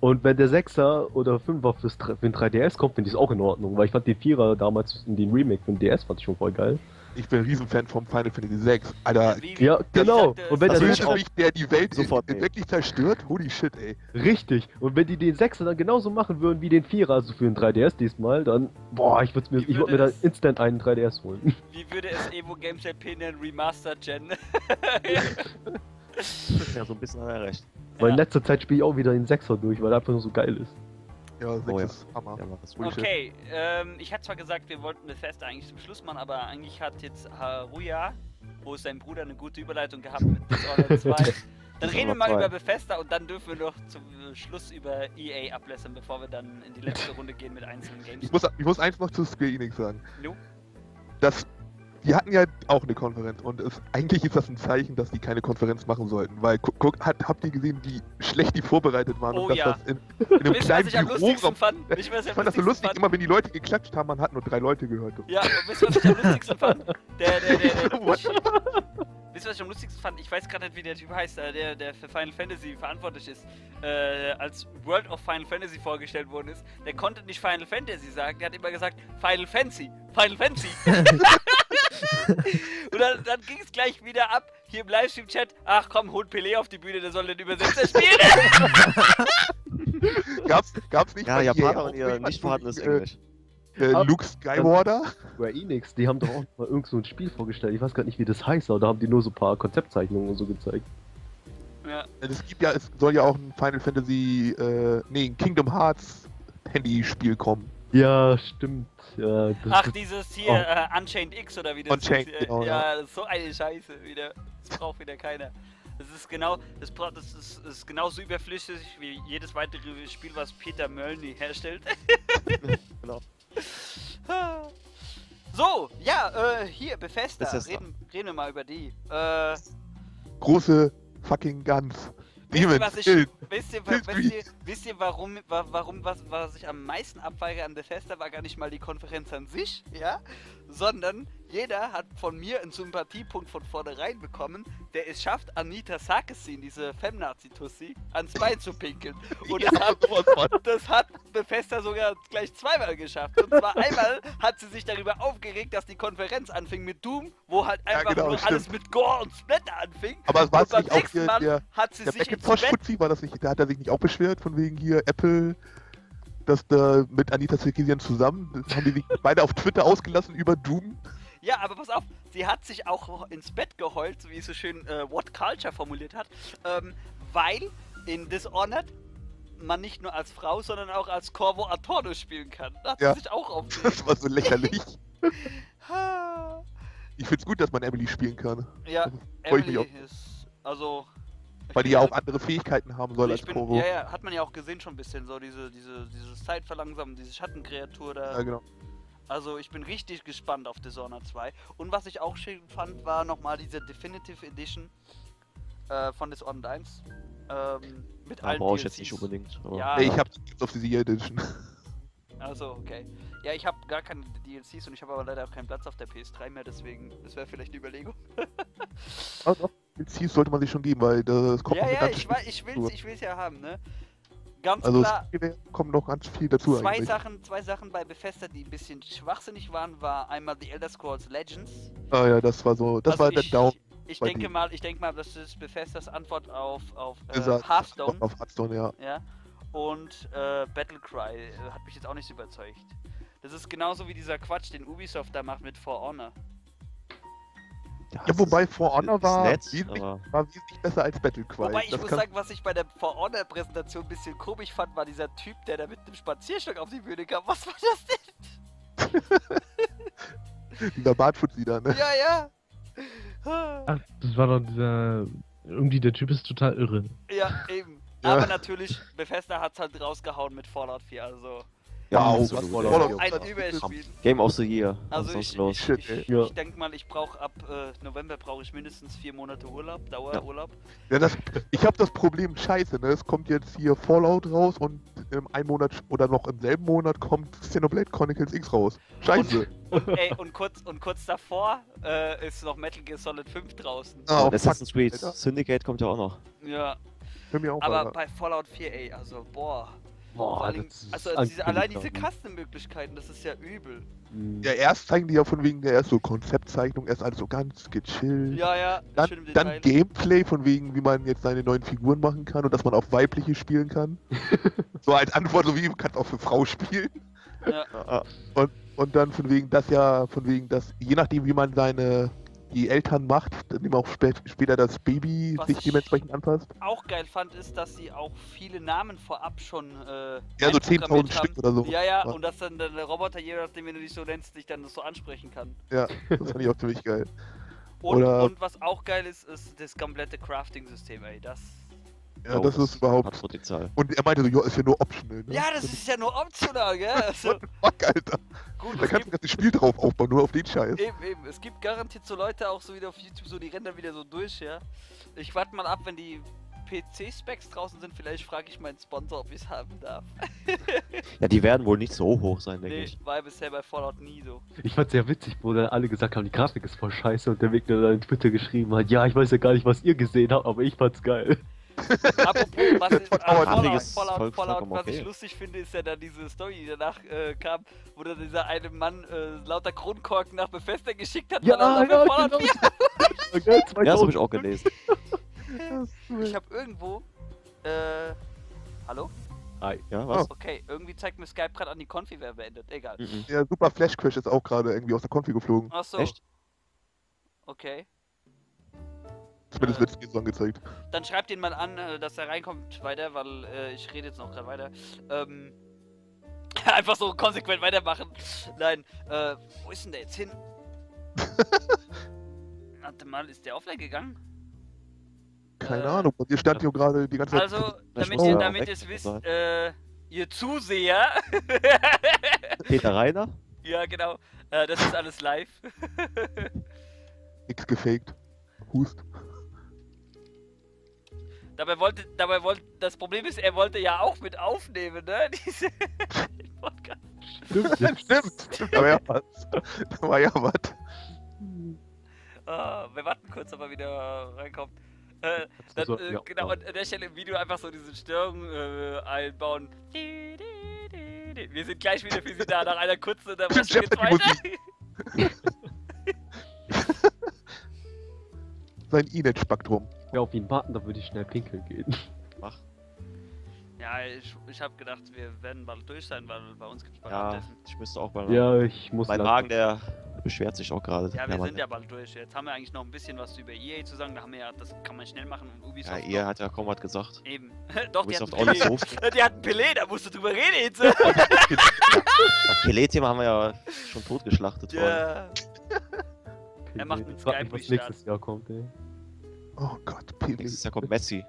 Und wenn der 6er oder 5er fürs, für den 3DS kommt, finde ich es auch in Ordnung, weil ich fand den 4er damals in dem Remake für den DS fand ich schon voll geil. Ich bin ein Riesenfan vom Final Fantasy 6. Alter, Ja, genau. gesagt, Und wenn das ist nicht der die Welt Sofort in- wirklich zerstört. Holy shit, ey. Richtig. Und wenn die den 6er dann genauso machen würden wie den 4er, also für den 3DS diesmal, dann, boah, ich würde mir, Wie ich würd würde mir dann instant einen 3DS holen. Wie würde es Evo Games LP nennen? Remastered Gen? Ja, so ein bisschen hat er recht. Weil in letzter Zeit spiele ich auch wieder den 6er durch, weil er einfach nur so geil ist. Ja, 6 Oh ja. ist Hammer. Ja. Okay, ähm, ich hatte zwar gesagt, wir wollten Bethesda eigentlich zum Schluss machen, aber eigentlich hat jetzt Haruya, wo ist sein Bruder, eine gute Überleitung gehabt mit Dishonored 2. Dann reden wir mal über Bethesda und dann dürfen wir noch zum Schluss über EA ablässern, bevor wir dann in die letzte Runde gehen mit einzelnen Games. Ich muss, ich muss eins noch zu Square Enix sagen. Jo. Das, die hatten ja auch eine Konferenz und es, eigentlich ist das ein Zeichen, dass die keine Konferenz machen sollten. Weil, guck, guck hat, habt ihr gesehen, wie schlecht die vorbereitet waren Oh und dass ja. das in, in einem was kleinen Büroraum... fand? Was Ich am fand das so lustig, fand? immer wenn die Leute geklatscht haben, man hat nur drei Leute gehört. Ja, und wisst ihr, was ich am lustigsten fand? Der, der, der, der. What? Wisst ihr, was ich am lustigsten fand? Ich weiß gerade nicht, wie der Typ heißt, äh, der, der für Final Fantasy verantwortlich ist. Äh, als World of Final Fantasy vorgestellt worden ist, der konnte nicht Final Fantasy sagen, der hat immer gesagt Final Fancy, Final Fancy. Und dann, dann ging es gleich wieder ab, hier im Livestream-Chat, ach komm, holt Pelé auf die Bühne, der soll den Übersetzer spielen. Gab's, gab's nicht Ja, bei Japaner und ihr nicht vorhandenes äh, Englisch. Äh, Ab- Luke Skywalker? Square Enix, die haben doch auch mal irgend so ein Spiel vorgestellt. Ich weiß gar nicht, wie das heißt, aber da haben die nur so ein paar Konzeptzeichnungen und so gezeigt. ja, Es gibt ja, es soll ja auch ein Final Fantasy, äh, nee, ein Kingdom Hearts Handyspiel kommen. Ja, stimmt. Ja, das, ach, dieses hier, Oh. äh, Unchained X oder wie das Unchained, ist. äh, genau, ja, das ist so eine Scheiße wieder. Das braucht wieder keiner. Das ist genau, das, das, ist, das ist genauso überflüssig wie jedes weitere Spiel, was Peter Mölny herstellt. Genau. So, ja, äh, hier. Bethesda. Reden, reden wir mal über die. Äh, Große fucking Guns. Wisst ihr, was ich, wisst ihr, wisst ihr, wisst ihr warum, wa- warum was, was ich am meisten abweige an Bethesda, war gar nicht mal die Konferenz an sich, ja, sondern jeder hat von mir einen Sympathiepunkt von vornherein bekommen, der es schafft, Anita Sarkeesian, diese Femnazi-Tussi, ans Bein zu pinkeln. Und Ja, das, hat, das hat Bethesda sogar gleich zweimal geschafft. Und zwar einmal hat sie sich darüber aufgeregt, dass die Konferenz anfing mit Doom, wo halt Ja, einfach genau, nur stimmt. alles mit Gore und Splatter anfing. Aber es war Und beim nicht auch hier der, hat sie der sich war das nicht, da hat er sich nicht auch beschwert, von wegen hier Apple, dass da mit Anita Sarkeesian zusammen, das haben die sich beide auf Twitter ausgelassen über Doom. Ja, aber pass auf, sie hat sich auch ins Bett geheult, so wie es so schön äh, What Culture formuliert hat, ähm, weil in Dishonored man nicht nur als Frau, sondern auch als Corvo Attorno spielen kann. Da hat Ja. sie sich auch aufgeregt. Das war so lächerlich. Ich find's gut, dass man Emily spielen kann, ja, Emily ist, also... weil die ja auch andere Fähigkeiten haben soll ich als bin, Corvo. Ja, ja, hat man ja auch gesehen schon ein bisschen, so diese, diese, dieses Zeitverlangsamen, diese Schattenkreatur da. Ja, genau. Also ich bin richtig gespannt auf Dishonored 2. Und was ich auch schön fand, war nochmal diese Definitive Edition äh, von Dishonored 1. Ähm, mit Da allen brauche ich DLCs. jetzt nicht unbedingt. aber- Ja. Nee, ich hab's auf die Edition. Also, okay. Ja, ich habe gar keine DLCs und ich habe aber leider auch keinen Platz auf der PS3 mehr, deswegen, das wäre vielleicht eine Überlegung. Also, DLCs sollte man sich schon geben, weil das kommt ja, ja, ich, ich will's, ich will's ja haben, ne? Ganz Also klar, es kommt noch ganz viel dazu zwei eigentlich. Sachen, zwei Sachen bei Bethesda, die ein bisschen schwachsinnig waren, war einmal The Elder Scrolls Legends. Ah ja, das war so, das was war der Down. Ich denke mal, ich denke mal, das ist Bethesdas Antwort auf, auf äh, Hearthstone. Auf Hearthstone, ja. Ja. Und äh, Battlecry äh, hat mich jetzt auch nicht so überzeugt. Das ist genauso wie dieser Quatsch, den Ubisoft da macht mit For Honor. Ja, es wobei For Honor war nett, wesentlich- aber War wesentlich besser als Battlecry. Wobei ich Das muss kann- sagen, was ich bei der For Honor Präsentation ein bisschen komisch fand, war dieser Typ, der da mit einem Spazierstock auf die Bühne kam. Was war das denn? Dieser Bartfuzzi da, ne? Ja, ja. Ach, das war doch dieser. Irgendwie der Typ ist total irre. Ja, eben. Ja. Aber natürlich, Bethesda hat's halt rausgehauen mit Fallout 4, also Ja, Oh, ja. Fallout ein Überspiel. Game of the Year. Also Was ist ich, ich, Shit, ich. Ja. ich denke mal, ich brauche ab äh, November brauche ich mindestens vier Monate Urlaub, Dauerurlaub. Ja, das, ich habe das Problem scheiße, ne? Es kommt jetzt hier Fallout raus und im einen Monat oder noch im selben Monat kommt Xenoblade Chronicles X raus. Scheiße. Ey, und kurz, und kurz davor äh, ist noch Metal Gear Solid 5 draußen. Ah, Und fuck, Assassin's Creed. Alter. Syndicate kommt ja auch noch. Ja, auch aber mal. bei Fallout 4, ey, also boah. Boah, Vor allem, das ist also diese, allein diese angekündigt, Custom-Möglichkeiten, das ist ja übel. Mhm. Ja, erst zeigen die ja von wegen der erst so Konzeptzeichnung, erst alles so ganz gechillt. Ja, ja, Dann, schön im dann. Gameplay von wegen, wie man jetzt seine neuen Figuren machen kann und dass man auch weibliche spielen kann. so als Antwort, so wie man kann auch für Frau spielen. Ja, Ah, Und dann von wegen, dass ja, von wegen, dass je nachdem, wie man seine die Eltern macht, dann eben auch spä später das Baby Was sich ich- dementsprechend anpasst. auch geil fand, ist, dass sie auch viele Namen vorab schon äh, Ja, so einprogrammiert 10.000 Stück oder so. Ja, ja, Ja. und dass dann der Roboter, je nachdem, wenn du dich so nennst, dich dann so ansprechen kann. Ja, das fand ich auch ziemlich geil. Und, Oder- und was auch geil ist, ist das komplette Crafting-System, ey. Das. Ja, oh, das ist überhaupt. Hat Potenzial. Und er meinte so, ja, ist ja nur optional. Ne? Ja, das ist ja nur optional, gell? Also, What the fuck, Alter. gut, Da kannst du das ganze Spiel drauf aufbauen, nur auf den Scheiß. eben, eben, es gibt garantiert so Leute auch so wieder auf YouTube, so die rennen dann wieder so durch, ja. Ich warte mal ab, wenn die PC-Specs draußen sind, vielleicht frage ich meinen Sponsor, ob ich es haben darf. Ja, die werden wohl nicht so hoch sein, denke Nee, ich. war bisher bei Fallout nie so. Ich fand's sehr witzig, wo dann alle gesagt haben, die Grafik ist voll scheiße und der Weg dann in Twitter geschrieben hat, ja, ich weiß ja gar nicht, was ihr gesehen habt, aber ich fand's geil. Apropos, was ich, äh, Fallout Fallout, ist Fallout, was ich lustig finde, ist ja dann diese Story, die danach äh, kam, wo dann dieser eine Mann äh, lauter Kronkorken nach Bethesda geschickt hat, weil er Ja, dafür ja, Fallout genau. 4 Geil, Ja, das habe ich 2000. auch gelesen. Ich habe irgendwo, äh, hallo? Ei. Ja, was? Okay, irgendwie zeigt mir Skype gerade an, die Konfi wäre beendet. Egal. Mhm. Ja, Super Flash Crash ist auch gerade irgendwie aus der Konfi geflogen. Ach so. Echt? Okay. Zumindest Äh. wird es mir so angezeigt. Dann schreibt ihn mal an, äh, dass er reinkommt weiter, weil äh, ich rede jetzt noch gerade weiter. Ähm, einfach so konsequent weitermachen. Nein, äh, wo ist denn der jetzt hin? Warte mal, ist der offline gegangen? Keine äh, Ahnung, bei dir stand hier gerade die ganze Zeit. Also, damit ihr, damit ihr es wisst, äh, ihr Zuseher, Peter Reiner? ja genau, äh, das ist alles live. Nix gefaked. Hust. Dabei wollte, dabei wollte, das Problem ist, er wollte ja auch mit aufnehmen, ne? Diese Podcast. Stimmt, Stimmt, stimmt, da war ja was. Da war ja was. Ah, wir warten kurz, ob er wieder reinkommt. Äh, dann, So, äh, ja, genau, ja. und an der Stelle im Video einfach so diese Störung äh, einbauen. Wir sind gleich wieder für Sie da, nach einer kurzen Unterbrechung geht's weiter. Sein E-Net-Spektrum. Ja, auf ihn warten, da würde ich schnell pinkeln gehen. Mach. Ja, ich, ich habe gedacht, wir werden bald durch sein, weil bei uns gibt's bald Ja, Abendessen. ich müsste auch mal. Ja, ich muss mein Magen, der beschwert sich auch gerade. Ja, wir Mann. sind ja bald durch. Jetzt haben wir eigentlich noch ein bisschen was über EA zu sagen. Da haben wir ja, das kann man schnell machen und Ja, Ubisoft. ihr noch. hat ja kaum was gesagt. Eben. Doch, die hatten Ubisoft auch nicht Pelé. so. Die hatten Pelé, da musst du drüber reden jetzt. ne? Das Pelé-Thema haben wir ja schon totgeschlachtet. vorhin. ja. Er macht einen Skype-Restart. nächstes Jahr kommt, ey. Oh Gott, Pili. Nächstes Jahr kommt Messi.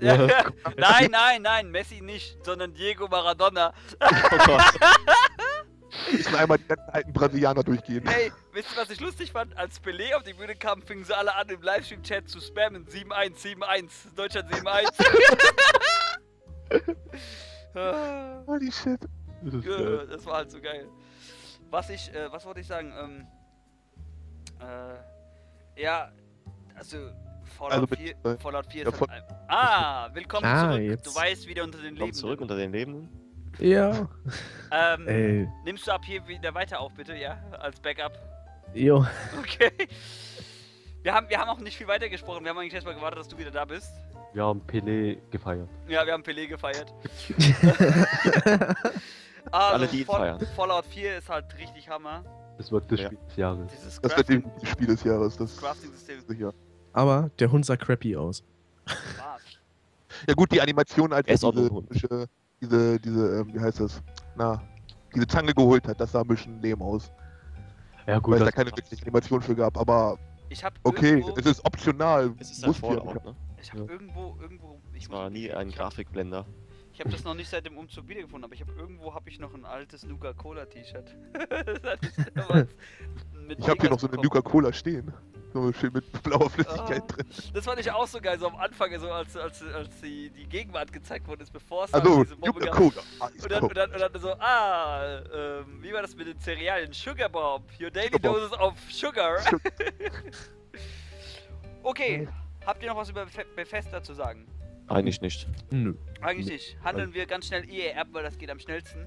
Ja. Nein, nein, nein, Messi nicht, sondern Diego Maradona. Oh Gott. Müssen einmal die ganzen alten Brasilianer durchgehen. Ey, wisst ihr, was ich lustig fand? Als Pelé auf die Bühne kam, fingen sie alle an, im Livestream-Chat zu spammen. 7171, Deutschland 71. Ah, Holy shit. das ist ja, das war halt so geil. Was ich, äh, was wollte ich sagen? Ähm, äh, ja, also Fallout, Also mit- 4, äh, Fallout 4 ja, ist halt Ah, willkommen Ah, zurück. jetzt. Du weißt wieder unter den Leben. zurück unter den Lebenden. Ja. Ähm, Ey. nimmst du ab hier wieder weiter auf, bitte, ja? Als Backup. Jo. Okay. Wir haben, wir haben auch nicht viel weiter gesprochen. Wir haben eigentlich erstmal gewartet, dass du wieder da bist. Wir haben Pelé gefeiert. Ja, wir haben Pelé gefeiert. also, Alle, die Fall- feiern. Fallout 4 ist halt richtig Hammer. Das wird das Ja. Spiel des Jahres. Das wird Crafting- definitiv Spiel des Jahres, das ist Crafting-System sicher. Aber der Hund sah crappy aus. Ja gut, die Animation, als Er ist auch nur diese, ein komische- diese, diese, ähm, wie heißt das? Na, diese Zange geholt hat, das sah ein bisschen lame aus. Ja weil gut, es da keine wirkliche Animation für gab, aber Ich hab okay, irgendwo, es ist optional. Es ist ja Fallout, ne? ich hab Ja. irgendwo, irgendwo, ich war nie ein Grafikblender. ich habe das noch nicht seit dem Umzug wiedergefunden, aber ich habe irgendwo habe ich noch ein altes Nuka Cola T-Shirt. das hatte ich damals mit Ich habe hier noch so eine. Nuka Cola stehen. So schön mit blauer Flüssigkeit Ah. drin. Das fand ich auch so geil, so am Anfang, so als, als, als die, die Gegenwart gezeigt wurde, bevor es Also, diese Bombe gab. Ah, Und dann, und, dann, und dann so, ah, ähm, wie war das mit den Cerealien? Sugar Bomb, your daily Sugar Bomb. doses of sugar. Sugar. okay, habt ihr noch was über Be- Bethesda zu sagen? Eigentlich nicht. Nö. Eigentlich nicht. Handeln wir ganz schnell EA ab, weil das geht am schnellsten.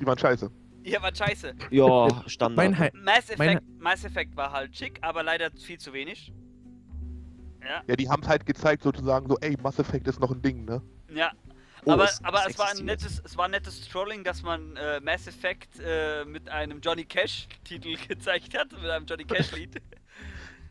Die waren scheiße. Ihr wart scheiße. Ja, Standard. Mein Hi Mass Effect, Mass Effect war halt schick, aber leider viel zu wenig. Ja, Ja, die haben halt gezeigt sozusagen so, ey, Mass Effect ist noch ein Ding, ne? ja. Oh, aber es- aber es es, war ein nettes, es war ein nettes Trolling, dass man äh, Mass Effect äh, mit einem Johnny Cash-Titel gezeigt hat, mit einem Johnny Cash-Lied.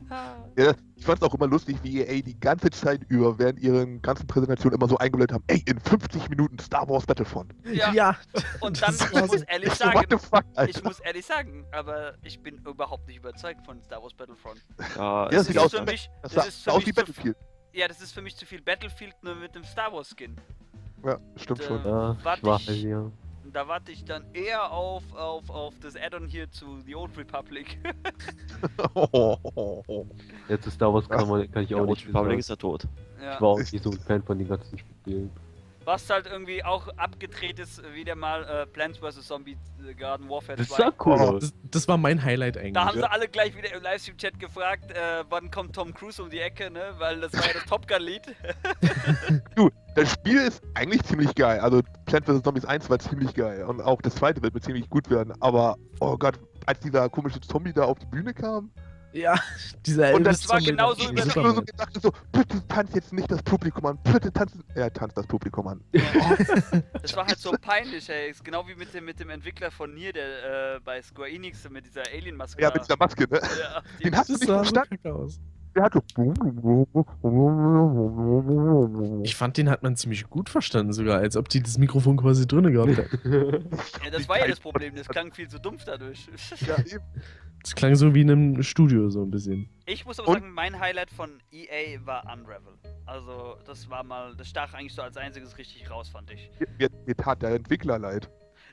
Ah. Ja, ich fand's auch immer lustig, wie EA die ganze Zeit über während ihren ganzen Präsentationen immer so eingeblendet haben, ey, in 50 Minuten Star Wars Battlefront. Ja. Und dann, ich muss ehrlich sagen, the fuck, ich muss ehrlich sagen, aber ich bin überhaupt nicht überzeugt von Star Wars Battlefront. Ja, Ja, es das sieht ist aus, für wie- mich, das das ist für aus wie mich Battlefield. ja, das ist für mich zu viel Battlefield nur mit dem Star Wars Skin. Ja, stimmt Äh, schon. ja, warte, ich- ja. Da warte ich dann eher auf, auf, auf das Add-on hier zu The Old Republic. Jetzt ist Star Wars kann, man, kann ich ja, auch Old nicht Republic sagen. ist ja tot. ja. Ich war auch nicht so ein Fan von den ganzen Spielen. Was halt irgendwie auch abgedreht ist, wieder mal äh, Plants vs. Zombie äh, Garden Warfare Das 2. sah cool Oh, aus. Das, das war mein Highlight eigentlich. Da haben sie alle gleich wieder im Livestream-Chat gefragt, äh, wann kommt Tom Cruise um die Ecke, ne? Weil das war ja das Top Gun-Lied. Du, das Spiel ist eigentlich ziemlich geil. Also Plant vs. Zombies 1 war ziemlich geil. Und auch das zweite wird mir ziemlich gut werden. Aber, oh Gott, als dieser komische Zombie da auf die Bühne kam, Ja, dieser Und das Elvis war genauso über- ich nur so gedacht, so, bitte tanz jetzt nicht das Publikum an, bitte tanz, er tanzt das Publikum an. Das war halt so peinlich, ey. Ist genau wie mit dem, mit dem Entwickler von Nier, der äh, bei Square Enix mit dieser Alien-Maske. Ja, mit dieser Maske, ne? Ja, die- Den hast du Das nicht so verstanden. aus. Der hat so. Ich fand, den hat man ziemlich gut verstanden sogar, als ob die das Mikrofon quasi drinne gehabt hätten. ja, das war ja das Problem, das klang viel zu dumpf dadurch. Ja, eben. Das klang so wie in einem Studio so ein bisschen. Ich muss aber Und- sagen, mein Highlight von EA war Unravel. Also, das war mal, das stach eigentlich so als einziges richtig raus, fand ich. Mir, mir tat der Entwickler leid.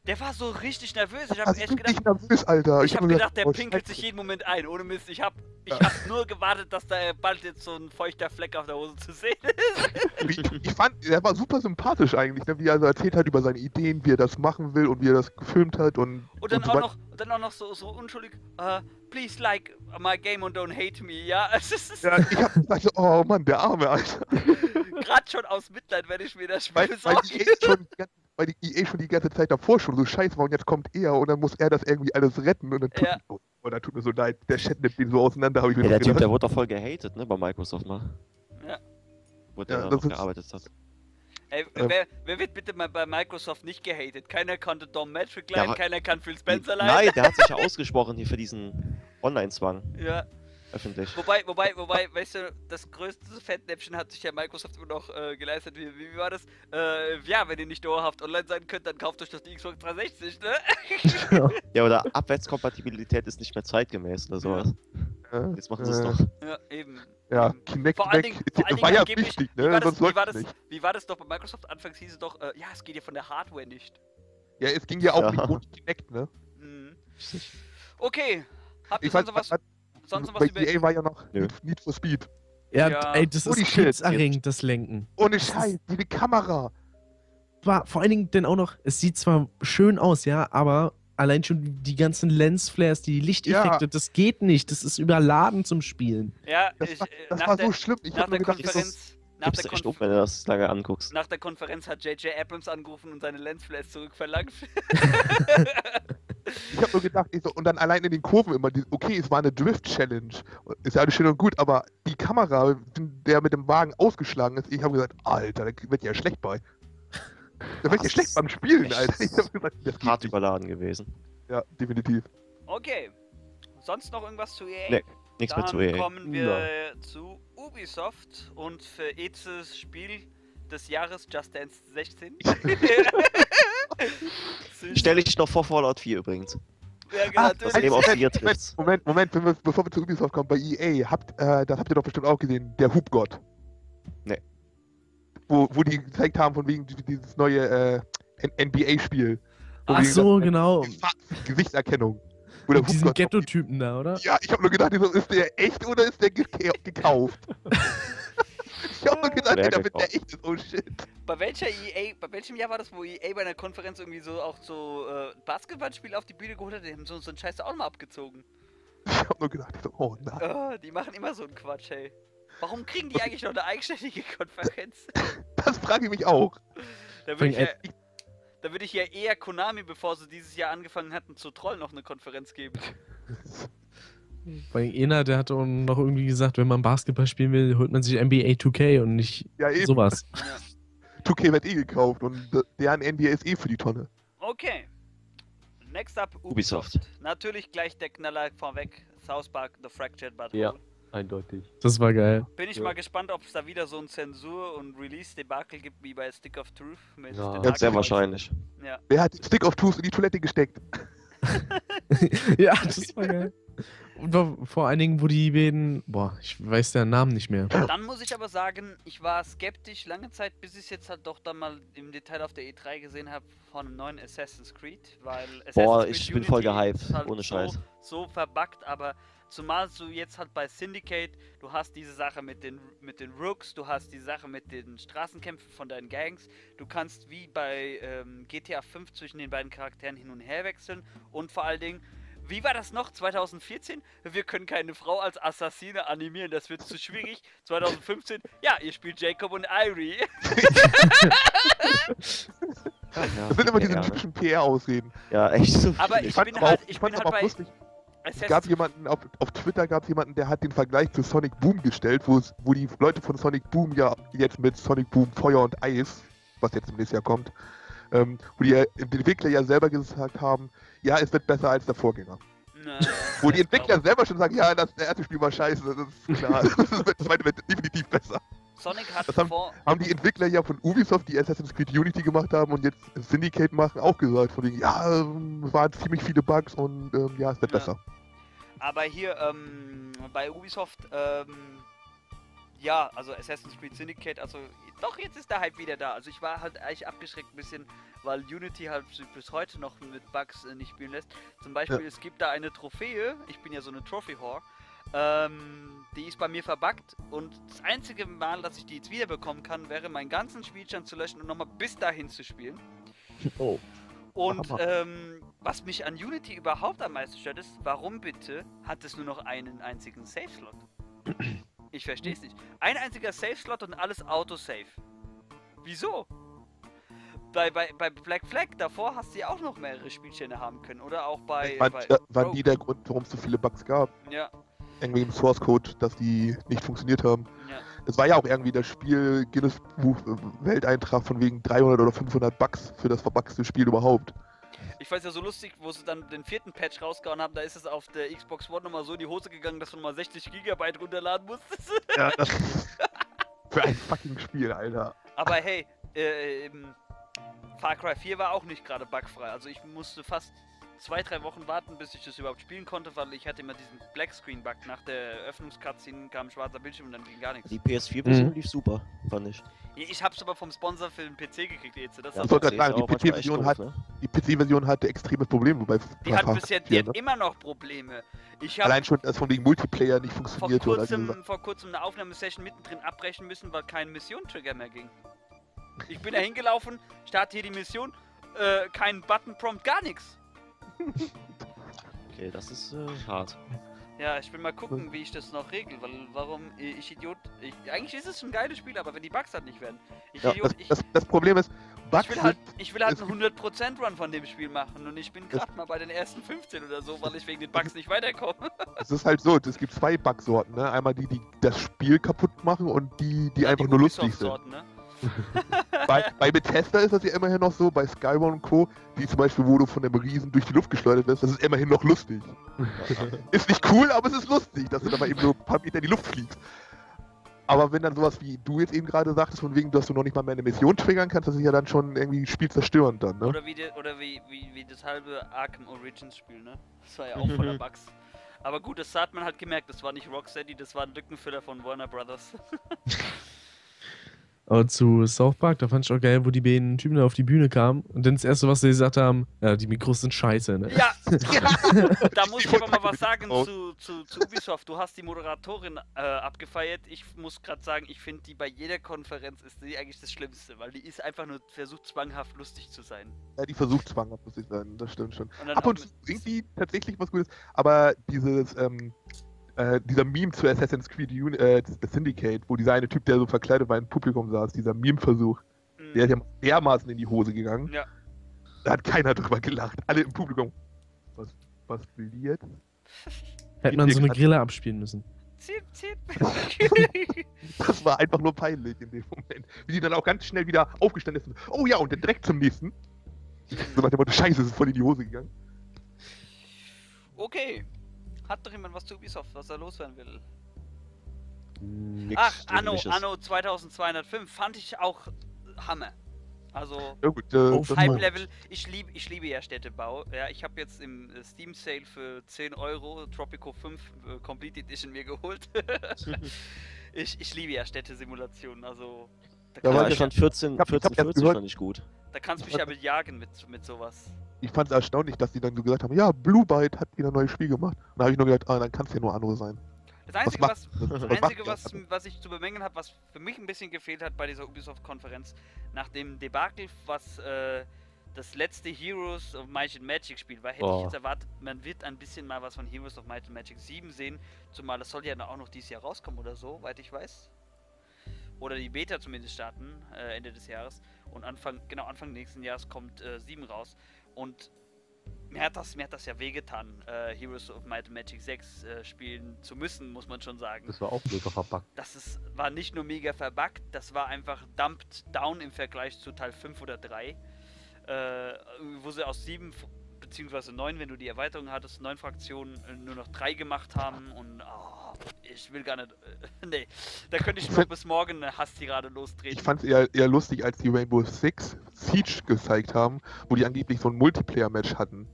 Der war so richtig nervös. Ich habe echt du gedacht, nervös, Alter? ich habe mir gedacht, der pinkelt sich jeden Moment ein, ohne Mist. Ich habe ich Ja. hab nur gewartet, dass da bald jetzt so ein feuchter Fleck auf der Hose zu sehen ist. Ich, ich fand, er war super sympathisch eigentlich, ne? wie er so erzählt hat über seine Ideen, wie er das machen will und wie er das gefilmt hat und. Und dann und so auch weiter. noch, dann auch noch so, so unschuldig, äh, please like my game and don't hate me, ja? Ja, ich hab gesagt, so, oh Mann, der arme Alter. gerade schon aus Mitleid, wenn ich mir das Spiel Weil, weil, besorge. die EA schon, die ganze- weil die EA schon die ganze Zeit davor schon so scheiße war und jetzt kommt er und dann muss er das irgendwie alles retten und dann tut, Ja. oh, oh, dann tut mir so leid. Der Chat nimmt ihn so auseinander, habe ich mir Ja, der Typ, der wurde doch voll gehatet, ne, bei Microsoft mal. Ja. Wo Ja, der noch ist- gearbeitet hat. Ey, Ähm. wer, wer wird bitte mal bei Microsoft nicht gehatet? Keiner konnte Dom Metric Ja, leiden, keiner kann Phil Spencer leiden. Nein, der hat sich ja ausgesprochen hier für diesen Online-Zwang, Ja. Öffentlich. Wobei, wobei, wobei, weißt du, das größte Fettnäpfchen hat sich ja Microsoft immer noch äh, geleistet. Wie, wie war das? Äh, ja, wenn ihr nicht dauerhaft online sein könnt, dann kauft euch doch die Xbox 360, ne? Ja, oder Abwärtskompatibilität ist nicht mehr zeitgemäß oder sowas. Ja, Jetzt machen sie es äh, doch. Ja, eben. Ja, Ähm, Kinect Vor allen. Dingen- vor allen war Dingen ja angeblich- wichtig, Wie war, ne? das, Sonst wie, läuft war das, nicht. wie war das doch bei Microsoft? Anfangs hieß es doch, äh, ja, es geht ja von der Hardware nicht. Ja, es ging ja auch Ja. nicht ohne Kinect, ne? Mhm. Okay. Habt ihr Ich sonst was, sonst noch bei was über... EA war ja noch Nö. Need, for Speed. Ja, Ja. ey, das Holy ist shit. krebserregend, das Lenken. Ohne Scheiß, diese Kamera. War vor allen Dingen denn auch noch, es sieht zwar schön aus, ja, aber allein schon die ganzen Lensflares, die Lichteffekte, Ja. das geht nicht. Das ist überladen zum Spielen. Ja, Das ich, war, äh, das nach war der, so schlimm. Ich nach hab der gedacht, das ist Konferenz... Nach der, du echt Konf um, wenn du das lange anguckst. nach der Konferenz hat J.J. Abrams angerufen und seine Lensflares zurückverlangt. Ich habe nur gedacht, ich so, und dann allein in den Kurven immer, die, okay, es war eine Drift-Challenge. Ist ja alles schön und gut, aber die Kamera, der mit dem Wagen ausgeschlagen ist, ich habe gesagt, Alter, da wird ja schlecht bei. Da wird ja schlecht beim Spielen, echt Alter. Ich habe gesagt, das geht Hart nicht. überladen gewesen. Ja, definitiv. Okay. Sonst noch irgendwas zu EA? Nee, Nichts mehr Dann zu EA. kommen wir zu Ubisoft und für Ezes Spiel des Jahres Just Dance 16. Stell dich noch vor Fallout 4 übrigens. Ja, Ah, natürlich. An dem auf Moment, 4 Moment. Moment, Moment, wenn wir, bevor wir zu Ubisoft kommen, bei EA, habt, äh, das habt ihr doch bestimmt auch gesehen, der Hubgott. Nee. Wo, wo die gezeigt haben, von wegen dieses neue äh, NBA-Spiel. Ach so, genau. Gesichtserkennung. Wo der Mit diesen Ghetto-Typen da, oder? Ja, ich habe nur gedacht, ist der echt oder ist der ge gekauft? ich habe nur gedacht, Der ey, damit der echt ist. Oh shit. Bei welcher EA, bei welchem Jahr war das, wo EA bei einer Konferenz irgendwie so auch so äh, Basketballspiel auf die Bühne geholt hat? Die haben so, so einen Scheiß auch mal abgezogen. Ich habe nur gedacht, oh nein. Oh, die machen immer so einen Quatsch, ey. Warum kriegen die eigentlich noch eine eigenständige Konferenz? Das frage ich mich auch. Da würde ich, ja, da würde ich ja eher Konami, bevor sie dieses Jahr angefangen hatten zu trollen, noch eine Konferenz geben. Weil einer, der hat auch noch irgendwie gesagt, wenn man Basketball spielen will, holt man sich NBA 2K und nicht Ja, eben. sowas. 2K wird eh gekauft und deren NBA ist eh für die Tonne. Okay. Next up Ubisoft. Natürlich gleich der Knaller vorweg. South Park The Fractured But Ja. Eindeutig. Das war geil. Bin ich Ja. mal gespannt, ob es da wieder so ein Zensur- und Release-Debakel gibt wie bei Stick of Truth. Mit Ja. Ja, sehr wahrscheinlich. Ja. Wer hat Stick of Truth in die Toilette gesteckt? ja, das war geil. Vor allen Dingen, wo die beiden. Boah, ich weiß den Namen nicht mehr. Dann muss ich aber sagen, ich war skeptisch lange Zeit, bis ich es jetzt halt doch dann mal im Detail auf der E3 gesehen habe von einem neuen Assassin's Creed, weil Assassin's Boah, Creed ich bin voll Unity gehypt, ist halt ohne so, Scheiß. So verbuggt, aber zumal du jetzt halt bei Syndicate, du hast diese Sache mit den mit den Rooks, du hast die Sache mit den Straßenkämpfen von deinen Gangs, du kannst wie bei ähm, GTA 5 zwischen den beiden Charakteren hin und her wechseln und vor allen Dingen wie war das noch? 2014? Wir können keine Frau als Assassine animieren, das wird zu schwierig. 2015? Ja, ihr spielt Jacob und Irie. Ja, Das sind immer diese PR, typischen PR-Ausreden. Ja, echt so. Aber viel. ich fand bin aber halt- auch, ich bin aber halt auch bei- lustig. Es gab jemanden, auf, auf Twitter gab es jemanden, der hat den Vergleich zu Sonic Boom gestellt, wo, es, wo die Leute von Sonic Boom ja jetzt mit Sonic Boom Feuer und Eis, was jetzt im nächsten Jahr kommt, ähm, wo die, ja- die Entwickler ja selber gesagt haben, ja, es wird besser als der Vorgänger. Na, Wo die Entwickler selber schon sagen, ja, das, der erste Spiel war scheiße, das ist klar. das, zweite wird definitiv besser. Sonic hat Das haben- vor. Haben die Entwickler ja von Ubisoft, die Assassin's Creed Unity gemacht haben und jetzt Syndicate machen, auch gesagt, von wegen, ja, es waren ziemlich viele Bugs und ähm, ja, es wird Ja. besser. Aber hier ähm, bei Ubisoft, ähm, ja, also Assassin's Creed Syndicate, also doch, jetzt ist der Hype wieder da. Also ich war halt eigentlich abgeschreckt ein bisschen, weil Unity halt bis heute noch mit Bugs äh, nicht spielen lässt. Zum Beispiel, es gibt da eine Trophäe, ich bin ja so eine Trophy-Whore, ähm, die ist bei mir verbuggt und das einzige Mal, dass ich die jetzt wiederbekommen kann, wäre meinen ganzen Spielstand zu löschen und nochmal bis dahin zu spielen. Oh. Und ähm, was mich an Unity überhaupt am meisten stört, ist, warum bitte hat es nur noch einen einzigen Safe-Slot? Ich verstehe es nicht. Ein einziger Safe-Slot und alles Auto-Save. Wieso? Bei, bei, bei Black Flag davor hast du ja auch noch mehrere Spielstände haben können. Oder auch bei. War, bei war nie der Grund, warum es so viele Bugs gab. Ja, Irgendwie im Source Code, dass die nicht funktioniert haben. ja. Das war ja auch irgendwie das Spiel Guinness Buch Welteintrag von wegen 300 oder 500 Bugs für das verbuggste Spiel überhaupt. Ich weiß ja so lustig, wo sie dann den vierten Patch rausgehauen haben, da ist es auf der Xbox One nochmal so in die Hose gegangen, dass du nochmal 60 Gigabyte runterladen musstest. Ja, das für ein fucking Spiel, Alter. Aber hey, äh, ähm, Far Cry 4 war auch nicht gerade bugfrei. Also ich musste fast zwei, drei Wochen warten, bis ich das überhaupt spielen konnte, weil ich hatte immer diesen Blackscreen-Bug. Nach der Eröffnungscutscene kam ein schwarzer Bildschirm und dann ging gar nichts. Die PS4-Version Mhm. lief super, fand ich. Ich hab's aber vom Sponsor für den PC gekriegt jetzt. Das Ja, Ich wollte gerade sagen, die PC-Version hat- ne? Die PC-Version hatte extreme Probleme bei die hat Far bis jetzt die hat 4, immer noch Probleme. Allein schon, dass von wegen Multiplayer nicht vor funktioniert oder diese kurzem, vor kurzem eine Aufnahmesession mittendrin abbrechen müssen, weil kein Mission-Trigger mehr ging. Ich bin da hingelaufen, starte hier die Mission, äh, kein Button-Prompt, gar nichts. Okay, das ist äh, hart. Ja, ich will mal gucken, wie ich das noch regel, weil warum ich Idiot. Ich, eigentlich ist es ein geiles Spiel, aber wenn die Bugs halt nicht werden. Ich Ja, Idiot, das, ich. das, das Problem ist, Bugs Ich will halt, ich will halt einen 100% Run von dem Spiel machen und ich bin gerade mal bei den ersten 15 oder so, weil ich wegen den Bugs nicht weiterkomme. Es ist halt so, es gibt zwei Bugsorten, ne? Einmal die, die das Spiel kaputt machen und die, die einfach nur lustig sind. Ne? Bei, bei Bethesda ist das ja immerhin noch so, bei Skyrim und Co., die zum Beispiel, wo du von dem Riesen durch die Luft geschleudert wirst, das ist immerhin noch lustig. ist nicht cool, aber es ist lustig, dass du da mal eben so ein paar Meter in die Luft fliegst. Aber wenn dann sowas wie du jetzt eben gerade sagtest, von wegen, dass du noch nicht mal mehr eine Mission triggern kannst, das ist ja dann schon irgendwie spielzerstörend dann, ne? Oder, wie, de, oder wie, wie, wie das halbe Arkham Origins Spiel, ne? Das war ja auch voller Bugs. Aber gut, das hat man halt gemerkt, das war nicht Rocksteady, das war ein Lückenfüller von Warner Brothers. Aber zu South Park, da fand ich auch geil, wo die beiden Typen da auf die Bühne kamen und dann das erste, was sie gesagt haben, ja, die Mikros sind scheiße, ne? ja, da muss ich aber mal was sagen zu, zu, zu Ubisoft. Du hast die Moderatorin äh, abgefeiert. Ich muss gerade sagen, ich finde die bei jeder Konferenz ist die eigentlich das Schlimmste, weil die ist einfach nur versucht zwanghaft lustig zu sein. Ja, die versucht zwanghaft, muss ich sagen, das stimmt schon. Und Ab und zu mit- irgendwie tatsächlich was Gutes, aber dieses, ähm, äh, dieser Meme zu Assassin's Creed Uni äh, Syndicate, wo dieser eine Typ, der so verkleidet war, im Publikum saß, dieser Meme-Versuch, Mm. der ist ja dermaßen in die Hose gegangen. Ja. Da hat keiner drüber gelacht. Alle im Publikum. Was, was will die jetzt? Hätte man so eine Grille abspielen müssen. Zip, zip. Das war einfach nur peinlich in dem Moment. Wie die dann auch ganz schnell wieder aufgestanden ist. und, Oh ja, und dann direkt zum nächsten. So nach dem Motto, Scheiße, es ist voll in die Hose gegangen. okay. Hat doch jemand was zu Ubisoft, was er loswerden will? Nix Ach, Anno. Anno 2205 fand ich auch Hammer. Also Ja gut, äh, Hype Hype-Level, ich liebe ich liebe ja Städtebau. Ja, ich habe jetzt im äh, Steam Sale für 10 Euro Tropico 5 äh, Complete Edition mir geholt. ich, ich liebe ja Städtesimulationen, also da, Ja, kann Ja, weil ich ich, fand 14, Ich hab- ich hab 14 erst 40 gehört- fand ich gut. da kannst du mich ja bejagen mit, mit sowas. Ich fand es erstaunlich, dass die dann so gesagt haben, ja, Blue Byte hat wieder ein neues Spiel gemacht. Und da habe ich nur gedacht, ah, dann kann es ja nur Anno sein. Das Einzige, macht- was, was das Einzige was, was ich zu bemängeln habe, was für mich ein bisschen gefehlt hat bei dieser Ubisoft-Konferenz, nach dem Debakel, was äh, das letzte Heroes of Might and Magic Spiel war, hätte ich Oh. jetzt erwartet, man wird ein bisschen mal was von Heroes of Might and Magic 7 sehen, zumal das soll ja auch noch dieses Jahr rauskommen oder so, weit ich weiß. Oder die Beta zumindest starten, äh, Ende des Jahres. Und Anfang, genau, Anfang nächsten Jahres kommt äh, 7 raus. Und mir hat das, mir hat das ja wehgetan, äh, Heroes of Might and Magic 6 äh, spielen zu müssen, muss man schon sagen. Das war auch mega verpackt. Das ist, war nicht nur mega verbuggt, das war einfach dumped down im Vergleich zu Teil 5 oder 3. Äh, wo sie aus 7 beziehungsweise 9, wenn du die Erweiterung hattest, 9 Fraktionen äh, nur noch 3 gemacht haben und oh, ich will gar nicht. Äh, nee, da könnte ich Ich noch bis morgen eine Hasstirade lostreten. Ich fand es eher, eher lustig, als die Rainbow Six Siege gezeigt haben, wo die angeblich so ein Multiplayer-Match hatten.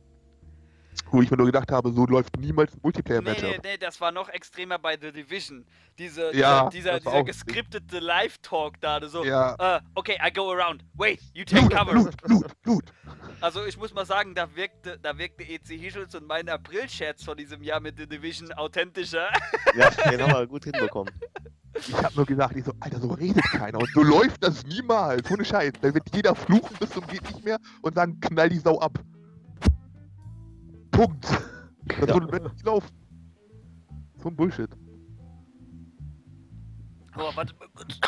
Wo ich mir nur gedacht habe, so läuft niemals ein Nee, Multiplayer-Match nee, ab. nee, das war noch extremer bei The Division. Diese, Ja, dieser, dieser geskriptete Live-Talk da, so, Ja. äh, okay, I go around, wait, you take Blut, cover. Blut, Blut, Blut. Also ich muss mal sagen, da wirkte, da wirkte EC Hischels und mein April-Scherz von diesem Jahr mit The Division authentischer. Ja, den haben wir gut hinbekommen. Ich hab nur gesagt, ich so, Alter, so redet keiner. Und so läuft das niemals. Ohne Scheiß. Da wird jeder fluchen bis zum geht nicht mehr und sagen, knall die Sau ab. Punkt. Das Ja. würde nicht laufen. So ein Bullshit. Oh, warte mal kurz.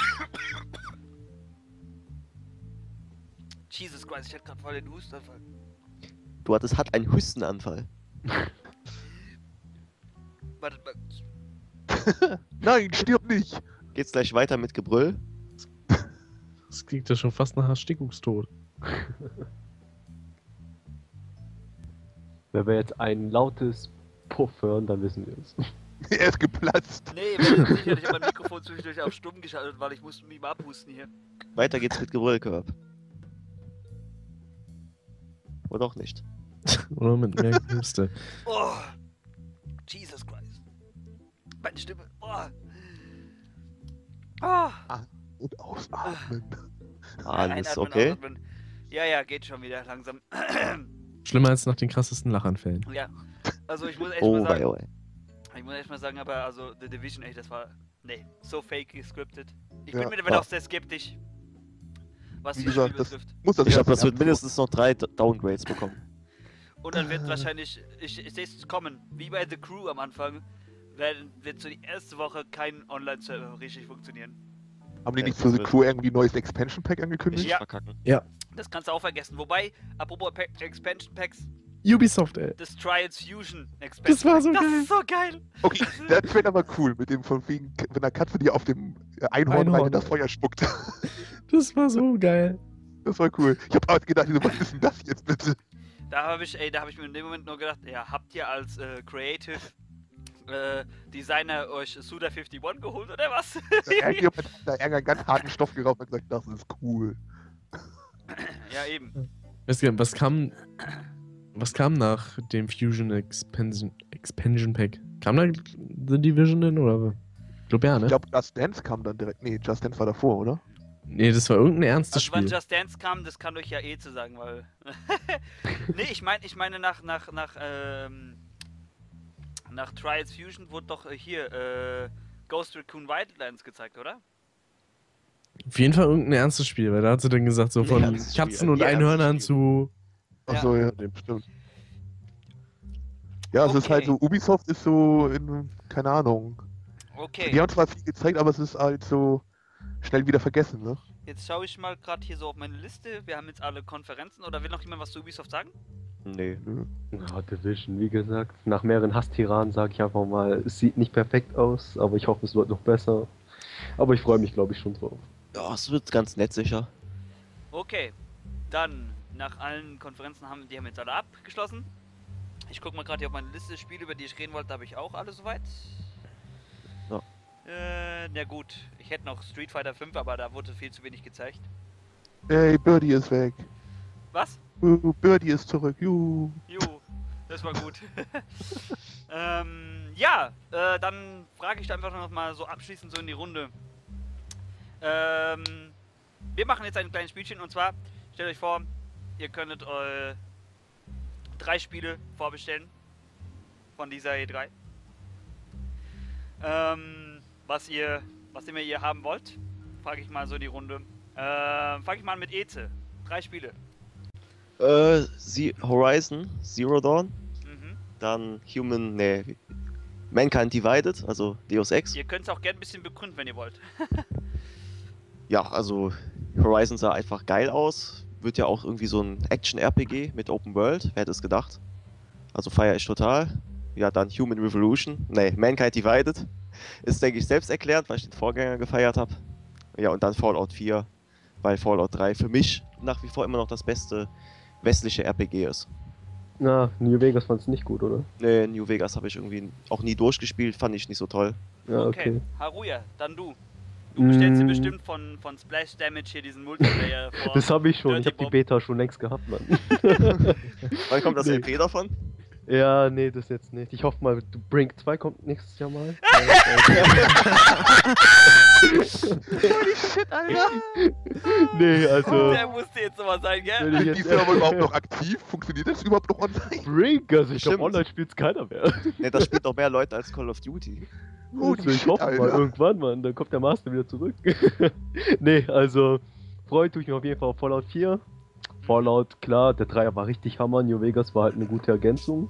Jesus Christ, ich hatte gerade voll den Hustenanfall. Du hattest hat einen Hustenanfall. Wartet mal. Nein, stirb nicht. Geht's gleich weiter mit Gebrüll? Das klingt ja schon fast nach Erstickungstod. Wenn wir jetzt ein lautes Puff hören, dann wissen wir es. Er ist geplatzt. Nee, ich habe mein Mikrofon zwischendurch auf stumm geschaltet, weil ich musste mich mal abhusten hier. Weiter geht's mit Gebrüllkörb. Oder auch nicht. Oder mit mehr Huste. Oh, Jesus Christ. Meine Stimme. Oh. Oh. Und ausatmen. Alles Einatmen, okay? ausatmen. Ja, ja, geht schon wieder langsam. Schlimmer als nach den krassesten Lachanfällen. ja, also ich muss echt Oh, mal sagen, wei, oh, wei. ich muss echt mal sagen, aber also The Division, echt, das war, nee, so fake gescriptet. Ich Ja, bin mittlerweile ja. auch sehr skeptisch, was Wie gesagt, Spiel das- betrifft. Muss das Ich glaube, das wird mindestens noch drei Downgrades bekommen. Und dann wird wahrscheinlich, ich, ich sehe es kommen, wie bei The Crew am Anfang, werden, wird so die erste Woche kein Online-Server richtig funktionieren. Haben die Ja, nicht für The Crew irgendwie ein neues Expansion Pack angekündigt? Ja. Verkacken. Das kannst du auch vergessen. Wobei, apropos Pa- Expansion Packs, Ubisoft, ey. das Trials Fusion Expansion Das war so Pack, geil. Das ist so geil. Okay, das wäre aber cool, mit dem von wegen, wenn der Katze dir auf dem Einhorn, Einhorn. rein in das Feuer spuckt. Das war so geil. Das war cool. Ich habe aber gedacht, so, was ist denn das jetzt bitte? Da habe ich, ey, da habe ich mir in dem Moment nur gedacht, ja, habt ihr als äh, Creative äh, Designer euch Suda 51 geholt oder was? Irgendjemand hat da irgendeinen ganz harten Stoff geraucht und gesagt, das ist cool. Ja, eben. Weißt du, was kam. Was kam nach dem Fusion Expansion, Expansion Pack? Kam da The Division denn? Oder? Ich glaube ja, ne? Ich glaube, Just Dance kam dann direkt. Nee, Just Dance war davor, oder? nee, das war irgendein ernstes Also wann Spiel. Just Dance kam, das kann euch ja eh zu sagen, weil. nee, ich meine, ich meine nach nach nach ähm, nach Trials Fusion wurde doch äh, hier äh, Ghost Recon Wildlands gezeigt, oder? Auf jeden Fall irgendein ernstes Spiel, weil da hat sie dann gesagt, so von ernstes Spiel, Katzen ein und ernstes Einhörnern Spiel. zu. Achso, ja, dem stimmt. Ja, es ist halt Okay. so, Ubisoft ist so in, keine Ahnung. Okay. Die haben zwar viel gezeigt, aber es ist halt so schnell wieder vergessen, ne? Jetzt schaue ich mal gerade hier so auf meine Liste. Wir haben jetzt alle Konferenzen. Oder will noch jemand was zu Ubisoft sagen? Nee. Ja, Division, wie gesagt, nach mehreren Hasstiranen sage ich einfach mal, es sieht nicht perfekt aus, aber ich hoffe, es wird noch besser. Aber ich freue mich, glaube ich, schon drauf. Ja, es wird ganz nett sicher. Okay. Dann, nach allen Konferenzen haben die haben jetzt alle abgeschlossen. Ich gucke mal gerade hier auf meine Liste Spiele, über die ich reden wollte, habe ich auch alle soweit. Ja. Äh, na gut. Ich hätte noch Street Fighter 5, aber da wurde viel zu wenig gezeigt. Ey, Birdie ist weg. Was? Uh, Birdie ist zurück. Juhu. Jo, das war gut. ähm, ja, äh, dann frage ich einfach noch mal so abschließend so in die Runde. Ähm, wir machen jetzt ein kleines Spielchen und zwar, stellt euch vor, ihr könntet äh, drei Spiele vorbestellen von dieser E3. Ähm, was ihr, was immer ihr haben wollt, frage ich mal so in die Runde. Ähm, fange ich mal an mit Eze. Drei Spiele. Äh, Sie Horizon, Zero Dawn, Mhm. dann Human, nee, Mankind Divided, also Deus Ex. Ihr könnt es auch gerne ein bisschen begründen, wenn ihr wollt. Ja, also Horizon sah einfach geil aus. Wird ja auch irgendwie so ein Action-RPG mit Open World, wer hätte es gedacht. Also feiere ich total. Ja, dann Human Revolution, nee, Mankind Divided. Ist, denke ich, selbsterklärend, weil ich den Vorgänger gefeiert habe. Ja, und dann Fallout 4, weil Fallout 3 für mich nach wie vor immer noch das beste westliche RPG ist. Na, New Vegas fand es nicht gut, oder? Nee, New Vegas habe ich irgendwie auch nie durchgespielt, fand ich nicht so toll. Ja, Okay, okay. Haruya, dann du. Du bestellst dir Mm. bestimmt von, von Splash Damage hier diesen Multiplayer vor. Das habe ich schon, ich habe die. Beta schon längst gehabt, Mann. Wann kommt das Nee. LP davon? Ja, nee, das jetzt nicht. Ich hoffe mal, Brink 2 kommt nächstes Jahr mal. Holy shit, Alter! nee, also, Der musste jetzt nochmal sein, wenn gell? Ist die Server überhaupt noch aktiv? Funktioniert das überhaupt noch online? Brink, also ich glaube, online spielt's keiner mehr. Ne, das spielt noch mehr Leute als Call of Duty. Holy Also, ich shit, hoffe mal Alter. irgendwann, Mann, dann kommt der Master wieder zurück. nee, also, freut mich auf jeden Fall auf Fallout 4. Fallout, klar, der Dreier war richtig Hammer, New Vegas war halt eine gute Ergänzung.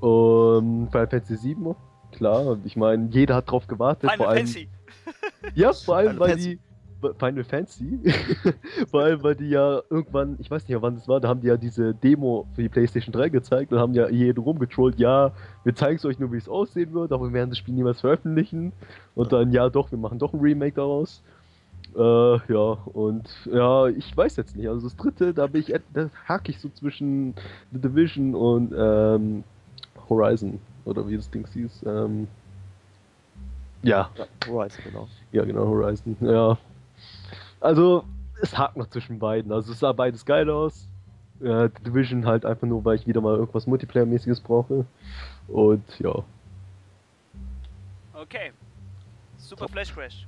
Und Final Fantasy 7, klar, ich meine, jeder hat drauf gewartet. vor Final allem, Fantasy. Ja, vor allem, Final weil Fantasy. die. Final Fantasy. vor allem, weil die ja irgendwann, ich weiß nicht wann das war, da haben die ja diese Demo für die PlayStation 3 gezeigt und haben ja jeden rumgetrollt, ja, wir zeigen es euch nur, wie es aussehen wird, aber wir werden das Spiel niemals veröffentlichen. Und dann, ja, doch, wir machen doch ein Remake daraus. Äh, ja, und ja, ich weiß jetzt nicht. Also das dritte, da bin ich, da hake ich so zwischen The Division und ähm, Horizon. Oder wie das Ding hieß. Ähm, ja, Ja, Horizon, genau. ja, genau, Horizon. Ja. Also, es hakt noch zwischen beiden. Also, es sah beides geil aus. Äh, The Division halt einfach nur, weil ich wieder mal irgendwas Multiplayer-mäßiges brauche. Und ja. Okay. Super Flash Crash.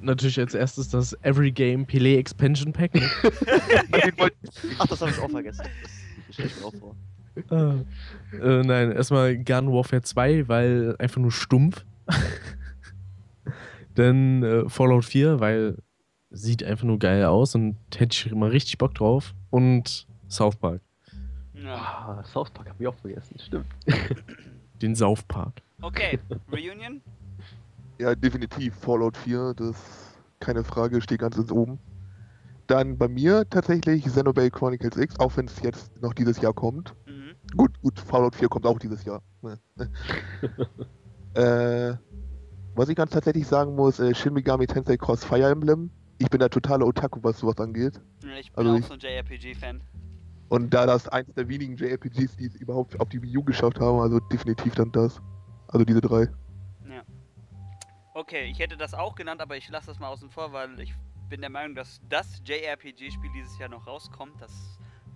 Natürlich als erstes das Every Game Pelé Expansion Pack. Ne? Ach, das habe ich auch vergessen. Das stelle ich mir auch vor. äh, äh, nein, erstmal Garden Warfare 2, weil einfach nur stumpf. Dann äh, Fallout 4, weil sieht einfach nur geil aus und hätte ich immer richtig Bock drauf. Und South Park, Ja. Ah, South Park hab ich auch vergessen, stimmt. den South Park. Okay. Reunion? Ja, definitiv Fallout 4, das keine Frage, steht ganz ins oben. dann bei mir tatsächlich Xenoblade Chronicles X, auch wenn es jetzt noch dieses Jahr kommt. Mhm. Gut, gut, Fallout 4 kommt auch dieses Jahr. Ne. äh, was ich ganz tatsächlich sagen muss, äh, Shin Megami Tensei Cross Fire Emblem. Ich bin der totale Otaku, was sowas angeht. Ich bin Also auch ich- so ein JRPG-Fan. Und da das eins der wenigen JRPGs, die es überhaupt auf die Wii U geschafft haben, also definitiv dann das. Also diese drei. Okay, ich hätte das auch genannt, aber ich lasse das mal außen vor, weil ich bin der Meinung, dass das JRPG-Spiel dieses Jahr noch rauskommt. Das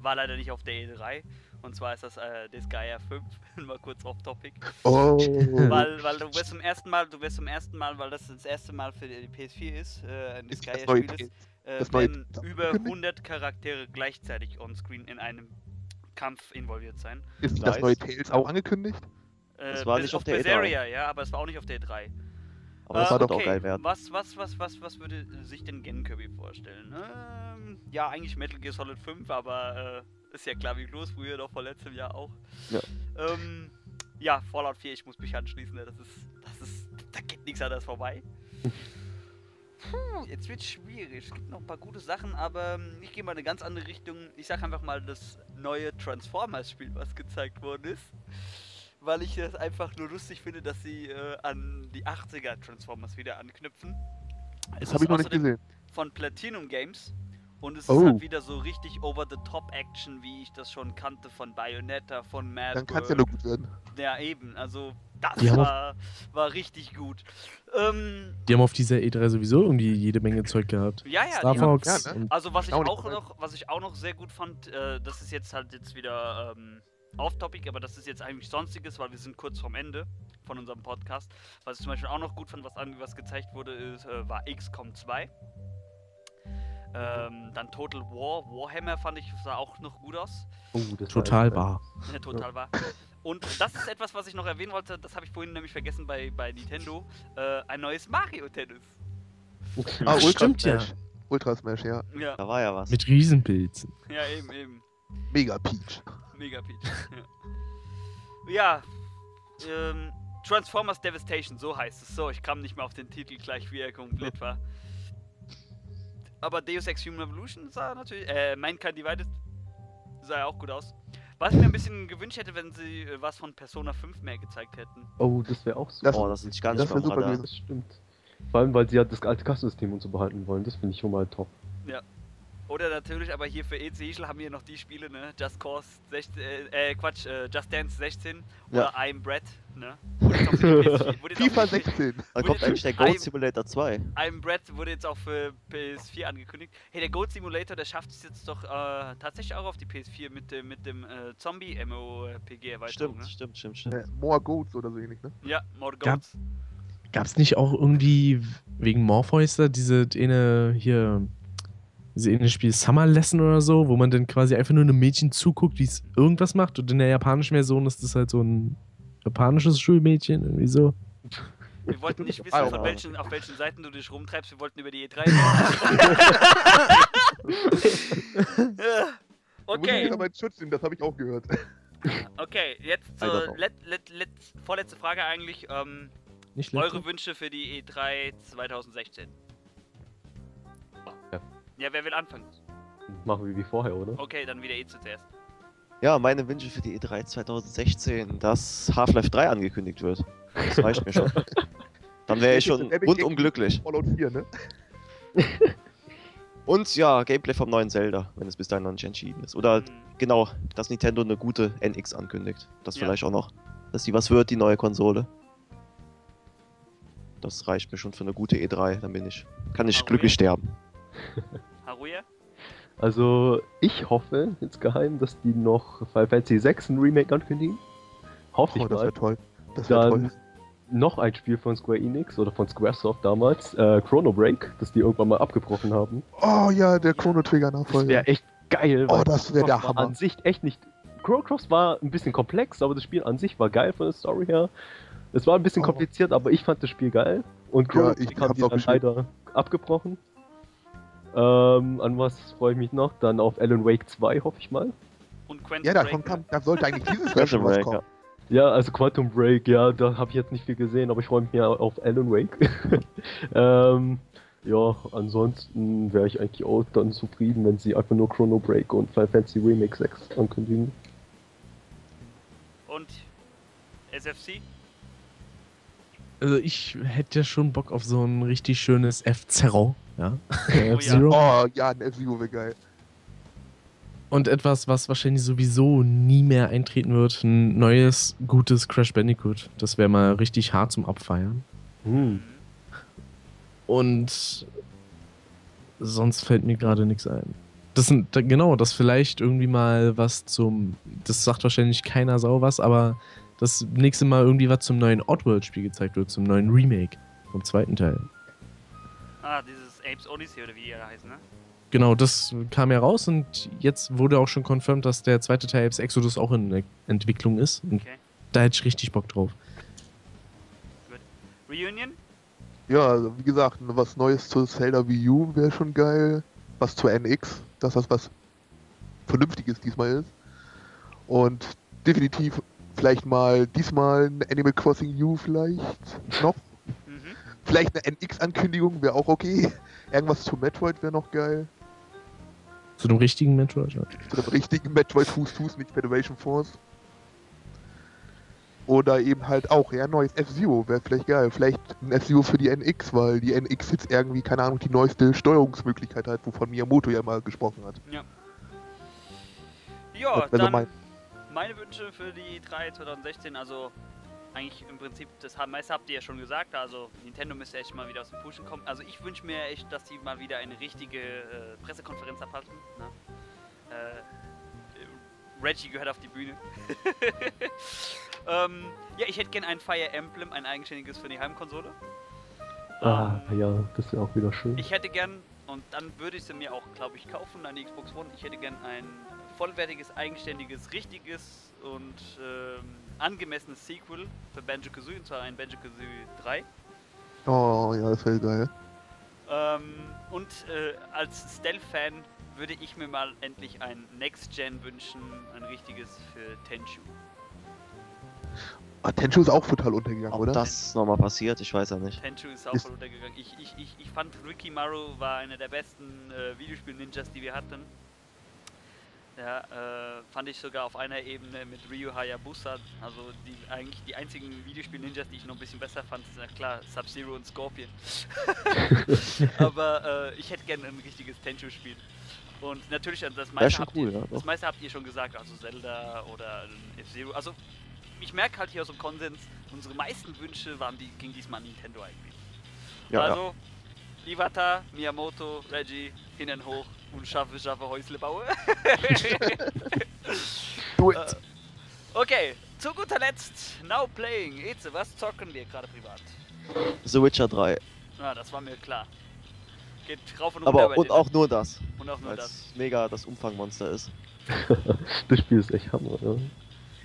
war leider nicht auf der E3. Und zwar ist das äh, Disgaea 5. mal kurz off topic. Oh. weil, weil du wirst zum ersten Mal, du wirst zum ersten Mal, weil das das erste Mal für die PS4 ist, äh, ein ist das neue Disgaea-Spiel ist, äh, das werden über angekündigt? 100 Charaktere gleichzeitig on-screen in einem Kampf involviert sein. Ist Nice. das neue Tales auch angekündigt? Äh, Das war nicht auf der E3. Berseria, ja, aber es war auch nicht auf der E3. Aber das Äh, wird okay. auch geil werden. Was, was, was, was, was würde sich denn Gen Kirby vorstellen? Ähm, ja, eigentlich Metal Gear Solid 5, aber äh, ist ja klar wie los, früher doch vor letztem Jahr auch. Ja. Ähm, ja, Fallout 4, ich muss mich anschließen, ne? das ist, das ist, da geht nichts anderes vorbei. Puh, jetzt wird schwierig. Es gibt noch ein paar gute Sachen, aber ähm, ich gehe mal in eine ganz andere Richtung. Ich sag einfach mal das neue Transformers-Spiel, was gezeigt worden ist. Weil ich das einfach nur lustig finde, dass sie äh, an die 80er Transformers wieder anknüpfen. Es Das habe ich noch nicht gesehen. von Platinum Games. Und es Oh. ist halt wieder so richtig over-the-top-Action, wie ich das schon kannte von Bayonetta, von Mad Dann kann es ja nur gut werden. Ja, eben. Also, das Die haben auch- war, war richtig gut. Ähm, Die haben auf dieser E3 sowieso irgendwie jede Menge Zeug gehabt. ja, ja, Star die haben, Fox ja, ne? Also was ich Auch noch, was ich auch noch sehr gut fand, äh, das ist jetzt halt jetzt wieder ähm, off-topic, aber das ist jetzt eigentlich sonstiges, weil wir sind kurz vorm Ende von unserem Podcast. Was ich zum Beispiel auch noch gut fand, was, an- was gezeigt wurde, ist, äh, war XCOM 2. Ähm, dann Total War, Warhammer fand ich sah auch noch gut aus. Oh, das total war. Ja, total wahr. Und das ist etwas, was ich noch erwähnen wollte, das habe ich vorhin nämlich vergessen bei, bei Nintendo. Äh, ein neues Mario Tennis. Ah, Ultra Stimmt ja. Smash. Ultra Smash, ja. Ja, Da war ja was. Mit Riesenpilzen. ja, eben, eben. Mega Peach. Mega Peach. ja. ja ähm, Transformers Devastation, so heißt es. So, ich kam nicht mehr auf den Titel gleich, wie er komplett war. Aber Deus Ex Human Evolution sah natürlich. Äh, Mankind Divided sah ja auch gut aus. Was ich mir ein bisschen gewünscht hätte, wenn sie äh, was von Persona 5 mehr gezeigt hätten. Oh, das wäre auch super. Das- oh, das ist gar das nicht wär mehr super gewesen. Das stimmt. Vor allem, weil sie ja das alte Kassensystem und so behalten wollen. Das finde ich schon mal top. Oder natürlich, aber hier für EC Ischl haben wir noch die Spiele, ne? Just Cause 16, äh, äh, Quatsch, äh, Just Dance 16 Ja. oder I'm Brett, ne? Wurde jetzt auch für die PS4 wurde jetzt auch FIFA für die- 16. Dann kommt eigentlich der Goat Simulator 2. I'm Brett wurde jetzt auch für PS4 angekündigt. Hey, der Goat Simulator, der schafft es jetzt doch äh, tatsächlich auch auf die PS4 mit dem, mit dem äh, Zombie-MOPG-Erweiterung, Stimmt, ne? stimmt, stimmt, stimmt. Äh, More Goats oder so ähnlich, ne? Ja, More Gab- Goats. Gab's nicht auch irgendwie wegen Morpheus da diese eine hier diese eine Spiel Summer Lesson oder so, wo man dann quasi einfach nur einem Mädchen zuguckt, wie es irgendwas macht und in der japanischen Version ist das halt so ein japanisches Schulmädchen irgendwie so. Wir wollten nicht wissen, Alter. von welchen, auf welchen Seiten du dich rumtreibst. Wir wollten über die E3 reden. Muss ich okay. wieder meinen Schutz nehmen, das habe ich auch gehört. Okay, jetzt zur let, let, let, vorletzte Frage eigentlich. Ähm, eure Wünsche für die E3 2016. Ja. Wer will anfangen? Machen wir wie vorher, oder? Okay, dann wieder E zuerst. Ja, meine Wünsche für die E3 2016, dass Half-Life 3 angekündigt wird. Das reicht mir schon. Dann wäre ich schon rundum glücklich. Fallout 4, ne? Und ja, Gameplay vom neuen Zelda, wenn es bis dahin noch nicht entschieden ist. Oder Hm, genau, dass Nintendo eine gute NX ankündigt. Das Ja. vielleicht auch noch. Dass die was wird, die neue Konsole. Das reicht mir schon für eine gute E3, dann bin ich. Kann ich Okay. glücklich sterben. Haruya? Also, ich hoffe insgeheim, dass die noch Final Fantasy 6 ein Remake ankündigen. Hoffe Oh, ich das mal. wäre toll. Das wäre Dann toll. noch ein Spiel von Square Enix oder von Squaresoft damals, äh, Chrono Break, das die irgendwann mal abgebrochen haben. Oh ja, der. Chrono Trigger Das Nachfolger. wäre echt geil. Oh, das wäre der Hammer. An sich echt nicht. Chrono Cross war ein bisschen komplex, aber das Spiel an sich war geil von der Story her. Es war ein bisschen Oh. kompliziert, aber ich fand das Spiel geil. Und Chrono Ja, ich Break haben die dann leider abgebrochen. Ähm, an was freue ich mich noch? Dann auf Alan Wake 2, hoffe ich mal. Und Quentin Ja, Break, davon ne? kam, da sollte eigentlich dieses Jahr Quantum schon was Break, kommen. Ja, also Quantum Break, ja, da habe ich jetzt nicht viel gesehen, aber ich freue mich mehr auf Alan Wake. ähm, Ja, ansonsten wäre ich eigentlich auch dann zufrieden, wenn sie einfach nur Chrono Break und Final Fantasy Remake 6 ankündigen. Und SFC? Also ich hätte ja schon Bock auf so ein richtig schönes F-Zero, ja. ja. F-Zero. Oh, ja, ein F-Zero wäre geil. Und etwas, was wahrscheinlich sowieso nie mehr eintreten wird, ein neues, gutes Crash Bandicoot. Das wäre mal richtig hart zum Abfeiern. Hm. Und sonst fällt mir gerade nichts ein. Das sind, genau, das vielleicht irgendwie mal was zum, das sagt wahrscheinlich keiner Sau was, aber das nächste Mal irgendwie was zum neuen Oddworld-Spiel gezeigt wird, zum neuen Remake vom zweiten Teil. Ah, dieses Apes Odyssey oder wie die ja heißen, ne? Genau, das kam ja raus und jetzt wurde auch schon confirmed, dass der zweite Teil Apes Exodus auch in Entwicklung ist. Und Okay. da hätte ich richtig Bock drauf. Reunion? Ja, also wie gesagt, was Neues zur Zelda Wii U wäre schon geil. Was zur NX, dass das was Vernünftiges diesmal ist. Und definitiv vielleicht mal diesmal ein Animal Crossing U vielleicht noch. Vielleicht eine NX-Ankündigung wäre auch okay. Irgendwas zu Metroid wäre noch geil. Zu dem richtigen Metroid. Ja. Zu dem richtigen Metroid Fuß Fuß, nicht Federation Force. Oder eben halt auch, ja, neues F-Zero wäre vielleicht geil. Vielleicht ein F-Zero für die NX, weil die NX jetzt irgendwie, keine Ahnung, die neueste Steuerungsmöglichkeit hat, wovon Miyamoto ja mal gesprochen hat. Ja, Das wär so dann mein- meine Wünsche für die 3 2016, also eigentlich im Prinzip, das meiste habt ihr ja schon gesagt, also Nintendo müsste echt mal wieder aus dem Pushen kommen. Also ich wünsche mir echt, dass die mal wieder eine richtige äh, Pressekonferenz abhalten. Ne? Äh, Reggie gehört auf die Bühne. ähm, ja, ich hätte gern ein Fire Emblem, ein eigenständiges für die Heimkonsole. Ah, Ähm, ja, das wäre auch wieder schön. ich hätte gern, und dann würde ich sie mir auch, glaube ich, kaufen, eine Xbox One. Ich hätte gern ein vollwertiges, eigenständiges, richtiges und ähm, angemessenes Sequel für Banjo-Kazooie, und zwar ein Banjo-Kazooie 3. Oh, ja, das wäre geil. Ähm, und äh, als Stealth-Fan würde ich mir mal endlich ein Next-Gen wünschen, ein richtiges für Tenchu. Ah, Tenchu ist auch total untergegangen, Ob oder? das nochmal passiert, ich weiß ja nicht. Tenchu ist auch Ist- voll untergegangen. Ich, ich, ich, ich fand Ricky Maru war einer der besten äh, Videospiel-Ninjas, die wir hatten. Ja, äh, fand ich sogar auf einer Ebene mit Ryu Hayabusa. Also die eigentlich die einzigen Videospiel-Ninjas, die ich noch ein bisschen besser fand, sind ja klar Sub-Zero und Scorpion. Aber äh, ich hätte gerne ein richtiges Tenchu-Spiel. Und natürlich, also das meiste, habt cool, ihr, ja. das meiste habt ihr schon gesagt, also Zelda oder F-Zero. Also ich merke halt hier aus dem Konsens, unsere meisten Wünsche waren die, gingen diesmal an Nintendo eigentlich. Ja, ja. also, Iwata, Miyamoto, Reggie, Hintern hoch und schaffe, schaffe Häusle baue. Do it! okay, zu guter Letzt, Now Playing. Eze, was zocken wir gerade privat? The Witcher 3. Ah, das war mir klar. Geht rauf und runter Aber und auch nur das, und auch nur weil das. mega das Umfangmonster ist. das Spiel ist echt Hammer, ja.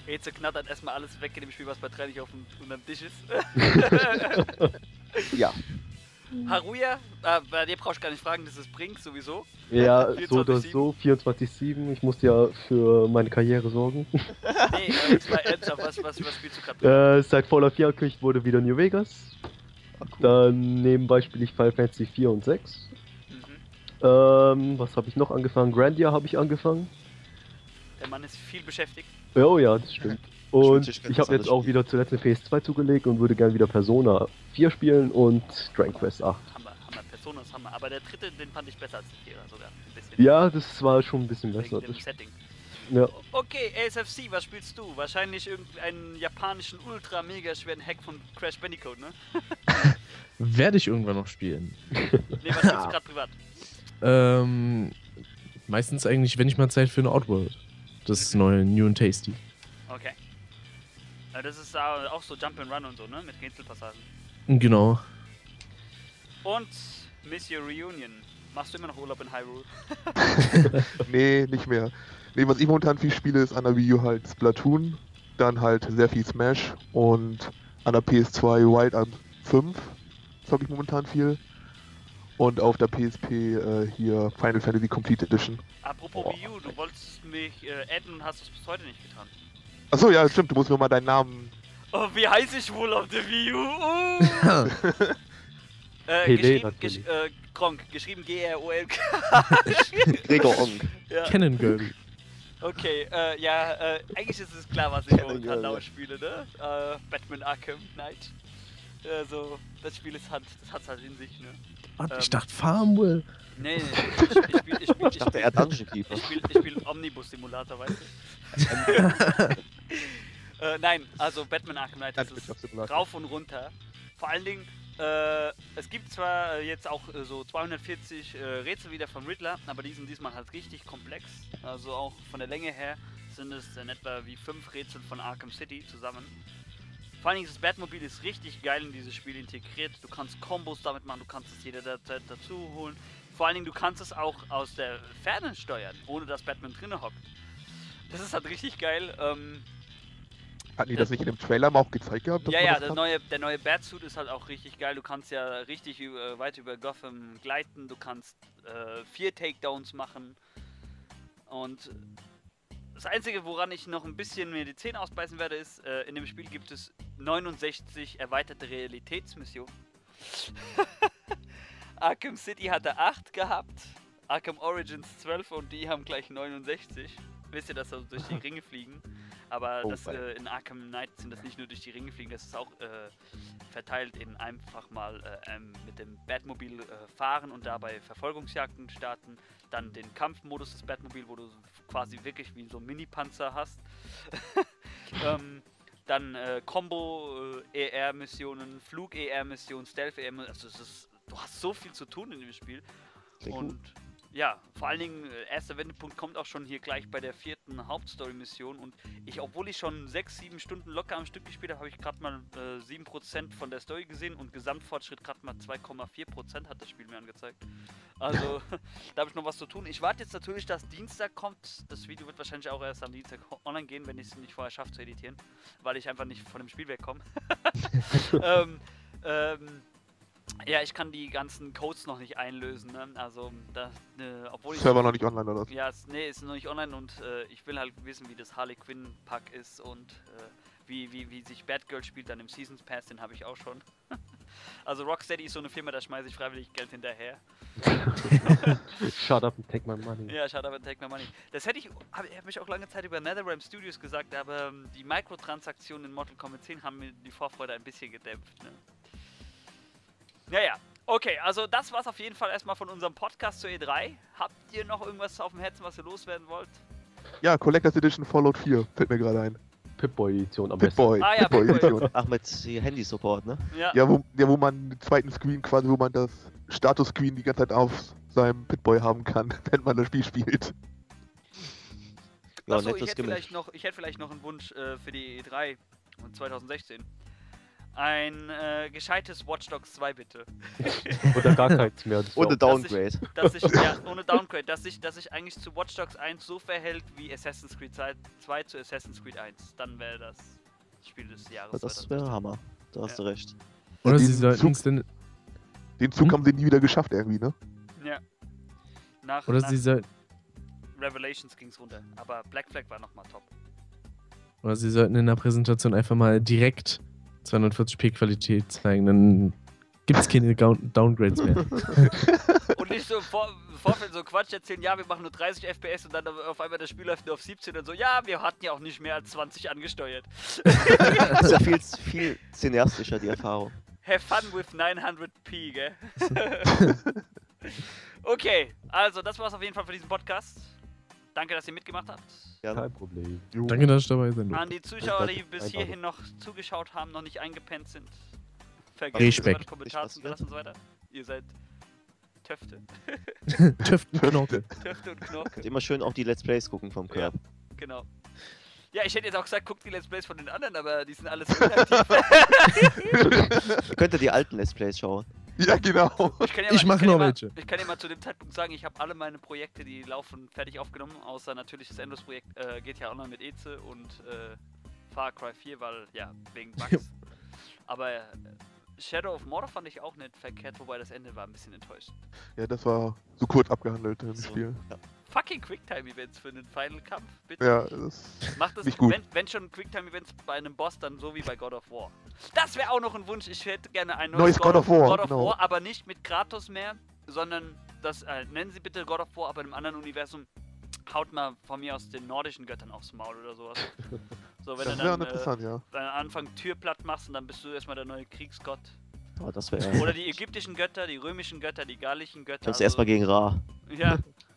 Eze knattert erstmal alles weg in dem Spiel, was bei drei nicht auf dem, unterm Tisch ist. Ja. Haruya, äh, bei dir brauchst du gar nicht fragen, das ist Brink sowieso. Ja, so oder 24/7. so, 24-7. Ich muss ja für meine Karriere sorgen. Nee, äh, jetzt mal ernsthaft, was, was, was spielst du gerade? Äh, seit Fallout 4 angekündigt wurde wieder New Vegas. Ah, cool. Dann nebenbei spiele ich Final Fantasy 4 und 6. Mhm. Ähm, was habe ich noch angefangen? Grandia habe ich angefangen. Der Mann ist viel beschäftigt. Oh ja, das stimmt. Und ich habe jetzt auch wieder zuletzt eine PS2 zugelegt und würde gerne wieder Persona 4 spielen und Dragon Quest 8. Hammer, Hammer, Persona ist Hammer. Aber der dritte, den fand ich besser als der Vierer sogar. Ein bisschen. Ja, das war schon ein bisschen Wegen besser. dem Das, Setting. ja. Okay, ASFC, was spielst du? Wahrscheinlich irgendeinen japanischen ultra mega schweren Hack von Crash Bandicoot, ne? Werde ich irgendwann noch spielen. Ne, was spielst du gerade privat? Ähm, meistens eigentlich, wenn ich mal Zeit für eine Outworld. Das neue New and Tasty. Okay. Das ist au- auch so Jump and Run und so, ne? Mit Rätselpassagen. Genau. Und Miss Your Reunion. Machst du immer noch Urlaub in Hyrule? Nee, nicht mehr. Nee, was ich momentan viel spiele, ist an der Wii U halt Splatoon, dann halt sehr viel Smash und an der PS2 Wild Arms 5 zocke ich momentan viel. Und auf der PSP äh, hier Final Fantasy Complete Edition. Apropos Boah. Wii U, du wolltest mich äh, adden und hast es bis heute nicht getan. Achso, ja, stimmt, du musst mir mal deinen Namen. Oh, wie heiß ich wohl auf der Wii U? Äh, Pelé geschrieben, gesch äh, Gronk, geschrieben G-R-O-L-K. Gregor Ong. ja. Okay, äh, ja, äh, eigentlich ist es klar, was ich momentan laut spiele, ne? Äh, Batman Arkham Knight. Also, das Spiel ist halt, das hat's halt in sich, ne? Warte, ich Ähm. dachte Farmville. Nee, nee, nee. Ich, ich spiel, ich spiel, Ich dachte, er Dungeon Keeper. Ich spiele ich spiel Omnibus-Simulator, weißt du? Äh, nein, also Batman Arkham Knight das ist rauf und runter. Vor allen Dingen, äh, es gibt zwar äh, jetzt auch äh, so 240 äh, Rätsel wieder vom Riddler, aber die sind diesmal halt richtig komplex. Also auch von der Länge her sind es in etwa wie fünf Rätsel von Arkham City zusammen. Vor allen Dingen das Batmobil ist richtig geil in dieses Spiel integriert. Du kannst Kombos damit machen, du kannst es jederzeit dazu holen. Vor allen Dingen, du kannst es auch aus der Ferne steuern, ohne dass Batman drinne hockt. Das ist halt richtig geil. Ähm, Hatten die das nicht in dem Trailer mal auch gezeigt gehabt? ja, ja, das der neue, der neue Batsuit ist halt auch richtig geil. Du kannst ja richtig über, weit über Gotham gleiten. Du kannst äh, vier Takedowns machen. Und das Einzige, woran ich noch ein bisschen mir die Zähne ausbeißen werde, ist, äh, in dem Spiel gibt es 69 erweiterte Realitätsmissionen. Arkham City hatte 8 gehabt, Arkham Origins 12 und die haben gleich 69. Wisst ihr, dass sie durch die Ringe fliegen? Aber Oh, das, äh, in Arkham Knight sind das nicht nur durch die Ringe fliegen, das ist auch äh, verteilt in einfach mal äh, ähm, mit dem Batmobil äh, fahren und dabei Verfolgungsjagden starten. Dann den Kampfmodus des Batmobil, wo du quasi wirklich wie so einen Mini-Panzer hast. ähm, dann äh, Combo-ER-Missionen, Flug-ER-Missionen, Stealth-ER-Missionen. Also ist, du hast so viel zu tun in dem Spiel. Klingt gut. Ja, vor allen Dingen, äh, erster Wendepunkt kommt auch schon hier gleich bei der vierten Hauptstory-Mission. Und ich, obwohl ich schon sechs, sieben Stunden locker am Stück gespielt habe, habe ich gerade mal äh, 7% von der Story gesehen und Gesamtfortschritt gerade mal 2,4% hat das Spiel mir angezeigt. Also, da habe ich noch was zu tun. Ich warte jetzt natürlich, dass Dienstag kommt. Das Video wird wahrscheinlich auch erst am Dienstag online gehen, wenn ich es nicht vorher schaffe zu editieren, weil ich einfach nicht von dem Spiel wegkomme. ähm, ähm, ja, ich kann die ganzen Codes noch nicht einlösen. Ne? Also, da, äh, obwohl ich. Server noch nicht online oder was? Ja, es, nee, ist noch nicht online und äh, ich will halt wissen, wie das Harley Quinn Pack ist und äh, wie, wie, wie sich Batgirl spielt dann im Seasons Pass, den habe ich auch schon. also Rocksteady ist so eine Firma, da schmeiße ich freiwillig Geld hinterher. Shut up and take my money. Ja, schade, aber take my money. Das hätte ich, habe hab ich auch lange Zeit über NetherRealm Studios gesagt, aber ähm, die Mikrotransaktionen in Mortal Kombat 10 haben mir die Vorfreude ein bisschen gedämpft. Ne? Naja, okay, also das war's auf jeden Fall erstmal von unserem Podcast zur E3. Habt ihr noch irgendwas auf dem Herzen, was ihr loswerden wollt? Ja, Collectors Edition Fallout 4 fällt mir gerade ein. Pip-Boy-Edition am besten. Pip-Boy, Ah ja, Pip-Boy Pip-Boy. Edition. Ach, mit Handy-Support, ne? Ja, Ja, wo, ja, wo man den zweiten Screen quasi, wo man das Status-Screen die ganze Zeit auf seinem Pip-Boy haben kann, wenn man das Spiel spielt. Ja, Achso, ich hätte, vielleicht noch, ich hätte vielleicht noch einen Wunsch äh, für die E3 von 2016. Ein äh, gescheites Watch Dogs 2 bitte. Oder gar keins mehr. Ohne Downgrade. Dass sich, ja, ohne Downgrade, dass sich, dass sich eigentlich zu Watch Dogs 1 so verhält wie Assassin's Creed 2 zu Assassin's Creed 1. Dann wäre das Spiel des Jahres. Das 2016. wäre Hammer. Da hast du recht. Oder sie Den sollten es denn. Den Zug Hm? haben sie nie wieder geschafft irgendwie, ne? Ja. Nach, Oder nach sie sollten. Revelations ging es runter. Aber Black Flag war nochmal top. Oder sie sollten in der Präsentation einfach mal direkt 240p Qualität zeigen, dann gibt es keine Down Downgrades mehr. Und nicht so vor, Vorfeld so Quatsch erzählen, ja, wir machen nur 30 FPS und dann auf einmal das Spiel läuft nur auf 17 und so, ja, wir hatten ja auch nicht mehr als 20 angesteuert. Das ist ja viel, viel cineastischer, die Erfahrung. Have fun with 900p, gell? okay, also das war's auf jeden Fall für diesen Podcast. Danke, dass ihr mitgemacht habt. Ja, Kein Problem. Danke, dass ich dabei durfte. An die Zuschauer, die bis hierhin noch zugeschaut haben, noch nicht eingepennt sind. Respekt. Vergesst nicht, Kommentar Nicht zu lassen und so weiter. Ihr seid Töfte. Töfte und Knorke. Und immer schön auch die Let's Plays gucken vom Ja. Curb. Genau. Ja, ich hätte jetzt auch gesagt, guckt die Let's Plays von den anderen, aber die sind alles inaktiv. Ihr könnt ihr die alten Let's Plays schauen. Ja, genau. Ich, kann ja Ich mal, mach kann noch welche. Ich kann ja mal zu dem Zeitpunkt sagen, ich habe alle meine Projekte, die laufen, fertig aufgenommen, außer natürlich das Endless-Projekt äh, geht ja auch noch mit Eze und äh, Far Cry 4, weil, ja, wegen Bugs. Aber äh, Shadow of Mordor fand ich auch nicht verkehrt, wobei das Ende war ein bisschen enttäuscht. Ja, das war so kurz abgehandelt im So, Spiel. ja. Fucking Quicktime-Events für einen Final-Kampf. Bitte. Ja, das Macht es, nicht gut. wenn, wenn schon Quicktime-Events bei einem Boss, dann so wie bei God of War. Das wäre auch noch ein Wunsch. Ich hätte gerne ein neues, Neues God of War, God of genau. War, aber nicht mit Kratos mehr, sondern das, äh, nennen Sie bitte God of War, aber in einem anderen Universum. Haut mal von mir aus den nordischen Göttern aufs Maul oder sowas. So, wenn das du wäre dann äh, interessant, ja. deinen Anfang Tür platt machst und dann bist du erstmal der neue Kriegsgott. Ja, das wäre. Oder die ägyptischen Götter, die römischen Götter, die gallischen Götter. Hab's also- erstmal gegen Ra. Ja,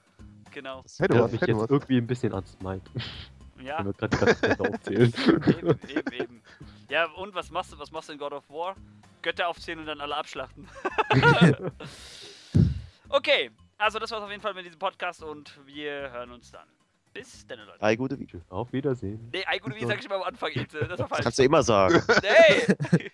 genau. Das Hätte mich hätte jetzt was. irgendwie ein bisschen ans Mike, Ja, wenn wir gerade aufzählen. eben, eben, eben. Ja, und was machst du, was machst du in God of War? Götter aufzählen und dann alle abschlachten. okay, also das war's auf jeden Fall mit diesem Podcast und wir hören uns dann. Bis dann, Leute. Drei gute Videos. Auf Wiedersehen. Nee, ein gute, wie sag ich immer am Anfang, Ete. Das war Das falsch. kannst du immer sagen. Nee!